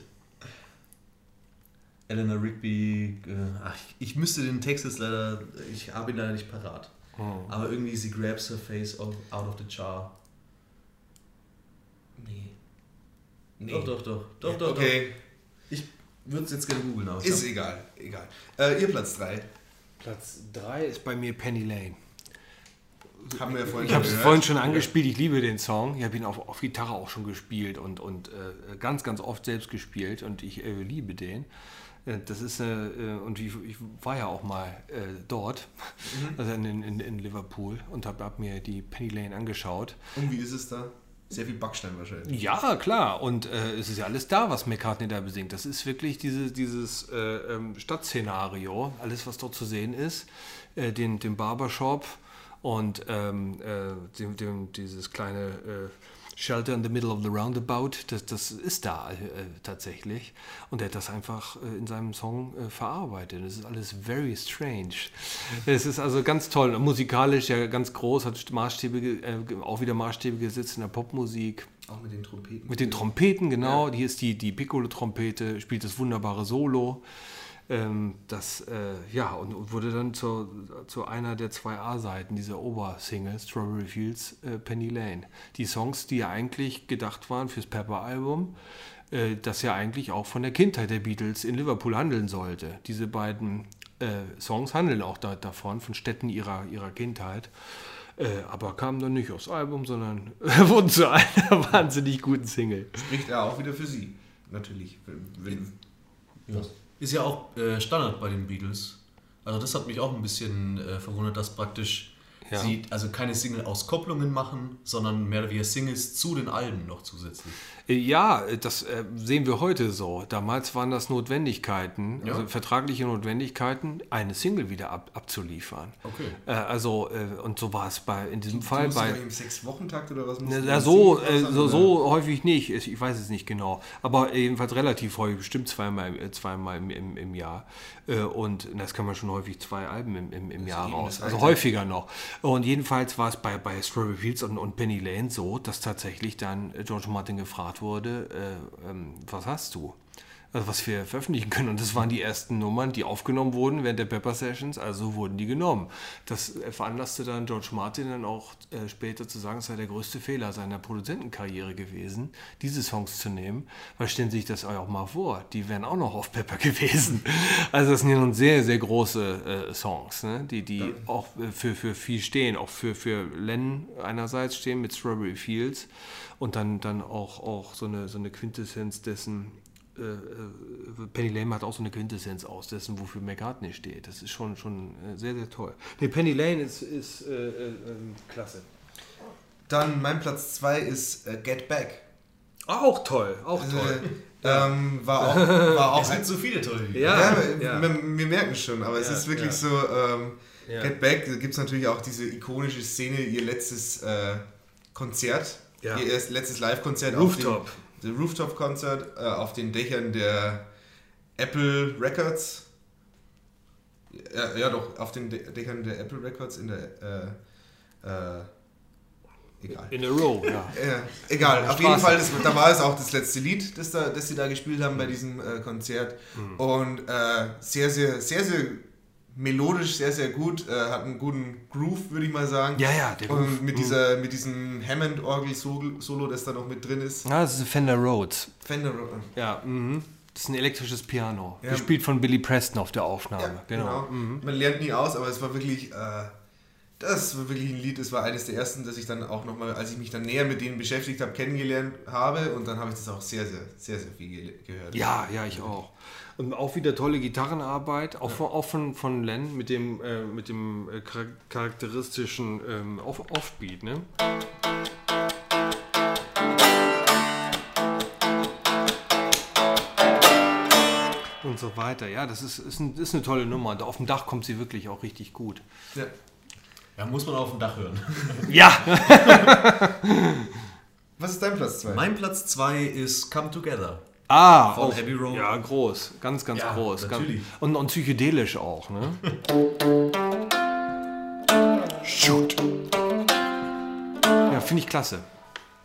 Eleanor Rigby, äh, ach, ich müsste den Text jetzt leider, ich habe ihn leider nicht parat. Aber irgendwie, sie grabs her face out out of the jar.
Nee. Nee.
Doch, doch, doch. Doch, doch,
okay,
doch. Ich würde es jetzt gerne googeln, aber ich
ist
hab-
egal, egal. Äh, ihr Platz 3.
Platz 3 ist bei mir Penny Lane.
Haben wir ja vorhin
Ich habe es vorhin schon angespielt, ich liebe den Song. Ich habe ihn auf, auf Gitarre auch schon gespielt und, und äh, ganz, ganz oft selbst gespielt und ich äh, liebe den. Äh, Das ist, äh, äh, und ich, ich war ja auch mal äh, dort, also in, in, in Liverpool und habe hab mir die Penny Lane angeschaut.
Und wie ist es da? Sehr viel Backstein wahrscheinlich.
Ja, klar. Und äh, es ist ja alles da, was McCartney da besingt. Das ist wirklich diese, dieses äh, ähm, Stadtszenario, alles, was dort zu sehen ist. Den, den Barbershop und ähm, äh, dem, dem, dieses kleine Shelter in the middle of the roundabout, das, das ist da äh, tatsächlich. Und er hat das einfach äh, in seinem Song äh, verarbeitet. Das ist alles very strange. Es ist also ganz toll. Musikalisch ja ganz groß, hat Maßstäbe, äh, auch wieder Maßstäbe gesetzt in der Popmusik.
Auch mit den Trompeten.
Mit den Trompeten, genau. Hier ist die, die Piccolo-Trompete, spielt das wunderbare Solo. Ähm, das, äh, ja, und, und wurde dann zu, zu einer der zwei A-Seiten dieser Obersingle, Strawberry Fields, äh, Penny Lane. Die Songs, die ja eigentlich gedacht waren fürs Pepper-Album, äh, das ja eigentlich auch von der Kindheit der Beatles in Liverpool handeln sollte. Diese beiden äh, Songs handeln auch da, davon, von Städten ihrer, ihrer Kindheit. Äh, aber kamen dann nicht aufs Album, sondern wurden zu einer wahnsinnig guten Single.
Spricht er auch wieder für sie. Natürlich. Wenn, wenn,
Ist ja auch äh, Standard bei den Beatles. Also das hat mich auch ein bisschen äh, verwundert, dass praktisch
Ja.
sie also keine Single-Auskopplungen machen, sondern mehr oder weniger Singles zu den Alben noch zusätzlich.
Äh, Ja, das äh, sehen wir heute so. Damals waren das Notwendigkeiten,
Ja.
also vertragliche Notwendigkeiten, eine Single wieder ab, abzuliefern.
Okay.
Äh, also, äh, und so war es bei, in diesem
du
Fall
musst
bei.
im Sechs-Wochen-Takt oder was?
Na,
du
so,
singen?
äh, so, so häufig nicht, ich weiß es nicht genau, aber jedenfalls relativ häufig, bestimmt zweimal, äh, zweimal im, im, im Jahr. Äh, Und das kann man schon häufig zwei Alben im, im, im Jahr raus, also häufiger noch. Und jedenfalls war es bei, bei Strawberry Fields und, und Penny Lane so, dass tatsächlich dann äh, George Martin gefragt wurde, äh, ähm, was hast du? Also was wir veröffentlichen können. Und das waren die ersten Nummern, die aufgenommen wurden während der Pepper Sessions, also wurden die genommen. Das veranlasste dann George Martin dann auch äh, später zu sagen, es sei der größte Fehler seiner Produzentenkarriere gewesen, diese Songs zu nehmen, weil stellen Sie sich das auch mal vor, die wären auch noch auf Pepper gewesen. Also das sind ja nun sehr, sehr große äh, Songs, ne? die, die ja. auch äh, für, für viel stehen, auch für, für Len einerseits stehen mit Strawberry Fields und dann, dann auch, auch so, eine, so eine Quintessenz dessen, äh, äh, Penny Lane hat auch so eine Quintessenz aus dessen, wofür McCartney steht. Das ist schon, schon äh, sehr, sehr toll. Nee, Penny Lane ist, ist äh, äh, ähm, klasse.
Dann mein Platz 2 ist äh, Get Back.
Auch toll, auch also, toll.
Ähm, war auch, war auch
es gibt so viele tolle
Ja, ja, ja. Wir, wir, merken schon, aber es ist wirklich so, ähm, Get Back, da gibt es natürlich auch diese ikonische Szene, ihr letztes Konzert, ihr erst letztes Live-Konzert.
Rooftop.
The Rooftop-Konzert äh, auf den Dächern der Apple Records. Ja, ja, doch, auf den Dächern der Apple Records in der. Äh, äh,
egal. In a row, ja.
ja egal, auf jeden Fall, das, da war es auch das letzte Lied, das, da, das sie da gespielt haben bei diesem äh, Konzert. Mhm. Und äh, sehr, sehr, sehr, sehr melodisch sehr, sehr gut, äh, hat einen guten Groove, würde ich mal sagen.
Ja, ja, der
Groove. Und mit, dieser, mit diesem Hammond-Orgel-Solo, das da noch mit drin ist.
Ja, das ist Fender Rhodes.
Fender Rhodes.
Ja, mhm. Das ist ein elektrisches Piano. Ja. Gespielt von Billy Preston auf der Aufnahme. Ja,
genau. genau. Mhm. Man lernt nie aus, aber es war wirklich, äh, das war wirklich ein Lied, das war eines der ersten, das ich dann auch nochmal, als ich mich dann näher mit denen beschäftigt habe, kennengelernt habe und dann habe ich das auch sehr, sehr, sehr, sehr viel gehört.
Ja, ja, ich auch. Und auch wieder tolle Gitarrenarbeit, auch, ja. von, auch von, von Len mit dem, äh, mit dem äh, charakteristischen ähm, Off Offbeat. Ne? Und so weiter. Ja, das ist, ist, ein, ist eine tolle Nummer. Und auf dem Dach kommt sie wirklich auch richtig gut.
Ja. Ja, muss man auf dem Dach hören.
Ja!
Was ist dein Platz 2?
Mein Platz 2 ist Come Together.
Ah, von auch, Heavy Road. Ja, groß. Ganz, ganz ja, groß.
Natürlich.
Ganz, und, und psychedelisch auch, ne? Shoot. Ja, finde ich klasse.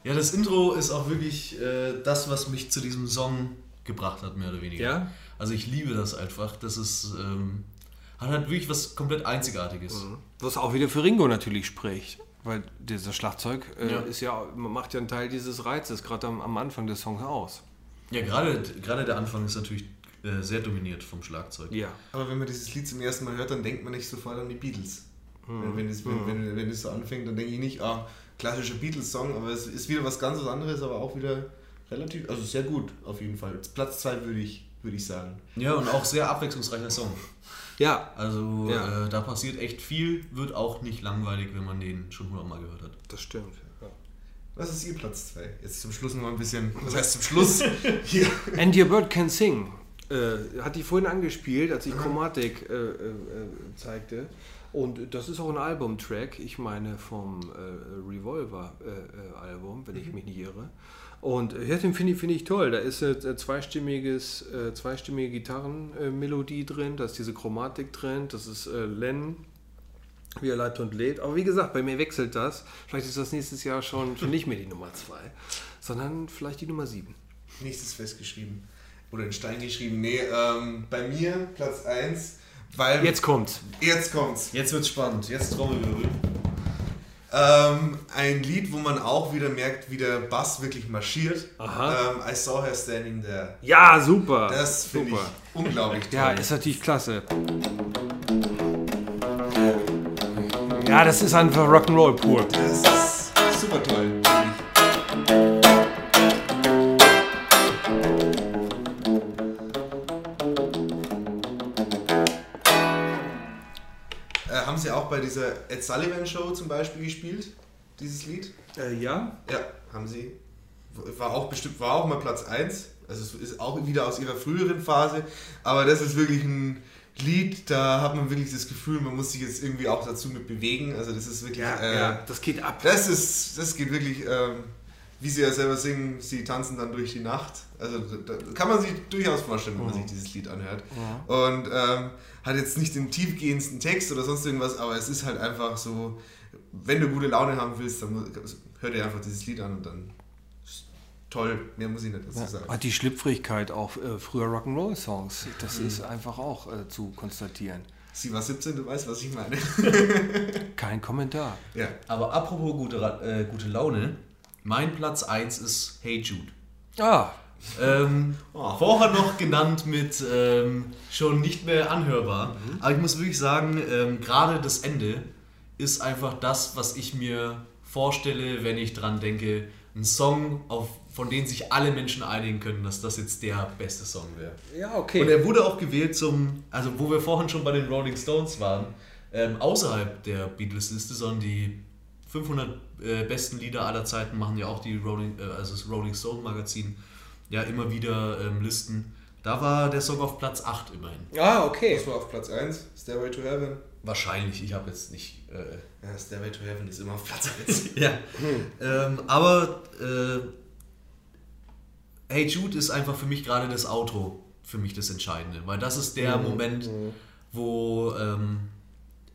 Ja, das Intro ist auch wirklich äh, das, was mich zu diesem Song gebracht hat, mehr oder weniger.
Ja?
Also ich liebe das einfach. Das ist, ähm, hat halt wirklich was komplett Einzigartiges. Mhm.
Was auch wieder für Ringo natürlich spricht. Weil dieser Schlagzeug äh, ja. ist ja, macht ja einen Teil dieses Reizes, gerade am, am Anfang des Songs aus.
Ja, gerade, gerade der Anfang ist natürlich äh, sehr dominiert vom Schlagzeug.
Ja. Aber wenn man dieses Lied zum ersten Mal hört, dann denkt man nicht sofort an die Beatles. Mhm. Wenn, wenn, es, wenn, mhm. wenn, wenn es so anfängt, dann denke ich nicht, ah, klassischer Beatles-Song, aber es ist wieder was ganz anderes, aber auch wieder relativ, also sehr gut auf jeden Fall. Platz 2 würde ich, würde ich sagen.
Ja, und auch sehr abwechslungsreicher Song.
Ja.
Also ja. Äh, da passiert echt viel, wird auch nicht langweilig, wenn man den schon hundertmal gehört hat.
Das stimmt.
Was ist Ihr Platz 2? Jetzt zum Schluss noch ein bisschen. Was heißt zum Schluss? Hier.
And Your Bird Can Sing. Äh, hat die vorhin angespielt, als ich Chromatik äh, äh, zeigte. Und das ist auch ein Albumtrack, ich meine vom äh, Revolver-Album, wenn ich mhm. mich nicht irre. Und ja, den finde ich, find ich toll. Da ist eine zweistimmiges, äh, zweistimmige Gitarrenmelodie drin, da ist diese Chromatik drin, das ist äh, Len wie er leitet und lädt. Aber wie gesagt, bei mir wechselt das. Vielleicht ist das nächstes Jahr schon, schon nicht mehr die Nummer 2, sondern vielleicht die Nummer 7.
Nächstes festgeschrieben. Oder in Stein geschrieben. Nee, ähm, bei mir Platz 1, weil.
Jetzt kommt's.
Jetzt kommt's.
Jetzt wird's spannend. Jetzt Trommelwirbel.
Ähm, ein Lied, wo man auch wieder merkt, wie der Bass wirklich marschiert. Aha. Ähm, I Saw Her Standing There.
Ja, super.
Das finde ich unglaublich toll.
Ja, ist natürlich klasse. Ja, das ist einfach Rock'n'Roll pur.
Das ist super toll. Äh, haben Sie auch bei dieser Ed Sullivan Show zum Beispiel gespielt, dieses Lied?
Äh, ja.
Ja, haben Sie. War auch bestimmt, war auch mal Platz 1. Also es ist auch wieder aus ihrer früheren Phase, aber das ist wirklich ein Lied, da hat man wirklich das Gefühl, man muss sich jetzt irgendwie auch dazu mit bewegen. Also das ist wirklich.
Ja, äh, ja das geht ab.
Das ist, das geht wirklich, ähm, wie sie ja selber singen, sie tanzen dann durch die Nacht. Also da, da kann man sich durchaus vorstellen, wenn man sich dieses Lied anhört. Ja. Und ähm, hat jetzt nicht den tiefgehendsten Text oder sonst irgendwas, aber es ist halt einfach so, wenn du gute Laune haben willst, dann hör dir einfach dieses Lied an und dann toll. Mehr muss ich nicht dazu sagen.
Hat die Schlüpfrigkeit auch äh, früher Rock'n'Roll-Songs. Das ist einfach auch äh, zu konstatieren.
Sie war 17, du weißt, was ich meine.
Kein Kommentar.
ja.
Aber apropos gute, äh, gute Laune, mein Platz 1 ist Hey Jude.
Ah,
Ähm, Vorher noch genannt mit ähm, schon nicht mehr anhörbar. Aber ich muss wirklich sagen, ähm, gerade das Ende ist einfach das, was ich mir vorstelle, wenn ich dran denke, ein Song, auf, von dem sich alle Menschen einigen können, dass das jetzt der beste Song wäre.
ja, okay.
Und er wurde auch gewählt zum, also wo wir vorhin schon bei den Rolling Stones waren, ähm, außerhalb der Beatles-Liste, sondern die 500 äh, besten Lieder aller Zeiten machen ja auch die Rolling, äh, also das Rolling Stone Magazin ja immer wieder ähm, Listen. Da war der Song auf Platz 8 immerhin.
ah, okay.
Das war auf Platz 1, Stairway to Heaven.
Wahrscheinlich, ich habe jetzt nicht. Äh,
Ja, Stairway to Heaven ist immer auf Platz 1.
ja. Ähm, aber äh, Hey Jude ist einfach für mich gerade das Auto, für mich das Entscheidende. Weil das ist der Moment, wo. Ähm,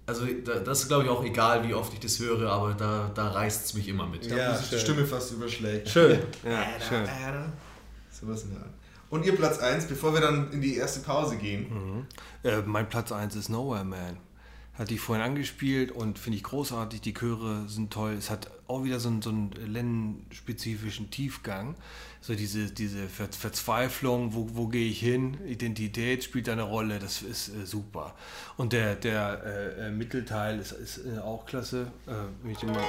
also da, das ist glaube ich auch egal, wie oft ich das höre, aber da, da reißt es mich immer mit.
Da muss ich die. Stimme fast überschlägt.
Schön. Ja, schön.
Sowas in der Art. Und ihr Platz 1, bevor wir dann in die erste Pause gehen.
Äh, mein Platz 1 ist Nowhere Man. Hatte ich vorhin angespielt und finde ich großartig. Die Chöre sind toll. Es hat auch wieder so einen, so einen Lennon-spezifischen Tiefgang. So diese, diese Ver Verzweiflung, wo, wo gehe ich hin? Identität spielt eine Rolle. Das ist äh, super. Und der, der äh, äh, Mittelteil ist, ist äh, auch klasse. Äh, ich mal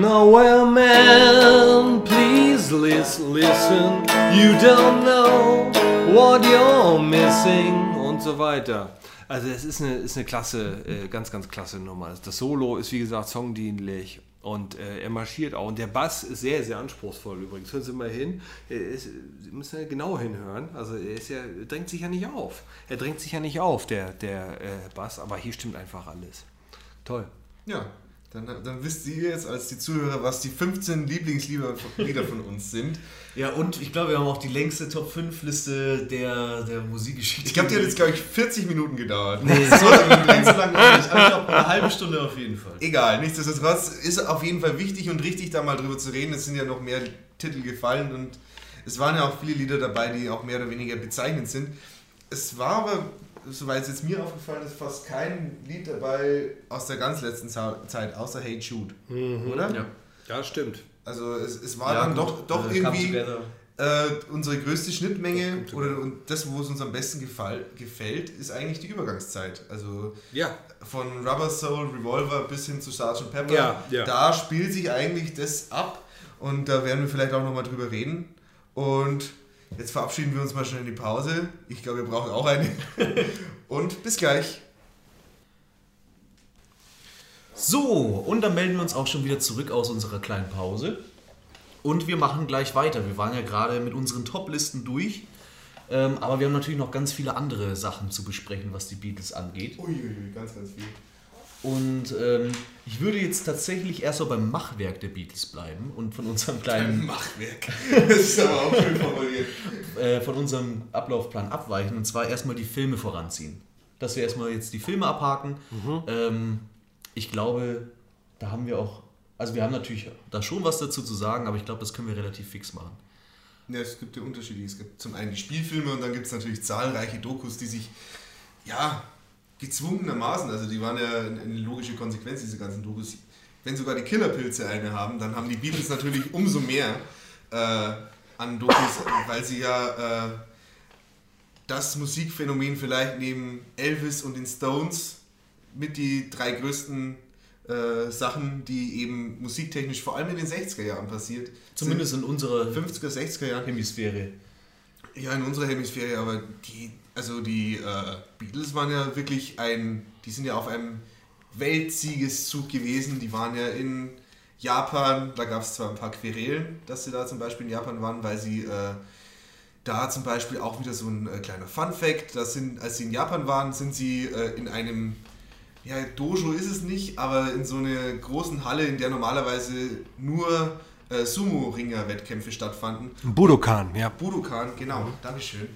Nowhere man, please listen. You don't know what you're missing und so weiter. Also es ist eine, ist eine klasse, äh, ganz, ganz klasse Nummer. Das Solo ist wie gesagt songdienlich und äh, er marschiert auch. Und der Bass ist sehr, sehr anspruchsvoll übrigens. Hören Sie mal hin. Ist, Sie müssen ja genau hinhören. Also er ist ja, drängt sich ja nicht auf. Er drängt sich ja nicht auf, der, der äh, Bass, aber hier stimmt einfach alles. Toll.
Ja, dann, dann wisst ihr jetzt als die Zuhörer, was die 15 Lieblingslieder Lieder von uns sind.
Ja, und ich glaube, wir haben auch die längste Top 5 Liste der, der Musikgeschichte.
Ich glaube, die hat jetzt, glaube ich, 40 Minuten gedauert.
Nee, so ganz so lang auch nicht. Aber ich glaube, eine halbe Stunde auf jeden Fall.
Egal, nichtsdestotrotz ist auf jeden Fall wichtig und richtig, da mal drüber zu reden. Es sind ja noch mehr Titel gefallen und es waren ja auch viele Lieder dabei, die auch mehr oder weniger bezeichnend sind. Es war aber, soweit es jetzt mir aufgefallen ist, fast kein Lied dabei aus der ganz letzten Zeit, außer Hey Jude. Oder?
Ja.
Ja, stimmt.
Also es, es war
Ja,
dann
gut.
doch, doch
Äh,
irgendwie äh, unsere größte Schnittmenge oder und das, wo es uns am besten gefall, gefällt, ist eigentlich die Übergangszeit. Also
Ja,
von Rubber Soul, Revolver bis hin zu Sgt. Pepper.
Ja, ja.
Da spielt sich eigentlich das ab und da werden wir vielleicht auch nochmal drüber reden. Und jetzt verabschieden wir uns mal schnell in die Pause. Ich glaube, wir brauchen auch eine. und bis gleich.
So, und dann melden wir uns auch schon wieder zurück aus unserer kleinen Pause. Und wir machen gleich weiter. Wir waren ja gerade mit unseren Top-Listen durch. Ähm, aber wir haben natürlich noch ganz viele andere Sachen zu besprechen, was die Beatles angeht.
Uiuiui, ganz, ganz viel.
Und ähm, ich würde jetzt tatsächlich erst so beim Machwerk der Beatles bleiben und von unserem
Ein
kleinen,
Machwerk. Das ist aber auch schön formuliert.
äh, von unserem Ablaufplan abweichen und zwar erstmal die Filme voranziehen. Dass wir erstmal jetzt die Filme abhaken. Ähm, ich glaube, da haben wir auch, also wir haben natürlich da schon was dazu zu sagen, aber ich glaube, das können wir relativ fix machen.
Ja, es gibt ja Unterschiede. Es gibt zum einen die Spielfilme und dann gibt es natürlich zahlreiche Dokus, die sich, ja, gezwungenermaßen, also die waren ja eine logische Konsequenz, diese ganzen Dokus. Wenn sogar die Killerpilze eine haben, dann haben die Beatles natürlich umso mehr äh, an Dokus, weil sie ja äh, das Musikphänomen vielleicht neben Elvis und den Stones mit die drei größten äh, Sachen, die eben musiktechnisch vor allem in den 60er Jahren passiert,
Zumindest in unserer
sind 50er, 60er Jahren.
Hemisphäre.
Ja, in unserer Hemisphäre, aber die, also die äh, Beatles waren ja wirklich ein, die sind ja auf einem Weltsiegeszug gewesen. Die waren ja in Japan, da gab es zwar ein paar Querelen, dass sie da zum Beispiel in Japan waren, weil sie äh, da zum Beispiel auch wieder so ein äh, kleiner Fun Fact, das sind, als sie in Japan waren, sind sie äh, in einem, ja, Dojo ist es nicht, aber in so einer großen Halle, in der normalerweise nur äh, Sumo-Ringer-Wettkämpfe stattfanden,
Budokan, ja.
Budokan, genau, Dankeschön.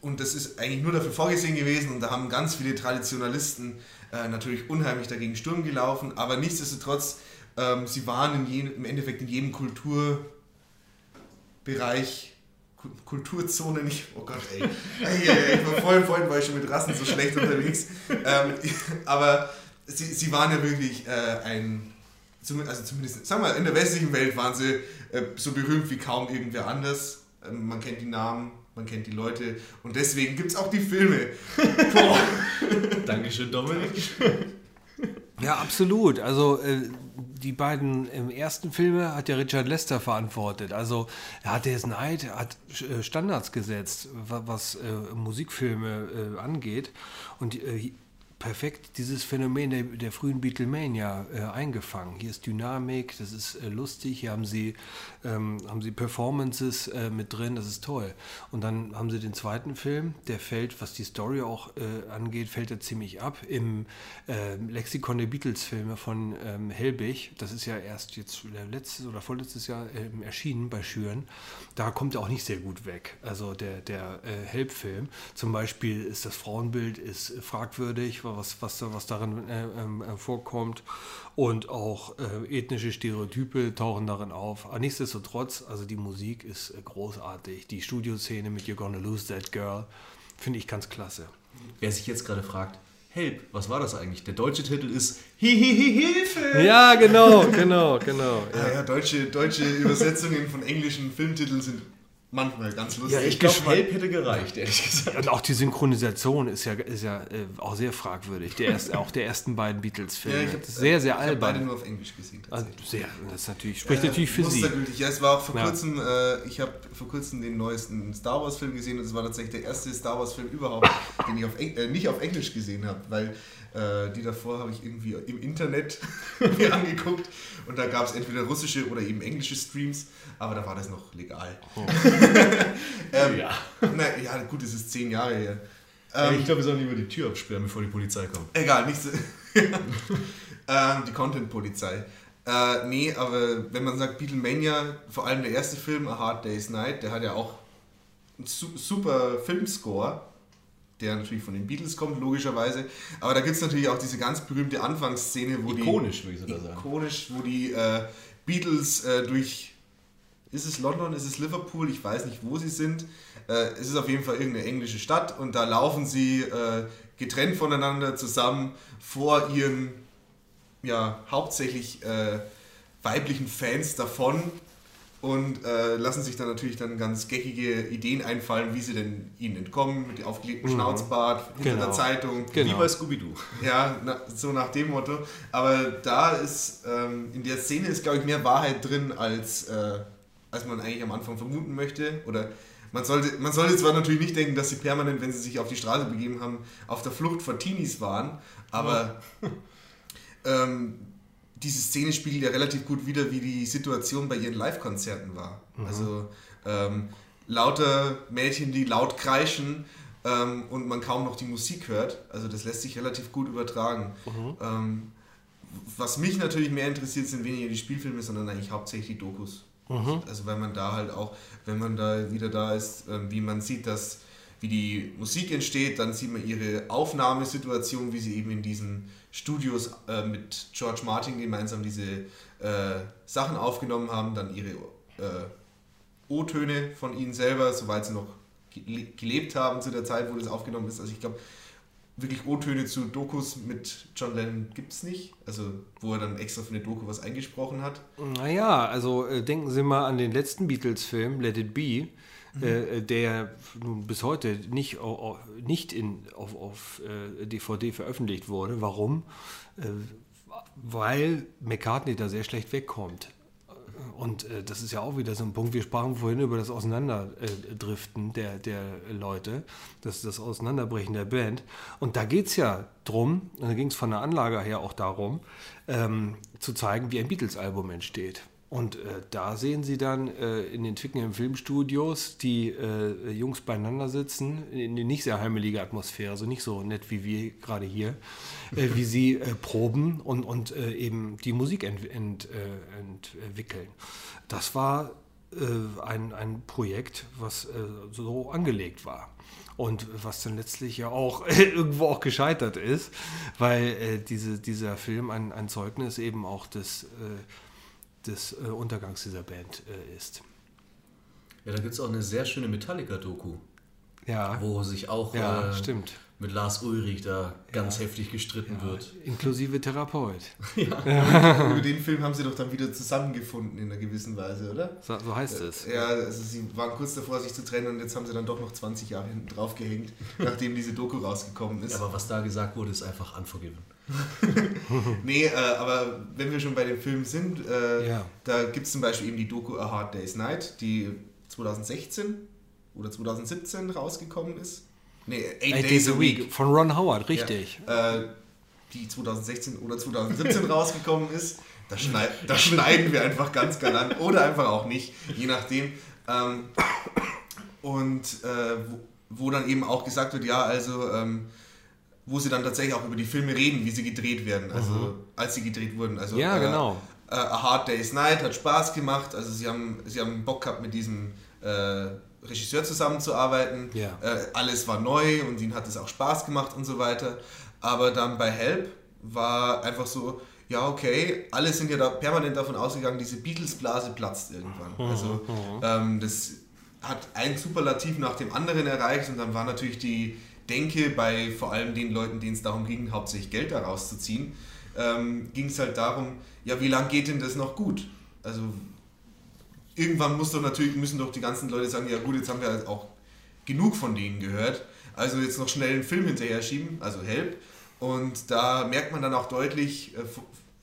Und das ist eigentlich nur dafür vorgesehen gewesen und da haben ganz viele Traditionalisten äh, natürlich unheimlich dagegen Sturm gelaufen, aber nichtsdestotrotz Ähm, sie waren jedem, im Endeffekt in jedem Kulturbereich, Ku- Kulturzone nicht, oh Gott, ey. ey, ey, ich vorhin, vorhin war ich schon mit Rassen so schlecht unterwegs. Ähm, aber sie, sie waren ja wirklich äh, ein, also zumindest, sagen wir, in der westlichen Welt waren sie äh, so berühmt wie kaum irgendwer anders. Ähm, man kennt die Namen, man kennt die Leute und deswegen gibt es auch die Filme.
Dankeschön, Dominik.
Ja, absolut. Also äh, die beiden im ersten Filme hat ja Richard Lester verantwortet. Also er hat Days Night, er hat äh, Standards gesetzt, wa- was äh, Musikfilme äh, angeht. Und perfekt dieses Phänomen der, der frühen Beatlemania äh, eingefangen. Hier ist Dynamik, das ist äh, lustig, hier haben sie, ähm, haben sie Performances äh, mit drin, das ist toll. Und dann haben sie den zweiten Film, der fällt, was die Story auch äh, angeht, fällt er ziemlich ab. Im äh, Lexikon der Beatles-Filme von ähm, Helbig, das ist ja erst jetzt letztes oder vorletztes Jahr ähm, erschienen bei Schüren, da kommt er auch nicht sehr gut weg. Also der, der äh, Helb-Film, zum Beispiel ist das Frauenbild ist äh, fragwürdig, was, was, was darin äh, ähm, äh, vorkommt und auch äh, ethnische Stereotype tauchen darin auf. Aber nichtsdestotrotz, also die Musik ist äh, großartig. Die Studioszene mit You're Gonna Lose That Girl finde ich ganz klasse.
Wer sich jetzt gerade fragt, Help, was war das eigentlich? Der deutsche Titel ist Hilfe!
Ja, genau, genau, genau.
Ja, ja, deutsche, deutsche Übersetzungen von englischen Filmtiteln sind manchmal ganz lustig.
Ja, ich glaube, Help hätte gereicht, ehrlich gesagt.
Und auch die Synchronisation ist ja, ist ja äh, auch sehr fragwürdig. Der erst, auch der ersten beiden Beatles-Filme.
Ja, ich hab,
sehr, sehr
ich hab beide
albern.
nur auf Englisch gesehen.
Also sehr, das ist natürlich, spricht natürlich für Sie.
Ja, es war auch vor
Ja.
kurzem, äh, ich habe vor kurzem den neuesten Star Wars Film gesehen und es war tatsächlich der erste Star Wars Film überhaupt, den ich auf Eng äh, nicht auf Englisch gesehen habe, weil äh, die davor habe ich irgendwie im Internet mir angeguckt und da gab es entweder russische oder eben englische Streams, aber da war das noch legal. ähm,
Ja.
Na, ja, gut, es ist zehn Jahre her. Ähm,
ich glaube, wir sollen lieber die Tür absperren, bevor die Polizei kommt.
Egal, nicht so. ähm, die Content-Polizei. Äh, nee, aber wenn man sagt Beatlemania, vor allem der erste Film, A Hard Day's Night, der hat ja auch einen su super Filmscore, der natürlich von den Beatles kommt, logischerweise. Aber da gibt es natürlich auch diese ganz berühmte Anfangsszene, wo
Ikonisch, würde ich sogar
die.
sagen.
Ikonisch, wo die äh, Beatles äh, durch. Ist es London, ist es Liverpool? Ich weiß nicht, wo sie sind. Äh, es ist auf jeden Fall irgendeine englische Stadt und da laufen sie äh, getrennt voneinander zusammen vor ihren ja, hauptsächlich äh, weiblichen Fans davon und äh, lassen sich dann natürlich dann ganz geckige Ideen einfallen, wie sie denn ihnen entkommen, mit dem aufgelegten Schnauzbart, hinter
Genau.
der Zeitung.
Genau.
Wie bei Scooby-Doo.
Ja, na, so nach dem Motto. Aber da ist, ähm, in der Szene ist, glaube ich, mehr Wahrheit drin, als, äh, als man eigentlich am Anfang vermuten möchte. Oder man sollte, man sollte zwar natürlich nicht denken, dass sie permanent, wenn sie sich auf die Straße begeben haben, auf der Flucht vor Teenies waren, aber ähm, diese Szene spiegelt ja relativ gut wider, wie die Situation bei ihren Live-Konzerten war. Also ähm, lauter Mädchen, die laut kreischen ähm, und man kaum noch die Musik hört. Also das lässt sich relativ gut übertragen. Ähm, was mich natürlich mehr interessiert, sind weniger die Spielfilme, sondern eigentlich hauptsächlich die Dokus. Also wenn man da halt auch, wenn man da wieder da ist, ähm, wie man sieht, dass wie die Musik entsteht, dann sieht man ihre Aufnahmesituation, wie sie eben in diesen Studios äh, mit George Martin gemeinsam diese äh, Sachen aufgenommen haben, dann ihre äh, O-Töne von ihnen selber, soweit sie noch ge- gelebt haben zu der Zeit, wo das aufgenommen ist. Also ich glaube, wirklich O-Töne zu Dokus mit John Lennon gibt es nicht. Also wo er dann extra für eine Doku was eingesprochen hat.
Naja, also äh, denken Sie mal an den letzten Beatles-Film, Let It Be, äh, der nun bis heute nicht, nicht in, auf, auf äh, DVD veröffentlicht wurde. Warum? Äh, weil McCartney da sehr schlecht wegkommt. Und äh, das ist ja auch wieder so ein Punkt. Wir sprachen vorhin über das Auseinanderdriften der, der Leute, das, das Auseinanderbrechen der Band. Und da geht es ja drum, und da ging es von der Anlage her auch darum, ähm, zu zeigen, wie ein Beatles-Album entsteht. Und äh, da sehen Sie dann äh, in den Twickenham Filmstudios die äh, Jungs beieinander sitzen, in eine nicht sehr heimelige Atmosphäre, also nicht so nett wie wir gerade hier, äh, wie sie äh, proben und, und äh, eben die Musik ent, ent, entwickeln. Das war ein, ein Projekt, was so angelegt war. Und was dann letztlich ja auch irgendwo auch gescheitert ist, weil diese, dieser Film ein, ein Zeugnis eben auch des, des äh, Untergangs dieser Band äh, ist.
Ja, da gibt es auch eine sehr schöne Metallica-Doku,
Ja,
wo sich auch
ja
äh,
stimmt.
mit Lars Ulrich da ganz heftig gestritten wird.
Inklusive Therapeut.
Über den Film haben sie doch dann wieder zusammengefunden in einer gewissen Weise, oder?
So, so heißt es.
Ja, also sie waren kurz davor, sich zu trennen und jetzt haben sie dann doch noch 20 Jahre hinten drauf gehängt, nachdem diese Doku rausgekommen ist.
Aber was da gesagt wurde, ist einfach unforgiven.
Nee, äh, aber wenn wir schon bei dem Film sind, äh,
Ja.
da gibt es zum Beispiel eben die Doku A Hard Day's Night, die 2016 oder 2017 rausgekommen ist. Nee, Eight,
Eight Days a Week von Ron Howard, richtig.
Ja, äh, die 2016 oder 2017 rausgekommen ist. Da, schneid, da schneiden wir einfach ganz galant oder einfach auch nicht, je nachdem. Ähm, und äh, wo, wo dann eben auch gesagt wird, ja, also ähm, wo sie dann tatsächlich auch über die Filme reden, wie sie gedreht werden, also als sie gedreht wurden. Also,
Ja,
äh,
genau.
äh, A Hard Day's Night hat Spaß gemacht, also sie haben, sie haben Bock gehabt mit diesem äh, Regisseur zusammenzuarbeiten.
Ja.
Äh, alles war neu und ihnen hat es auch Spaß gemacht und so weiter. Aber dann bei Help war einfach so, ja okay, alle sind ja da permanent davon ausgegangen, diese Beatles-Blase platzt irgendwann. Also ähm, das hat ein Superlativ nach dem anderen erreicht und dann war natürlich die Denke bei vor allem den Leuten, denen es darum ging, hauptsächlich Geld daraus zu ziehen, ähm, ging es halt darum, ja wie lange geht denn das noch gut? Also irgendwann muss doch natürlich, müssen doch die ganzen Leute sagen, ja gut, jetzt haben wir halt auch genug von denen gehört, also jetzt noch schnell einen Film hinterher schieben, also Help. Und da merkt man dann auch deutlich äh,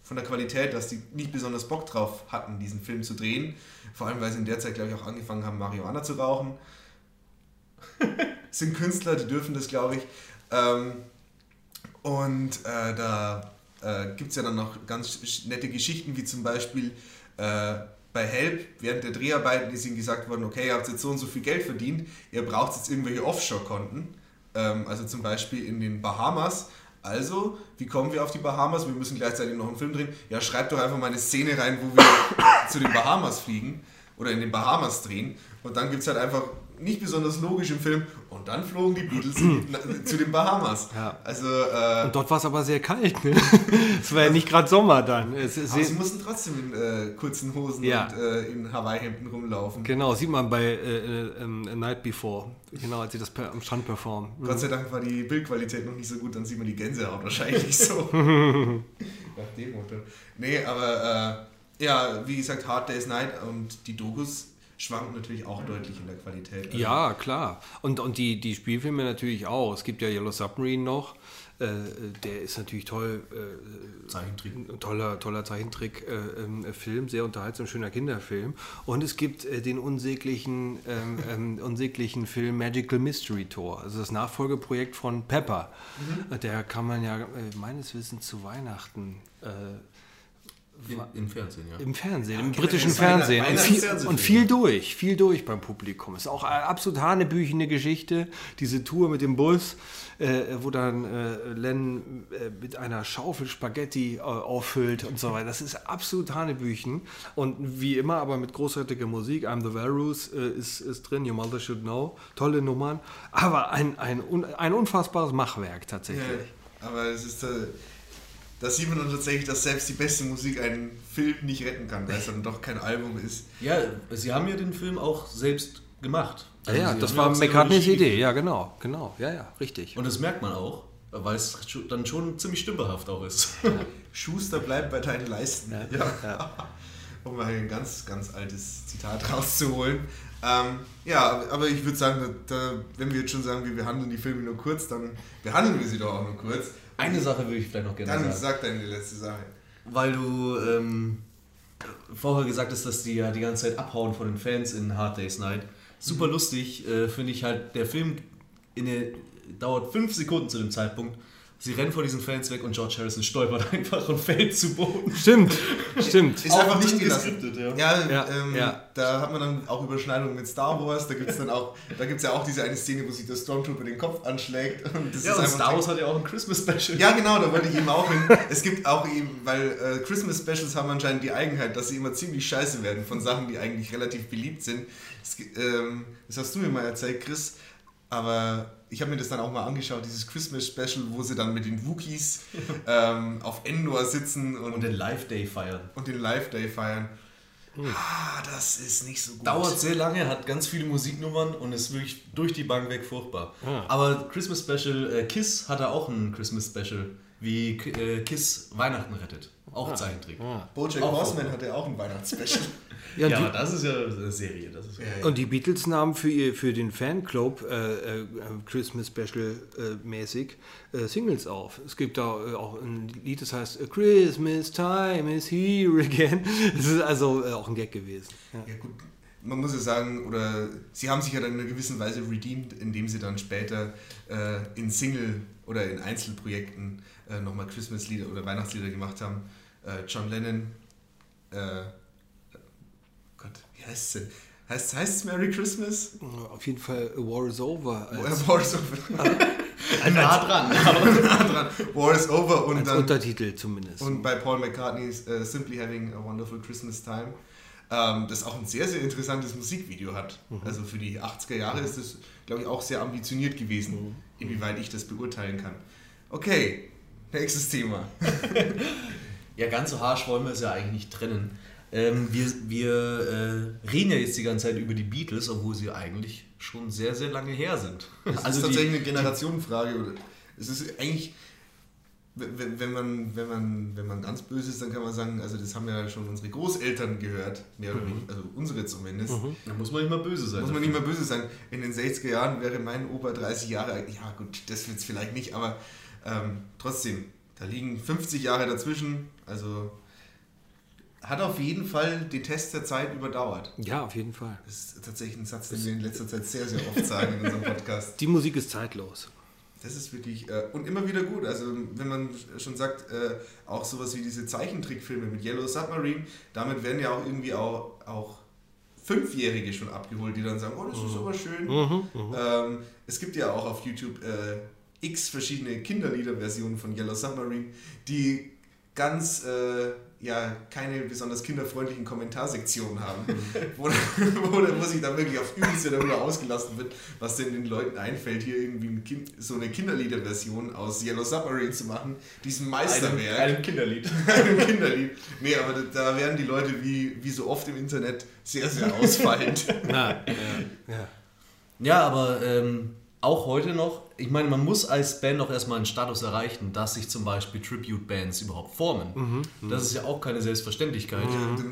von der Qualität, dass die nicht besonders Bock drauf hatten, diesen Film zu drehen. Vor allem, weil sie in der Zeit, glaube ich, auch angefangen haben, Marihuana zu rauchen. Sind Künstler, die dürfen das, glaube ich. Ähm, und äh, da äh, gibt es ja dann noch ganz nette Geschichten, wie zum Beispiel äh, bei Help während der Dreharbeiten ist ihnen gesagt worden, okay, ihr habt jetzt so und so viel Geld verdient, ihr braucht jetzt irgendwelche Offshore-Konten, ähm, also zum Beispiel in den Bahamas. Also, wie kommen wir auf die Bahamas? Wir müssen gleichzeitig noch einen Film drehen. Ja, schreibt doch einfach mal eine Szene rein, wo wir zu den Bahamas fliegen oder in den Bahamas drehen. Und dann gibt es halt einfach nicht besonders logisch im Film. Und dann flogen die Beatles zu den Bahamas.
Ja.
Also, äh,
Und dort war es aber sehr kalt. Ne? Es war ja nicht gerade Sommer dann. Es, es,
aber sie mussten trotzdem in äh, kurzen Hosen
Ja.
und äh, in Hawaii-Hemden rumlaufen.
genau, sieht man bei äh, äh, ähm, A Night Before. Genau, als sie das per, am Strand performen. Mhm.
Gott sei Dank war die Bildqualität noch nicht so gut, dann sieht man die Gänsehaut wahrscheinlich nicht so. Nach dem Motto. Nee, aber äh, ja, wie gesagt, Hard Day's Night und die Dokus schwanken natürlich auch deutlich in der Qualität. Also,
Ja, klar. Und, und die, die Spielfilme natürlich auch. Es gibt ja Yellow Submarine noch. Äh, der ist natürlich toll. Äh,
Zeichentrick.
toller, toller Zeichentrick-Film, äh, Film, sehr unterhaltsam, schöner Kinderfilm. Und es gibt äh, den unsäglichen, ähm, ähm, unsäglichen Film Magical Mystery Tour, also das Nachfolgeprojekt von Pepper.
Mhm.
Der kann man ja äh, meines Wissens zu Weihnachten äh,
In, Im Fernsehen, ja.
im Fernsehen, im britischen Fernsehen. Und viel, und viel durch, viel durch beim Publikum. Ist auch eine absolut hanebüchene Geschichte. Diese Tour mit dem Bus, äh, wo dann äh, Len äh, mit einer Schaufel Spaghetti äh, auffüllt und so weiter. Das ist absolut hanebüchen. Und wie immer, aber mit großartiger Musik. I'm the Walrus äh, ist, ist drin, Your Mother Should Know. Tolle Nummern. Aber ein, ein, un- ein unfassbares Machwerk tatsächlich.
Ja, aber es ist, äh, da sieht man dann tatsächlich, dass selbst die beste Musik einen Film nicht retten kann, weil es dann doch kein Album ist.
Ja, sie haben ja den Film auch selbst gemacht.
Ja,
Also
ja, das war McCartneys Idee. Ja, genau, genau. Ja, ja, richtig.
Und das merkt man auch, weil es dann schon ziemlich stümperhaft auch ist.
Schuster bleibt bei deinen Leisten.
Ja.
um mal ein ganz, ganz altes Zitat rauszuholen. Ähm, ja, aber ich würde sagen, da, wenn wir jetzt schon sagen, wir behandeln die Filme nur kurz, dann behandeln wir sie doch auch nur kurz.
Eine Sache würde ich vielleicht noch gerne
Dann
sagen.
sag deine letzte Sache.
Weil du ähm, vorher gesagt hast, dass die ja die ganze Zeit abhauen von den Fans in Hard Day's Night. Super lustig äh, finde ich halt, der Film in der, dauert fünf Sekunden zu dem Zeitpunkt, Sie rennen vor diesen Fans weg und George Harrison stolpert einfach und fällt zu Boden.
Stimmt, stimmt.
Ist einfach
nicht geskriptet, ja.
Ja,
Ja,
ähm,
ja.
da hat man dann auch Überschneidungen mit Star Wars. Da gibt es dann auch, da gibt es ja auch diese eine Szene, wo sich der Stormtrooper den Kopf anschlägt. Und das
Ja,
ist
und Star Wars hat ja auch ein Christmas Special.
Ja, genau, da wollte ich eben auch hin. Es gibt auch eben, weil äh, Christmas Specials haben anscheinend die Eigenheit, dass sie immer ziemlich scheiße werden von Sachen, die eigentlich relativ beliebt sind. Es, gi- ähm, das hast du mir mal erzählt, Chris. Aber ich habe mir das dann auch mal angeschaut, dieses Christmas Special, wo sie dann mit den Wookies ähm, auf Endor sitzen und,
Und den Live Day feiern.
und den Live Day feiern. Ah, das ist nicht so gut.
Dauert sehr lange, hat ganz viele Musiknummern und ist wirklich durch die Bank weg furchtbar. Aber Christmas Special, äh, Kiss hatte auch ein Christmas Special, wie äh, Kiss Weihnachten rettet. Auch Zeichentrick.
Bojack
Auch
Horseman hatte auch ein Weihnachtsspecial.
Ja,
Ja,
die,
aber das ist ja eine Serie. Das ist ja.
Und die Beatles nahmen für, ihr, für den Fanclub äh, äh, Christmas Special äh, mäßig äh, Singles auf. Es gibt da äh, auch ein Lied, das heißt Christmas Time is here again. Das ist also äh, auch ein Gag gewesen. Ja.
Ja gut, man muss ja sagen, oder sie haben sich ja dann in einer gewissen Weise redeemed, indem sie dann später äh, in Single oder in Einzelprojekten äh, nochmal Christmas-Lieder oder Weihnachtslieder gemacht haben. Äh, John Lennon, äh, Gott, wie heißt es denn? Heißt es Merry Christmas?
Auf jeden Fall A War is Over als,
War is over.
nah dran.
dran. War is over und
als
dann
Untertitel zumindest.
Und bei Paul McCartney äh, Simply Having a Wonderful Christmas Time, ähm, das auch ein sehr, sehr interessantes Musikvideo hat. Also für die 80er Jahre ist das, glaube ich, auch sehr ambitioniert gewesen, inwieweit ich das beurteilen kann. Okay, nächstes Thema.
Ja, ganz so harsch wollen wir es ja eigentlich nicht trennen. Ähm, wir wir äh, reden ja jetzt die ganze Zeit über die Beatles, obwohl sie eigentlich schon sehr, sehr lange her sind.
Das
Also
ist
die-
tatsächlich eine Generationenfrage. oder- Es ist eigentlich, wenn wenn man, wenn, man, wenn man ganz böse ist, dann kann man sagen, also das haben ja schon unsere Großeltern gehört, mehr oder weniger, also unsere zumindest.
Da muss man nicht mal böse sein.
Muss man nicht mehr böse sein. In den 60er Jahren wäre mein Opa 30 Jahre alt. Ja, gut, das wird es vielleicht nicht, aber ähm, trotzdem, da liegen 50 Jahre dazwischen. Also hat auf jeden Fall den Test der Zeit überdauert.
ja, auf jeden Fall.
Das ist tatsächlich ein Satz, den wir in letzter Zeit sehr, sehr oft sagen in unserem Podcast.
Die Musik ist zeitlos.
Das ist wirklich äh, und immer wieder gut. Also wenn man schon sagt, äh, auch sowas wie diese Zeichentrickfilme mit Yellow Submarine, damit werden ja auch irgendwie auch, auch Fünfjährige schon abgeholt, die dann sagen, oh, das ist aber schön. Ähm, es gibt ja auch auf YouTube äh, x verschiedene Kinderlieder-Versionen von Yellow Submarine, die ganz äh, ja keine besonders kinderfreundlichen Kommentarsektionen haben, wo, wo, wo sich dann wirklich auf Übelste darüber ausgelassen wird, was denn den Leuten einfällt, hier irgendwie ein kind, so eine Kinderlieder-Version aus Yellow Submarine zu machen, diesem
einem,
Meisterwerk
einem Kinderlied.
einem Kinderlied. Nee, aber da, da werden die Leute wie, wie so oft im Internet sehr, sehr ausfallend.
Ja, ja, ja.
Ja, aber ähm, auch heute noch, ich meine, man muss als Band auch erstmal einen Status erreichen, dass sich zum Beispiel Tribute-Bands überhaupt formen. Das ist ja auch keine Selbstverständlichkeit.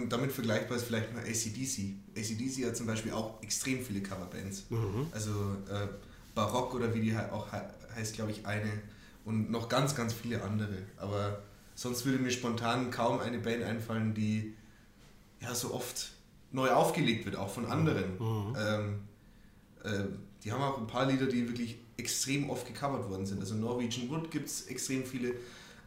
Und damit vergleichbar ist vielleicht mal ACDC. ACDC hat zum Beispiel auch extrem viele Coverbands. Also äh, Barock oder wie die he- auch he heißt, glaube ich, eine. Und noch ganz, ganz viele andere. Aber sonst würde mir spontan kaum eine Band einfallen, die ja so oft neu aufgelegt wird, auch von anderen. Ähm, äh, die haben auch ein paar Lieder, die wirklich extrem oft gecovert worden sind. Also Norwegian Wood gibt es extrem viele,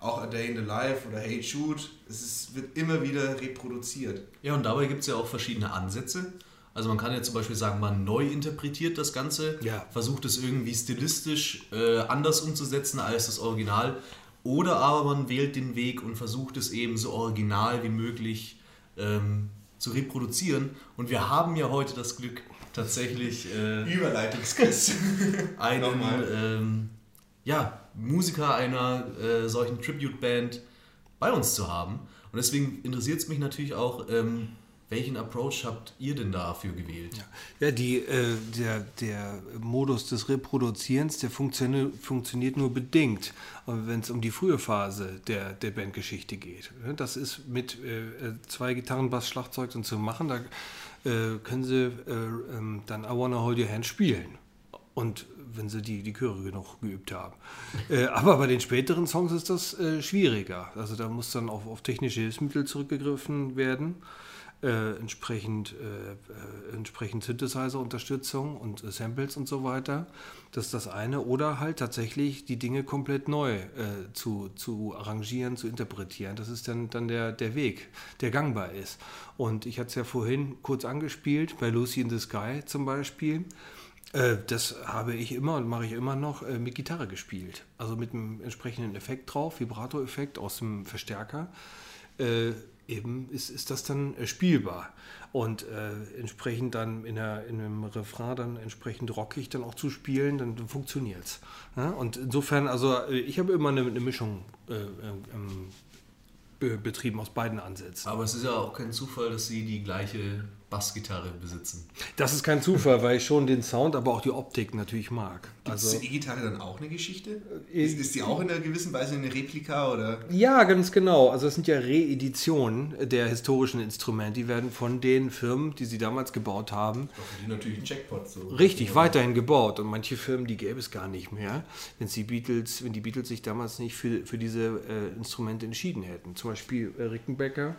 auch A Day in the Life oder Hey Jude. Es ist, wird immer wieder reproduziert.
Ja, und dabei gibt es ja auch verschiedene Ansätze. Also man kann ja zum Beispiel sagen, man neu interpretiert das Ganze,
Ja.
versucht es irgendwie stilistisch äh, anders umzusetzen als das Original. Oder aber man wählt den Weg und versucht es eben so original wie möglich ähm, zu reproduzieren. Und wir haben ja heute das Glück, tatsächlich äh,
Überleitungsquiz.
einen ähm, ja, Musiker einer äh, solchen Tribute-Band bei uns zu haben. Und deswegen interessiert es mich natürlich auch, ähm, welchen Approach habt ihr denn dafür gewählt?
Ja, die, äh, der, der Modus des Reproduzierens, der funktioniert, funktioniert nur bedingt, wenn es um die frühe Phase der, der Bandgeschichte geht. Das ist mit äh, zwei Gitarren, Bass, Schlagzeug und zu machen, da äh, können sie äh, ähm, dann I Wanna Hold Your Hand spielen. Und wenn sie die, die Chöre genug geübt haben. äh, aber bei den späteren Songs ist das äh, schwieriger. Also da muss dann auf, auf technische Hilfsmittel zurückgegriffen werden. Äh, entsprechend, äh, äh, entsprechend Synthesizer-Unterstützung und äh, Samples und so weiter. Das ist das eine. Oder halt tatsächlich die Dinge komplett neu äh, zu, zu arrangieren, zu interpretieren. Das ist dann, dann der, der Weg, der gangbar ist. Und ich hatte es ja vorhin kurz angespielt, bei Lucy in the Sky zum Beispiel. Äh, Das habe ich immer und mache ich immer noch mit Gitarre gespielt. Also mit einem entsprechenden Effekt drauf, Vibrato-Effekt aus dem Verstärker. Äh, eben ist, ist das dann äh, spielbar. Und äh, entsprechend dann in, der, in einem Refrain dann entsprechend rockig dann auch zu spielen, dann, funktioniert es. Ja? Und insofern, also äh, ich habe immer eine, eine Mischung äh, ähm, be betrieben aus beiden Ansätzen.
Aber es ist ja auch kein Zufall, dass sie die gleiche Bassgitarre besitzen.
Das ist kein Zufall, weil ich schon den Sound, aber auch die Optik natürlich mag.
Ist
Also,
die E-Gitarre dann auch eine Geschichte?
Äh,
Ist, ist die auch in einer gewissen Weise eine Replika oder?
ja, ganz genau. Also es sind ja Reeditionen der historischen Instrumente. Die werden von den Firmen, die sie damals gebaut haben,
Die natürlich ein Jackpot so.
richtig weiterhin gebaut. Und manche Firmen, die gäbe es gar nicht mehr, wenn die Beatles, wenn die Beatles sich damals nicht für, für diese äh, Instrumente entschieden hätten. Zum Beispiel äh, Rickenbacker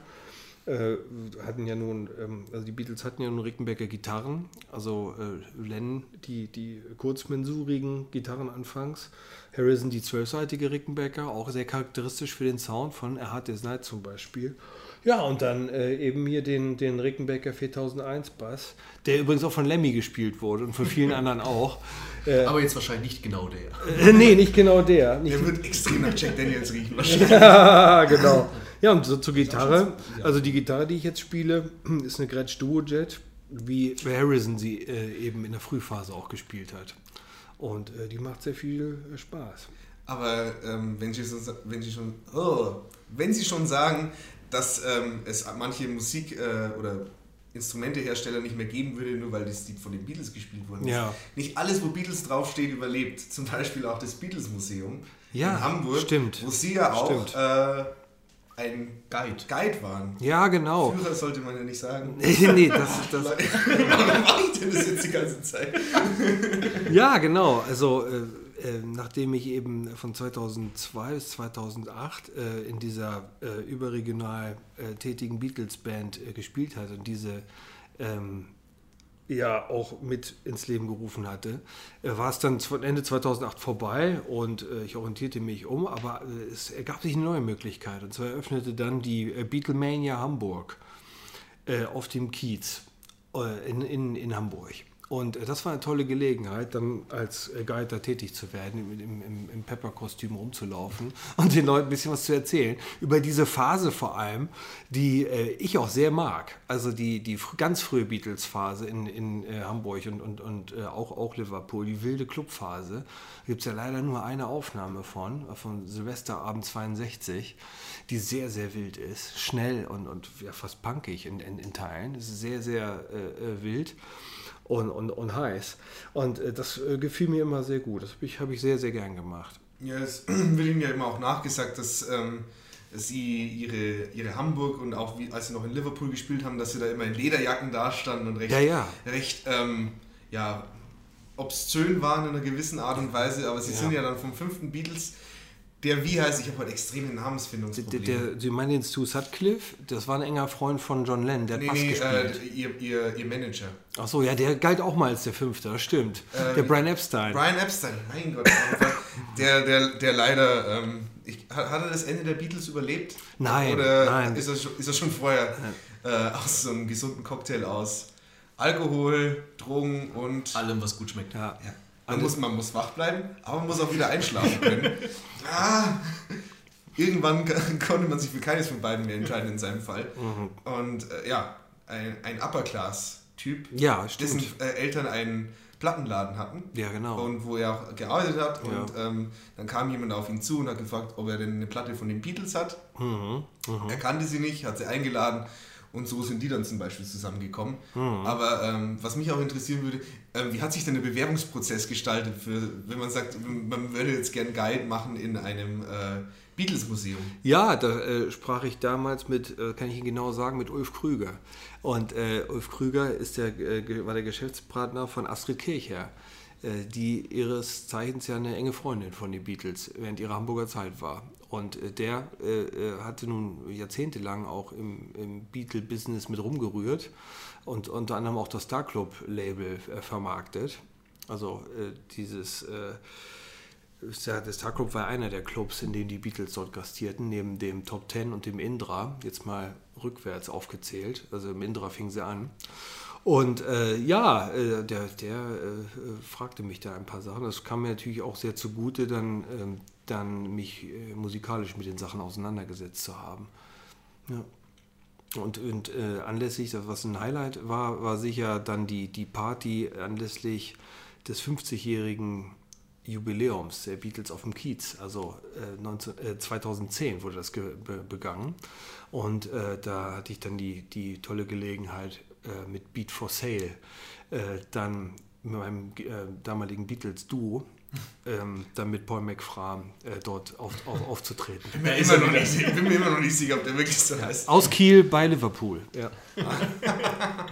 äh, hatten ja nun, ähm, also die Beatles hatten ja nun Rickenbacker Gitarren, also äh, Lennon die, die kurzmensurigen Gitarren anfangs, Harrison die zwölfseitige Rickenbacker, auch sehr charakteristisch für den Sound von A Hard Day's Night zum Beispiel. Ja, und dann äh, eben hier den, den Rickenbacker 4001 Bass, der übrigens auch von Lemmy gespielt wurde und von vielen anderen auch.
Aber jetzt wahrscheinlich nicht genau der.
Äh, nee, nicht genau der. Nicht
Der wird extrem nach Jack Daniels riechen wahrscheinlich.
ja, genau. Ja, und so zur Gitarre. Also die Gitarre, die ich jetzt spiele, ist eine Gretsch Duo Jet, wie Harrison sie äh, eben in der Frühphase auch gespielt hat. Und äh, die macht sehr viel äh, Spaß.
Aber ähm, wenn, Sie sa- wenn, Sie schon, oh, wenn Sie schon sagen, dass ähm, es manche Musik- äh, oder Instrumentehersteller nicht mehr geben würde, nur weil das Lied von den Beatles gespielt worden ist.
Ja.
Nicht alles, wo Beatles draufsteht, überlebt. Zum Beispiel auch das Beatles-Museum
Ja,
in Hamburg,
stimmt.
wo Sie ja auch äh, ein
Guide.
Guide waren.
Ja, genau.
Führer sollte man ja nicht sagen.
nee, nee, das, das,
Warum mache ich denn das jetzt die ganze Zeit?
Ja, genau. Also äh, äh, nachdem ich eben von 2002 bis 2008 äh, in dieser äh, überregional äh, tätigen Beatles-Band äh, gespielt hatte und diese ähm, ja auch mit ins Leben gerufen hatte, äh, war es dann Ende 2008 vorbei und ich orientierte mich um, aber es ergab sich eine neue Möglichkeit und zwar eröffnete dann die Beatlemania Hamburg auf dem Kiez in, in, in Hamburg. Und äh, das war eine tolle Gelegenheit, dann als Guide da tätig zu werden, im, im, im, Pepper-Kostüm rumzulaufen und den Leuten ein bisschen was zu erzählen. Über diese Phase vor allem, die äh, ich auch sehr mag. Also die, die ganz frühe Beatles-Phase in, in äh, Hamburg und, und, und äh, auch, auch Liverpool, die wilde Clubphase. Gibt es ja leider nur eine Aufnahme von, äh, von Silvesterabend 62, die sehr, sehr wild ist. Schnell und, und ja, fast punkig in, in, in Teilen. Es ist sehr, sehr äh, wild und, und, und heiß. Und äh, das äh, gefiel mir immer sehr gut. Das habe ich, hab ich sehr, sehr gern gemacht.
Ja, es wird Ihnen ja immer auch nachgesagt, dass ähm, Sie ihre, ihre Hamburg und auch wie, als Sie noch in Liverpool gespielt haben, dass Sie da immer in Lederjacken dastanden und recht,
Ja, ja.
recht ähm, ja, obszön waren in einer gewissen Art und Weise. Aber Sie
Ja.
sind ja dann vom fünften Beatles, der wie heißt, ich habe halt extreme
Der,
Namensfindungsprobleme.
der, Sie meinen den Stu Sutcliffe? Das war ein enger Freund von John Lennon, der hat
nee,
Bass
nee,
gespielt.
äh, ihr, ihr, ihr Manager.
Ach so, ja, der galt auch mal als der Fünfte, das stimmt.
Äh,
der Brian Epstein.
Brian Epstein, mein Gott, der, der, der leider, ähm, ich, hat hat er das Ende der Beatles überlebt?
Nein,
Oder
nein.
Ist, er schon, ist er schon vorher äh, aus so einem gesunden Cocktail aus Alkohol, Drogen und...
Allem, was gut schmeckt.
Ja.
Ja. Man, muss, man muss wach bleiben, aber man muss auch wieder einschlafen können. ah, irgendwann konnte man sich für keines von beiden mehr entscheiden in seinem Fall.
Mhm.
Und äh, ja, ein, ein Upper-Class-Typ,
Ja,
dessen äh, Eltern einen Plattenladen hatten.
Ja, genau.
Und wo er auch gearbeitet hat.
Ja.
Und ähm, dann kam jemand auf ihn zu und hat gefragt, ob er denn eine Platte von den Beatles hat.
Mhm.
Er kannte sie nicht, hat sie eingeladen. Und so sind die dann zum Beispiel zusammengekommen.
Mhm.
Aber ähm, was mich auch interessieren würde, ähm, wie hat sich denn der Bewerbungsprozess gestaltet, für, wenn man sagt, man würde jetzt gern Guide machen in einem äh, Beatles-Museum?
Ja, da äh, sprach ich damals mit, äh, kann ich Ihnen genau sagen, mit Ulf Krüger. Und äh, Ulf Krüger ist der, äh, war der Geschäftspartner von Astrid Kircher äh, die ihres Zeichens ja eine enge Freundin von den Beatles während ihrer Hamburger Zeit war. Und äh, der äh, äh, hatte nun jahrzehntelang auch im, im Beatle-Business mit rumgerührt und unter anderem auch das Star Club-Label äh, vermarktet. Also äh, dieses äh, der Star Club war einer der Clubs, in denen die Beatles dort gastierten, neben dem Top Ten und dem Indra, jetzt mal rückwärts aufgezählt. Also im Indra fing sie an. Und äh, ja, äh, der, der äh, fragte mich da ein paar Sachen. Das kam mir natürlich auch sehr zugute, dann, ähm, dann mich äh, musikalisch mit den Sachen auseinandergesetzt zu haben. Ja. Und, und äh, anlässlich, was ein Highlight war, war sicher dann die, die Party anlässlich des 50-jährigen Jubiläums der Beatles auf dem Kiez. Also äh, 19, äh, 2010 wurde das be begangen. Und äh, da hatte ich dann die, die tolle Gelegenheit, äh, mit Beat for Sale äh, dann mit meinem äh, damaligen Beatles-Duo ähm, dann mit Paul McFram äh, dort auf, auf, aufzutreten.
Bin mir, immer noch nicht, sicher- bin mir immer noch nicht sicher, ob der wirklich so heißt.
Aus Kiel bei Liverpool. Ja.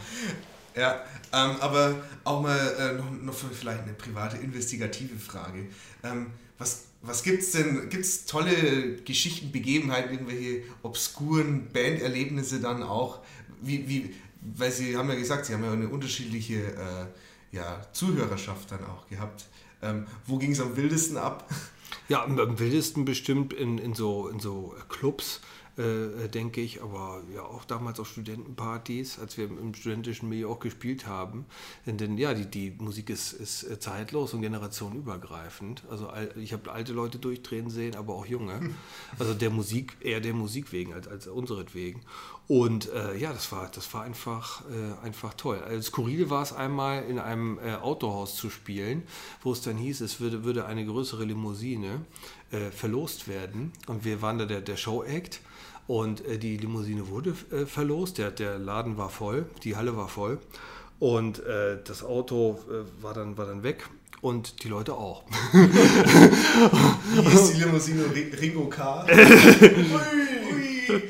Ja, ähm, aber auch mal äh, noch, noch für vielleicht eine private, investigative Frage. Ähm, was was gibt es denn? Gibt es tolle Geschichten, Begebenheiten, irgendwelche obskuren Banderlebnisse dann auch? Wie, wie, weil Sie haben ja gesagt, Sie haben ja eine unterschiedliche äh, ja, Zuhörerschaft dann auch gehabt. Ähm, wo ging es am wildesten ab?
Ja, am, am wildesten bestimmt in, in, so, in so Clubs, äh, denke ich, aber ja auch damals auf Studentenpartys, als wir im, im studentischen Milieu auch gespielt haben. Denn, ja, die, die Musik ist, ist äh, zeitlos und generationenübergreifend. Also al- ich habe alte Leute durchdrehen sehen, aber auch junge. Also der Musik, eher der Musik wegen als, als unseretwegen. Und äh, ja, das war, das war einfach, äh, einfach toll. Also skurril war es einmal in einem äh, Autohaus zu spielen, wo es dann hieß, es würde, würde eine größere Limousine äh, verlost werden. Und wir waren da der, der Show-Act. Und äh, die Limousine wurde äh, verlost. Der, der Laden war voll, die Halle war voll. Und das Auto war, dann, war dann weg. Und die Leute auch.
Wie ist die Limousine Ri- Ringo K? Ui, ui.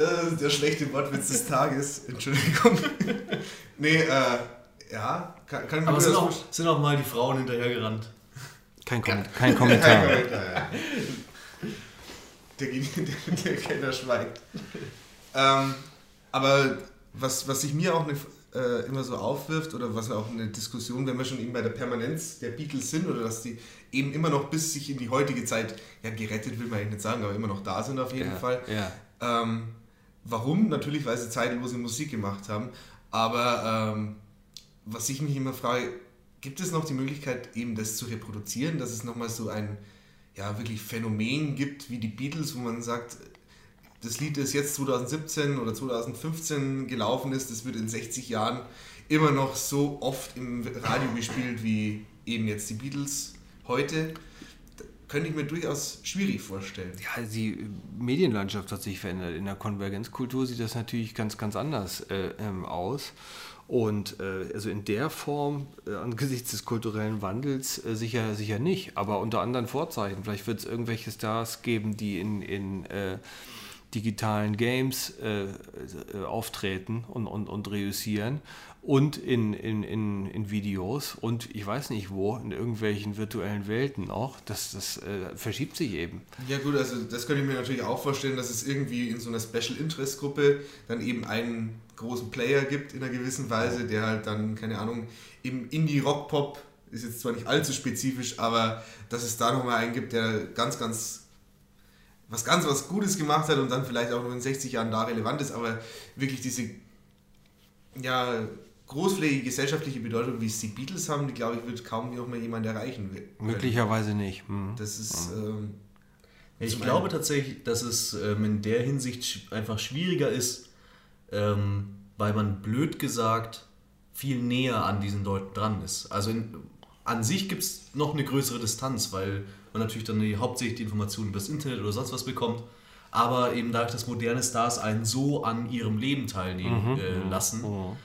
Das ist der schlechte Wortwitz des Tages. Entschuldigung. Nee, äh, ja, kann, kann
Aber sind auch, sind auch mal die Frauen hinterhergerannt.
Kein, Kom kein
Kein
Kommentar.
Kommentar, ja. Der, der, der Kenner schweigt. Ähm, aber was, was sich mir auch eine, äh, immer so aufwirft, oder was auch eine Diskussion, wenn wir schon eben bei der Permanenz der Beatles sind, oder dass die eben immer noch bis sich in die heutige Zeit, ja gerettet will man eigentlich nicht sagen, aber immer noch da sind auf jeden
Ja,
Fall.
ja.
Ähm, warum? Natürlich, weil sie zeitlose Musik gemacht haben. Aber ähm, was ich mich immer frage, gibt es noch die Möglichkeit, eben das zu reproduzieren, dass es nochmal so ein ja, wirklich Phänomen gibt wie die Beatles, wo man sagt, das Lied, das jetzt 2017 oder 2015 gelaufen ist, das wird in 60 Jahren immer noch so oft im Radio gespielt wie eben jetzt die Beatles heute. Könnte ich mir durchaus schwierig vorstellen.
Ja, die Medienlandschaft hat sich verändert. In der Konvergenzkultur sieht das natürlich ganz, ganz anders äh, ähm, aus. Und äh, also in der Form, äh, angesichts des kulturellen Wandels, äh, sicher, sicher nicht. Aber unter anderen Vorzeichen. Vielleicht wird es irgendwelche Stars geben, die in, in äh, digitalen Games äh, äh, auftreten und, und, und reüssieren und in, in, in, in Videos und ich weiß nicht wo, in irgendwelchen virtuellen Welten auch. Das, das äh, verschiebt sich eben.
Ja gut, also das könnte ich mir natürlich auch vorstellen, dass es irgendwie in so einer Special Interest Gruppe dann eben einen großen Player gibt in einer gewissen Weise, der halt dann, keine Ahnung, im Indie-Rock-Pop, ist jetzt zwar nicht allzu spezifisch, aber dass es da nochmal einen gibt, der ganz, ganz was ganz was Gutes gemacht hat und dann vielleicht auch noch in 60 Jahren da relevant ist, aber wirklich diese ja, großflächige gesellschaftliche Bedeutung, wie es die Beatles haben, die glaube ich, wird kaum noch mal jemand erreichen. können.
Möglicherweise nicht. Hm.
Das ist ähm,
Ich
Zum
glaube tatsächlich, dass es ähm, in der Hinsicht sch- einfach schwieriger ist, ähm, weil man blöd gesagt viel näher an diesen Leuten dran ist. Also in, an sich gibt es noch eine größere Distanz, weil man natürlich dann die, hauptsächlich die Informationen über das Internet oder sonst was bekommt. Aber eben dadurch, dass moderne Stars einen so an ihrem Leben teilnehmen äh, lassen,
Oh.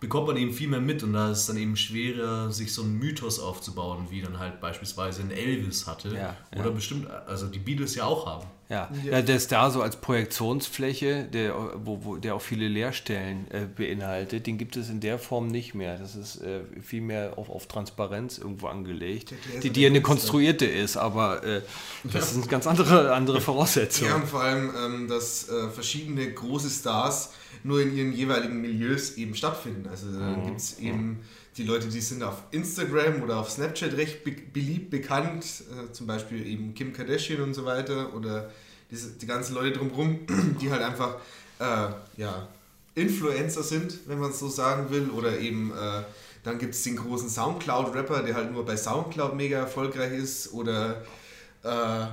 Bekommt man eben viel mehr mit und da ist es dann eben schwerer, sich so einen Mythos aufzubauen, wie dann halt beispielsweise ein Elvis hatte.
Ja,
oder
ja.
bestimmt, also die Beatles ja auch haben.
Ja, ja. der Star so als Projektionsfläche, der, wo, wo, der auch viele Leerstellen äh, beinhaltet, den gibt es in der Form nicht mehr. Das ist äh, viel mehr auf, auf Transparenz irgendwo angelegt,
Gläser
die,
der
die ja eine konstruierte ist, aber äh, das sind ganz andere, andere Voraussetzungen.
Ja, und vor allem, ähm, dass äh, verschiedene große Stars nur in ihren jeweiligen Milieus eben stattfinden. Also da
Mhm.
gibt es eben die Leute, die sind auf Instagram oder auf Snapchat recht be beliebt, bekannt, äh, zum Beispiel eben Kim Kardashian und so weiter oder diese, die ganzen Leute drumherum, die halt einfach äh, ja, Influencer sind, wenn man es so sagen will, oder eben äh, dann gibt es den großen Soundcloud-Rapper, der halt nur bei Soundcloud mega erfolgreich ist, oder äh,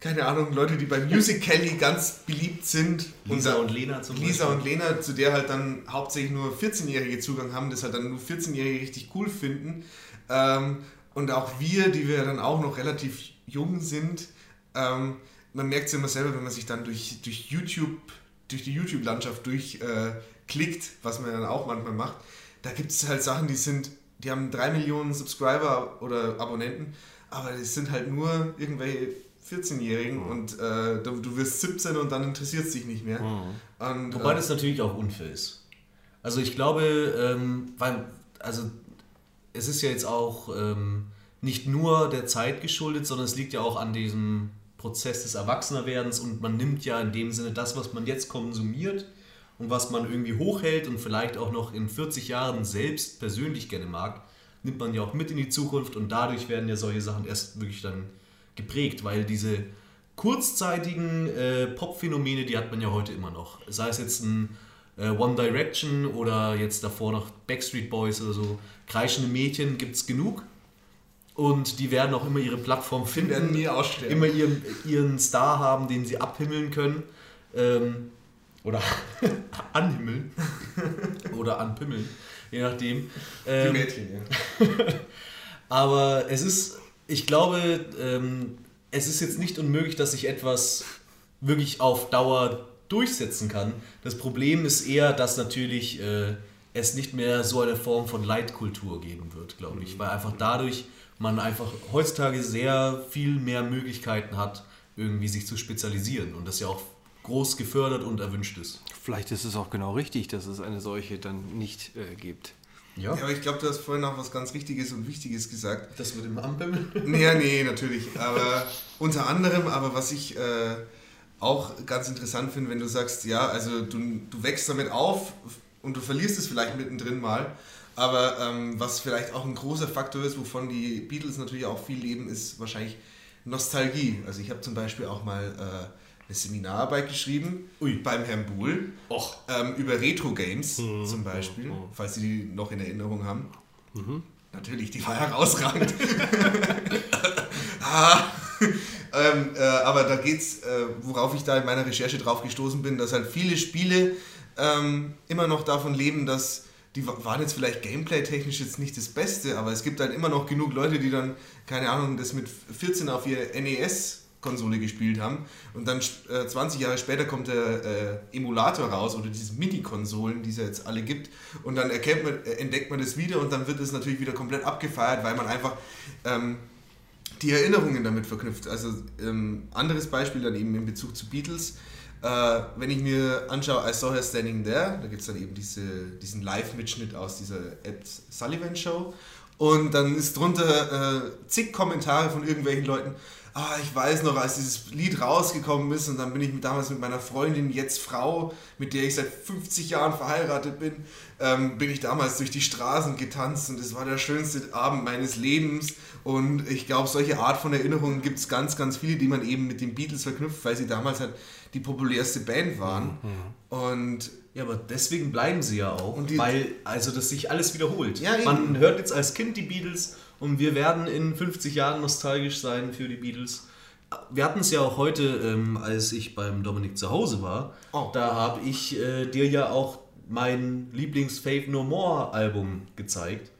keine Ahnung, Leute, die bei Musical.ly ganz beliebt sind.
Lisa
da-
und Lena zum
Lisa
Beispiel.
und Lena, zu der halt dann hauptsächlich nur 14-Jährige Zugang haben, das halt dann nur 14-Jährige richtig cool finden. Ähm, und auch wir, die wir dann auch noch relativ jung sind, ähm, man merkt es immer selber, wenn man sich dann durch, durch YouTube, durch die YouTube-Landschaft durchklickt, klickt, was man dann auch manchmal macht, da gibt es halt Sachen, die sind, die haben 3 Millionen Subscriber oder Abonnenten, aber es sind halt nur irgendwelche 14-Jährigen und äh, du, du wirst 17 und dann interessiert es dich nicht mehr. Und,
Wobei
äh,
das natürlich auch unfair ist. Also ich glaube, ähm, weil, also es ist ja jetzt auch ähm, nicht nur der Zeit geschuldet, sondern es liegt ja auch an diesem Prozess des Erwachsenerwerdens und man nimmt ja in dem Sinne das, was man jetzt konsumiert und was man irgendwie hochhält und vielleicht auch noch in 40 Jahren selbst persönlich gerne mag, nimmt man ja auch mit in die Zukunft und dadurch werden ja solche Sachen erst wirklich dann geprägt, weil diese kurzzeitigen äh, Pop-Phänomene, die hat man ja heute immer noch. Sei es jetzt ein äh, One Direction oder jetzt davor noch Backstreet Boys oder so, kreischende Mädchen gibt es genug. Und die werden auch immer ihre Plattform finden,
werden nie aussterben.
immer ihren, ihren Star haben, den sie abhimmeln können. Ähm, oder anhimmeln. oder anpimmeln, je nachdem.
die
Ähm,
Mädchen, ja.
aber es ist, ich glaube, ähm, es ist jetzt nicht unmöglich, dass sich etwas wirklich auf Dauer durchsetzen kann. Das Problem ist eher, dass natürlich äh, es nicht mehr so eine Form von Leitkultur geben wird, glaube ich. Weil einfach dadurch man einfach heutzutage sehr viel mehr Möglichkeiten hat, irgendwie sich zu spezialisieren. Und das ja auch groß gefördert und erwünscht ist.
Vielleicht ist es auch genau richtig, dass es eine solche dann nicht äh, gibt.
Ja.
Ja, aber ich glaube, du hast vorhin auch was ganz Richtiges und Wichtiges gesagt.
Das mit dem Anpimmeln?
Nee, nee, natürlich. Aber unter anderem, aber was ich äh, auch ganz interessant finde, wenn du sagst, ja, also du, du wächst damit auf und du verlierst es vielleicht mittendrin mal. Aber ähm, was vielleicht auch ein großer Faktor ist, wovon die Beatles natürlich auch viel leben, ist wahrscheinlich Nostalgie. Also ich habe zum Beispiel auch mal äh, eine Seminararbeit geschrieben
Ui.
beim Herrn Buhl ähm, über Retro-Games zum Beispiel, falls Sie die noch in Erinnerung haben. Natürlich, die war herausragend. ah, ähm, äh, aber da geht's, äh, worauf ich da in meiner Recherche drauf gestoßen bin, dass halt viele Spiele ähm, immer noch davon leben, dass die wa- waren jetzt vielleicht gameplay-technisch jetzt nicht das Beste, aber es gibt halt immer noch genug Leute, die dann, keine Ahnung, das mit 14 auf ihr NES-Konsole gespielt haben und dann äh, 20 Jahre später kommt der äh, Emulator raus oder diese Mini-Konsolen, die es jetzt alle gibt und dann erkennt man, äh, entdeckt man das wieder und dann wird es natürlich wieder komplett abgefeiert, weil man einfach ähm, die Erinnerungen damit verknüpft. Also ähm, anderes Beispiel dann eben in Bezug zu Beatles. Äh, wenn ich mir anschaue, I Saw Her Standing There, da gibt es dann eben diese, diesen Live-Mitschnitt aus dieser Ed Sullivan Show. Und dann ist drunter äh, zig Kommentare von irgendwelchen Leuten. Ah, ich weiß noch, als dieses Lied rausgekommen ist und dann bin ich damals mit meiner Freundin, jetzt Frau, mit der ich seit 50 Jahren verheiratet bin, ähm, bin ich damals durch die Straßen getanzt und es war der schönste Abend meines Lebens. Und ich glaube, solche Art von Erinnerungen gibt es ganz, ganz viele, die man eben mit den Beatles verknüpft, weil sie damals halt die populärste Band waren. Und
Ja, aber deswegen bleiben sie ja auch,
Und die-
weil also das sich alles wiederholt.
Ja.
Man hört jetzt als Kind die Beatles und wir werden in 50 Jahren nostalgisch sein für die Beatles. Wir hatten es ja auch heute, ähm, als ich beim Dominik zu Hause war.
Oh.
Da habe ich äh, dir ja auch mein Lieblings-Fave No More Album gezeigt.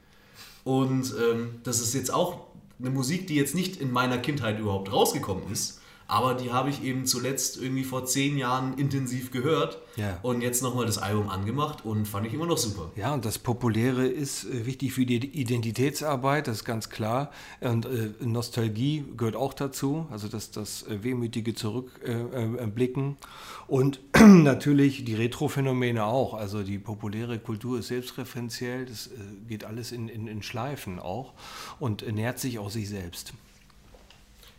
Und ähm, das ist jetzt auch eine Musik, die jetzt nicht in meiner Kindheit überhaupt rausgekommen ist, Aber die habe ich eben zuletzt irgendwie vor zehn Jahren intensiv gehört
Ja.
und jetzt nochmal das Album angemacht und fand ich immer noch super.
Ja, und das Populäre ist äh, wichtig für die Identitätsarbeit, das ist ganz klar. Und äh, Nostalgie gehört auch dazu, also das, das äh, wehmütige Zurückblicken. Äh, und natürlich die Retro-Phänomene auch. Also die populäre Kultur ist selbstreferenziell, das geht alles in, in, in Schleifen auch und äh, nährt sich auch sich selbst.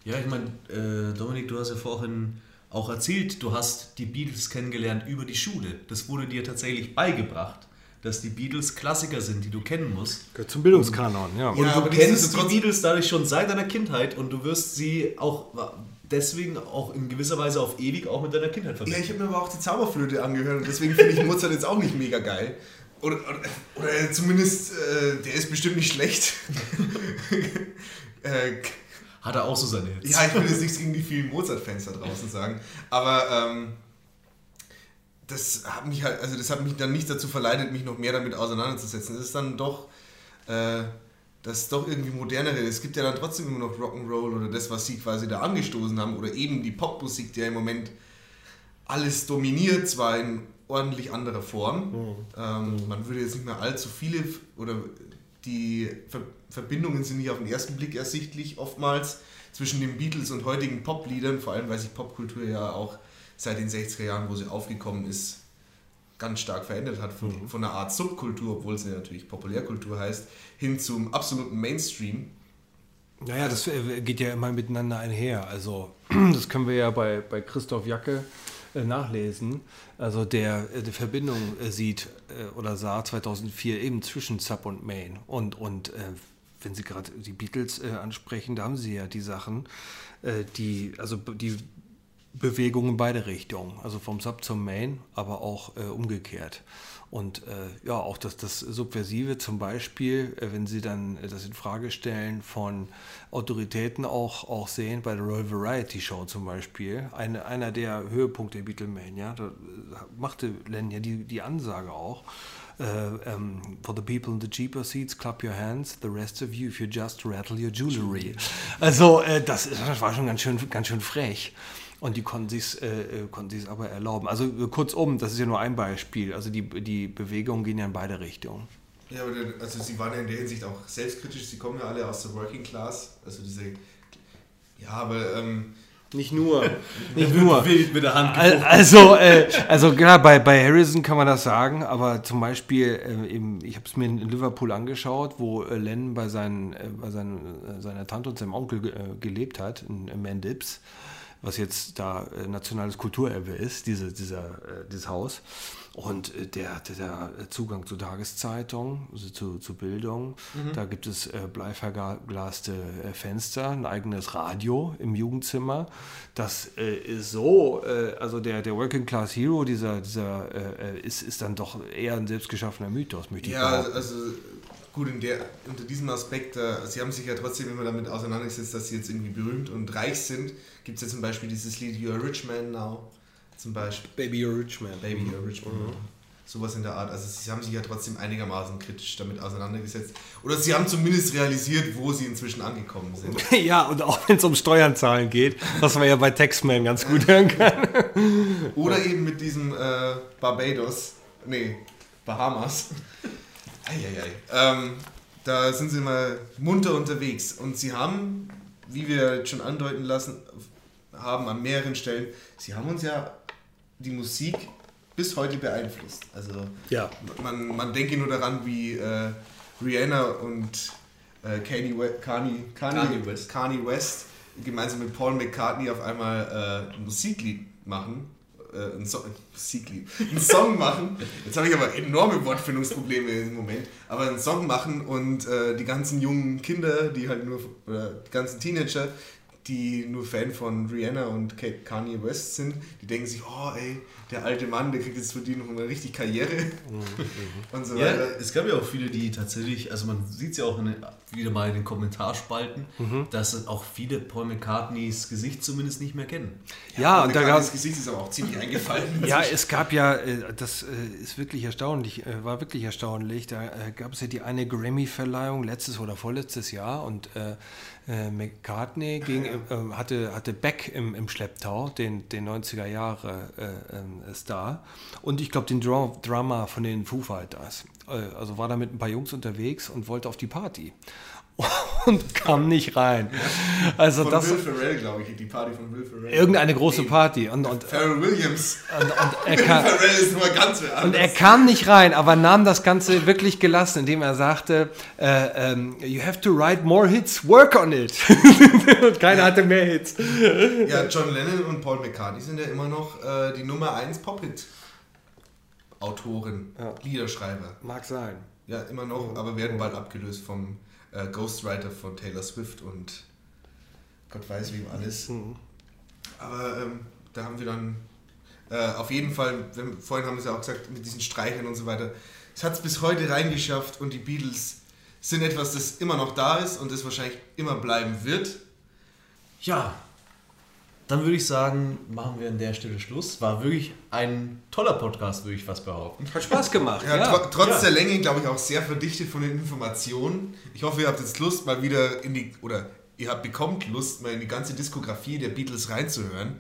Ja, ich meine, äh, Dominik, du hast ja vorhin auch erzählt, du hast die Beatles kennengelernt über die Schule. Das wurde dir tatsächlich beigebracht, dass die Beatles Klassiker sind, die du kennen musst.
Gehört zum Bildungskanon, ja.
Und
Ja,
du
aber
kennst die Beatles dadurch schon seit deiner Kindheit und du wirst sie auch deswegen auch in gewisser Weise auf ewig auch mit deiner Kindheit
Ja,
verbinden.
ich habe mir aber auch die Zauberflöte angehört und deswegen finde ich Mozart jetzt auch nicht mega geil. Oder, oder, oder zumindest, äh, der ist bestimmt nicht schlecht. äh,
Hat er auch so seine Hits.
ja, ich will jetzt nichts gegen die vielen Mozart-Fans da draußen sagen, aber ähm, das hat mich halt, also das hat mich dann nicht dazu verleitet, mich noch mehr damit auseinanderzusetzen. Es ist dann doch äh, das doch irgendwie modernere. Es gibt ja dann trotzdem immer noch Rock'n'Roll oder das, was sie quasi da angestoßen haben oder eben die Popmusik, die ja im Moment alles dominiert, zwar in ordentlich anderer Form. Ähm, man würde jetzt nicht mehr allzu viele oder die Ver Verbindungen sind nicht auf den ersten Blick ersichtlich oftmals zwischen den Beatles und heutigen Popliedern, vor allem weil sich Popkultur ja auch seit den 60er Jahren, wo sie aufgekommen ist, ganz stark verändert hat. Von, von einer Art Subkultur, obwohl sie natürlich Populärkultur heißt, hin zum absoluten Mainstream.
Naja, das äh, geht ja immer miteinander einher. Also, das können wir ja bei, bei Christoph Jacke nachlesen. Also, der äh, die Verbindung äh, sieht äh, oder sah 2004 eben zwischen Sub und Main. Und, und äh, wenn Sie gerade die Beatles äh, ansprechen, da haben Sie ja die Sachen, äh, die, also die Bewegung in beide Richtungen, also vom Sub zum Main, aber auch äh, umgekehrt. Und äh, ja, auch das, das Subversive zum Beispiel, äh, wenn Sie dann äh, das in Frage stellen von Autoritäten auch, auch sehen, bei der Royal Variety Show zum Beispiel, eine, einer der Höhepunkte der Beatlemania, da äh, machte Len ja die, die Ansage auch, äh, ähm, for the people in the cheaper seats, clap your hands, the rest of you, if you just rattle your jewelry. Also äh, das, das war schon ganz schön, ganz schön frech. Und die konnten sich äh, äh, konnten sich's aber erlauben. Also äh, kurzum, das ist ja nur ein Beispiel. Also die, die Bewegungen gehen ja in beide Richtungen.
Ja, aber der- also sie waren ja in der Hinsicht auch selbstkritisch, sie kommen ja alle aus der Working Class, also diese, ja, aber ähm,
Nicht nur. Nicht nur.
Mit der Hand.
Also, äh, also klar, bei, bei Harrison kann man das sagen, aber zum Beispiel, äh, eben, ich habe es mir in Liverpool angeschaut, wo äh, Len bei, seinen, äh, bei seinen, äh, seiner Tante und seinem Onkel ge- äh, gelebt hat, in, in Mendips, was jetzt da äh, nationales Kulturerbe ist, diese, dieser, äh, dieses Haus. Und äh, der hatte da Zugang zu Tageszeitungen, also zu, zu Bildung. Da gibt es äh, bleiverglaste äh, Fenster, ein eigenes Radio im Jugendzimmer. Das äh, ist so, äh, also der, der Working Class Hero, dieser, dieser äh, äh, ist, ist dann doch eher ein selbstgeschaffener Mythos, möchte ich
ja,
behaupten.
also gut, in der, unter diesem Aspekt, äh, sie haben sich ja trotzdem immer damit auseinandergesetzt, dass sie jetzt irgendwie berühmt und reich sind. Gibt es ja zum Beispiel dieses Lied You're a Rich Man Now, zum Beispiel.
Baby You're a Rich Man.
Baby, you're a rich man. Sowas in der Art. Also sie haben sich ja trotzdem einigermaßen kritisch damit auseinandergesetzt. Oder sie haben zumindest realisiert, wo sie inzwischen angekommen sind.
Ja, und auch wenn es um Steuernzahlen geht, was man ja bei Taxman ganz gut hören kann.
Oder eben mit diesem äh, Barbados, nee, Bahamas. Eieiei. Ähm, da sind sie mal munter unterwegs. Und sie haben, wie wir schon andeuten lassen, haben an mehreren Stellen, sie haben uns ja die Musik bis heute beeinflusst. Also
Ja.
man, man denke nur daran, wie äh, Rihanna und äh, Kanye, Kanye, Kanye,
Kanye West.
Kanye West gemeinsam mit Paul McCartney auf einmal äh, ein Musiklied machen. Äh, ein, so ein Musiklied. Ein Song machen. Jetzt habe ich aber enorme Wortfindungsprobleme im Moment. Aber einen Song machen und äh, die ganzen jungen Kinder, die halt nur, oder die ganzen Teenager, die nur Fan von Rihanna und Ka- Kanye West sind, die denken sich, oh ey, der alte Mann, der kriegt jetzt für die noch mal richtig Karriere und so
Ja,
weiter.
es gab ja auch viele, die tatsächlich, also man sieht es ja auch in wieder mal in den Kommentarspalten, dass auch viele Paul McCartneys Gesicht zumindest nicht mehr kennen.
Ja, und da gab
das Gesicht ist aber auch ziemlich eingefallen.
Ja, es gab ja, äh, das äh, ist wirklich erstaunlich, äh, war wirklich erstaunlich. Da gab es ja die eine Grammy-Verleihung letztes oder vorletztes Jahr und äh,
äh, McCartney ging, äh, hatte, hatte Beck im, im Schlepptau, den, den 90er Jahre äh, ähm, Star. Und ich glaube, den Dra Drummer von den Foo Fighters. Äh, also war da mit ein paar Jungs unterwegs und wollte auf die Party. und kam nicht rein. Also
Von
das
Will Ferrell, glaube ich, die Party von Will Ferrell.
irgendeine große Party und, und,
Pharrell Williams.
und, und er
Will
kam,
Ferrell ist nur ganz wer
Und er kam nicht rein, aber nahm das Ganze wirklich gelassen, indem er sagte, äh, ähm, you have to write more hits, work on it. und keiner hatte mehr Hits.
Ja, John Lennon und Paul McCartney sind ja immer noch äh, die Nummer 1 Pop-Hit-Autoren,
Ja.
Liederschreiber.
Mag sein.
Ja, immer noch, aber werden bald abgelöst vom äh, Ghostwriter von Taylor Swift und Gott weiß wem alles. Aber ähm, da haben wir dann äh, auf jeden Fall, wir, vorhin haben wir es ja auch gesagt, mit diesen Streichern und so weiter, es hat es bis heute reingeschafft und die Beatles sind etwas, das immer noch da ist und das wahrscheinlich immer bleiben wird.
Ja, dann würde ich sagen, machen wir an der Stelle Schluss. War wirklich ein toller Podcast, würde ich fast behaupten.
Hat Spaß gemacht.
Ja,
Ja,
tro trotz
ja.
der Länge, glaube ich, auch sehr verdichtet von den Informationen. Ich hoffe, ihr habt jetzt Lust, mal wieder in die, oder ihr habt bekommt Lust, mal in die ganze Diskografie der Beatles reinzuhören.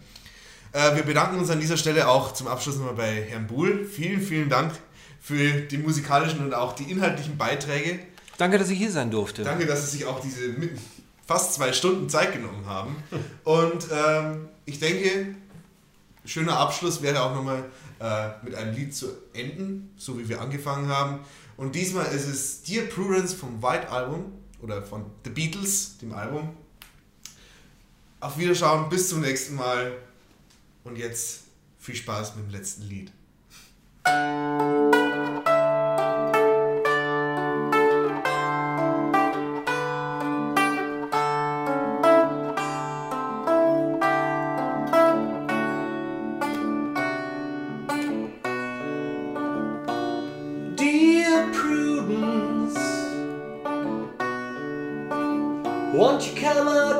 Äh, wir bedanken uns an dieser Stelle auch zum Abschluss nochmal bei Herrn Buhl. Vielen, vielen Dank für die musikalischen und auch die inhaltlichen Beiträge.
Danke, dass ich hier sein durfte.
Danke, dass Sie sich auch diese fast zwei Stunden Zeit genommen haben. Und ähm, ich denke, schöner Abschluss wäre auch nochmal äh, mit einem Lied zu enden, so wie wir angefangen haben. Und diesmal ist es Dear Prudence vom White Album oder von The Beatles, dem Album. Auf Wiederschauen, bis zum nächsten Mal. Und jetzt viel Spaß mit dem letzten Lied.
Won't you come out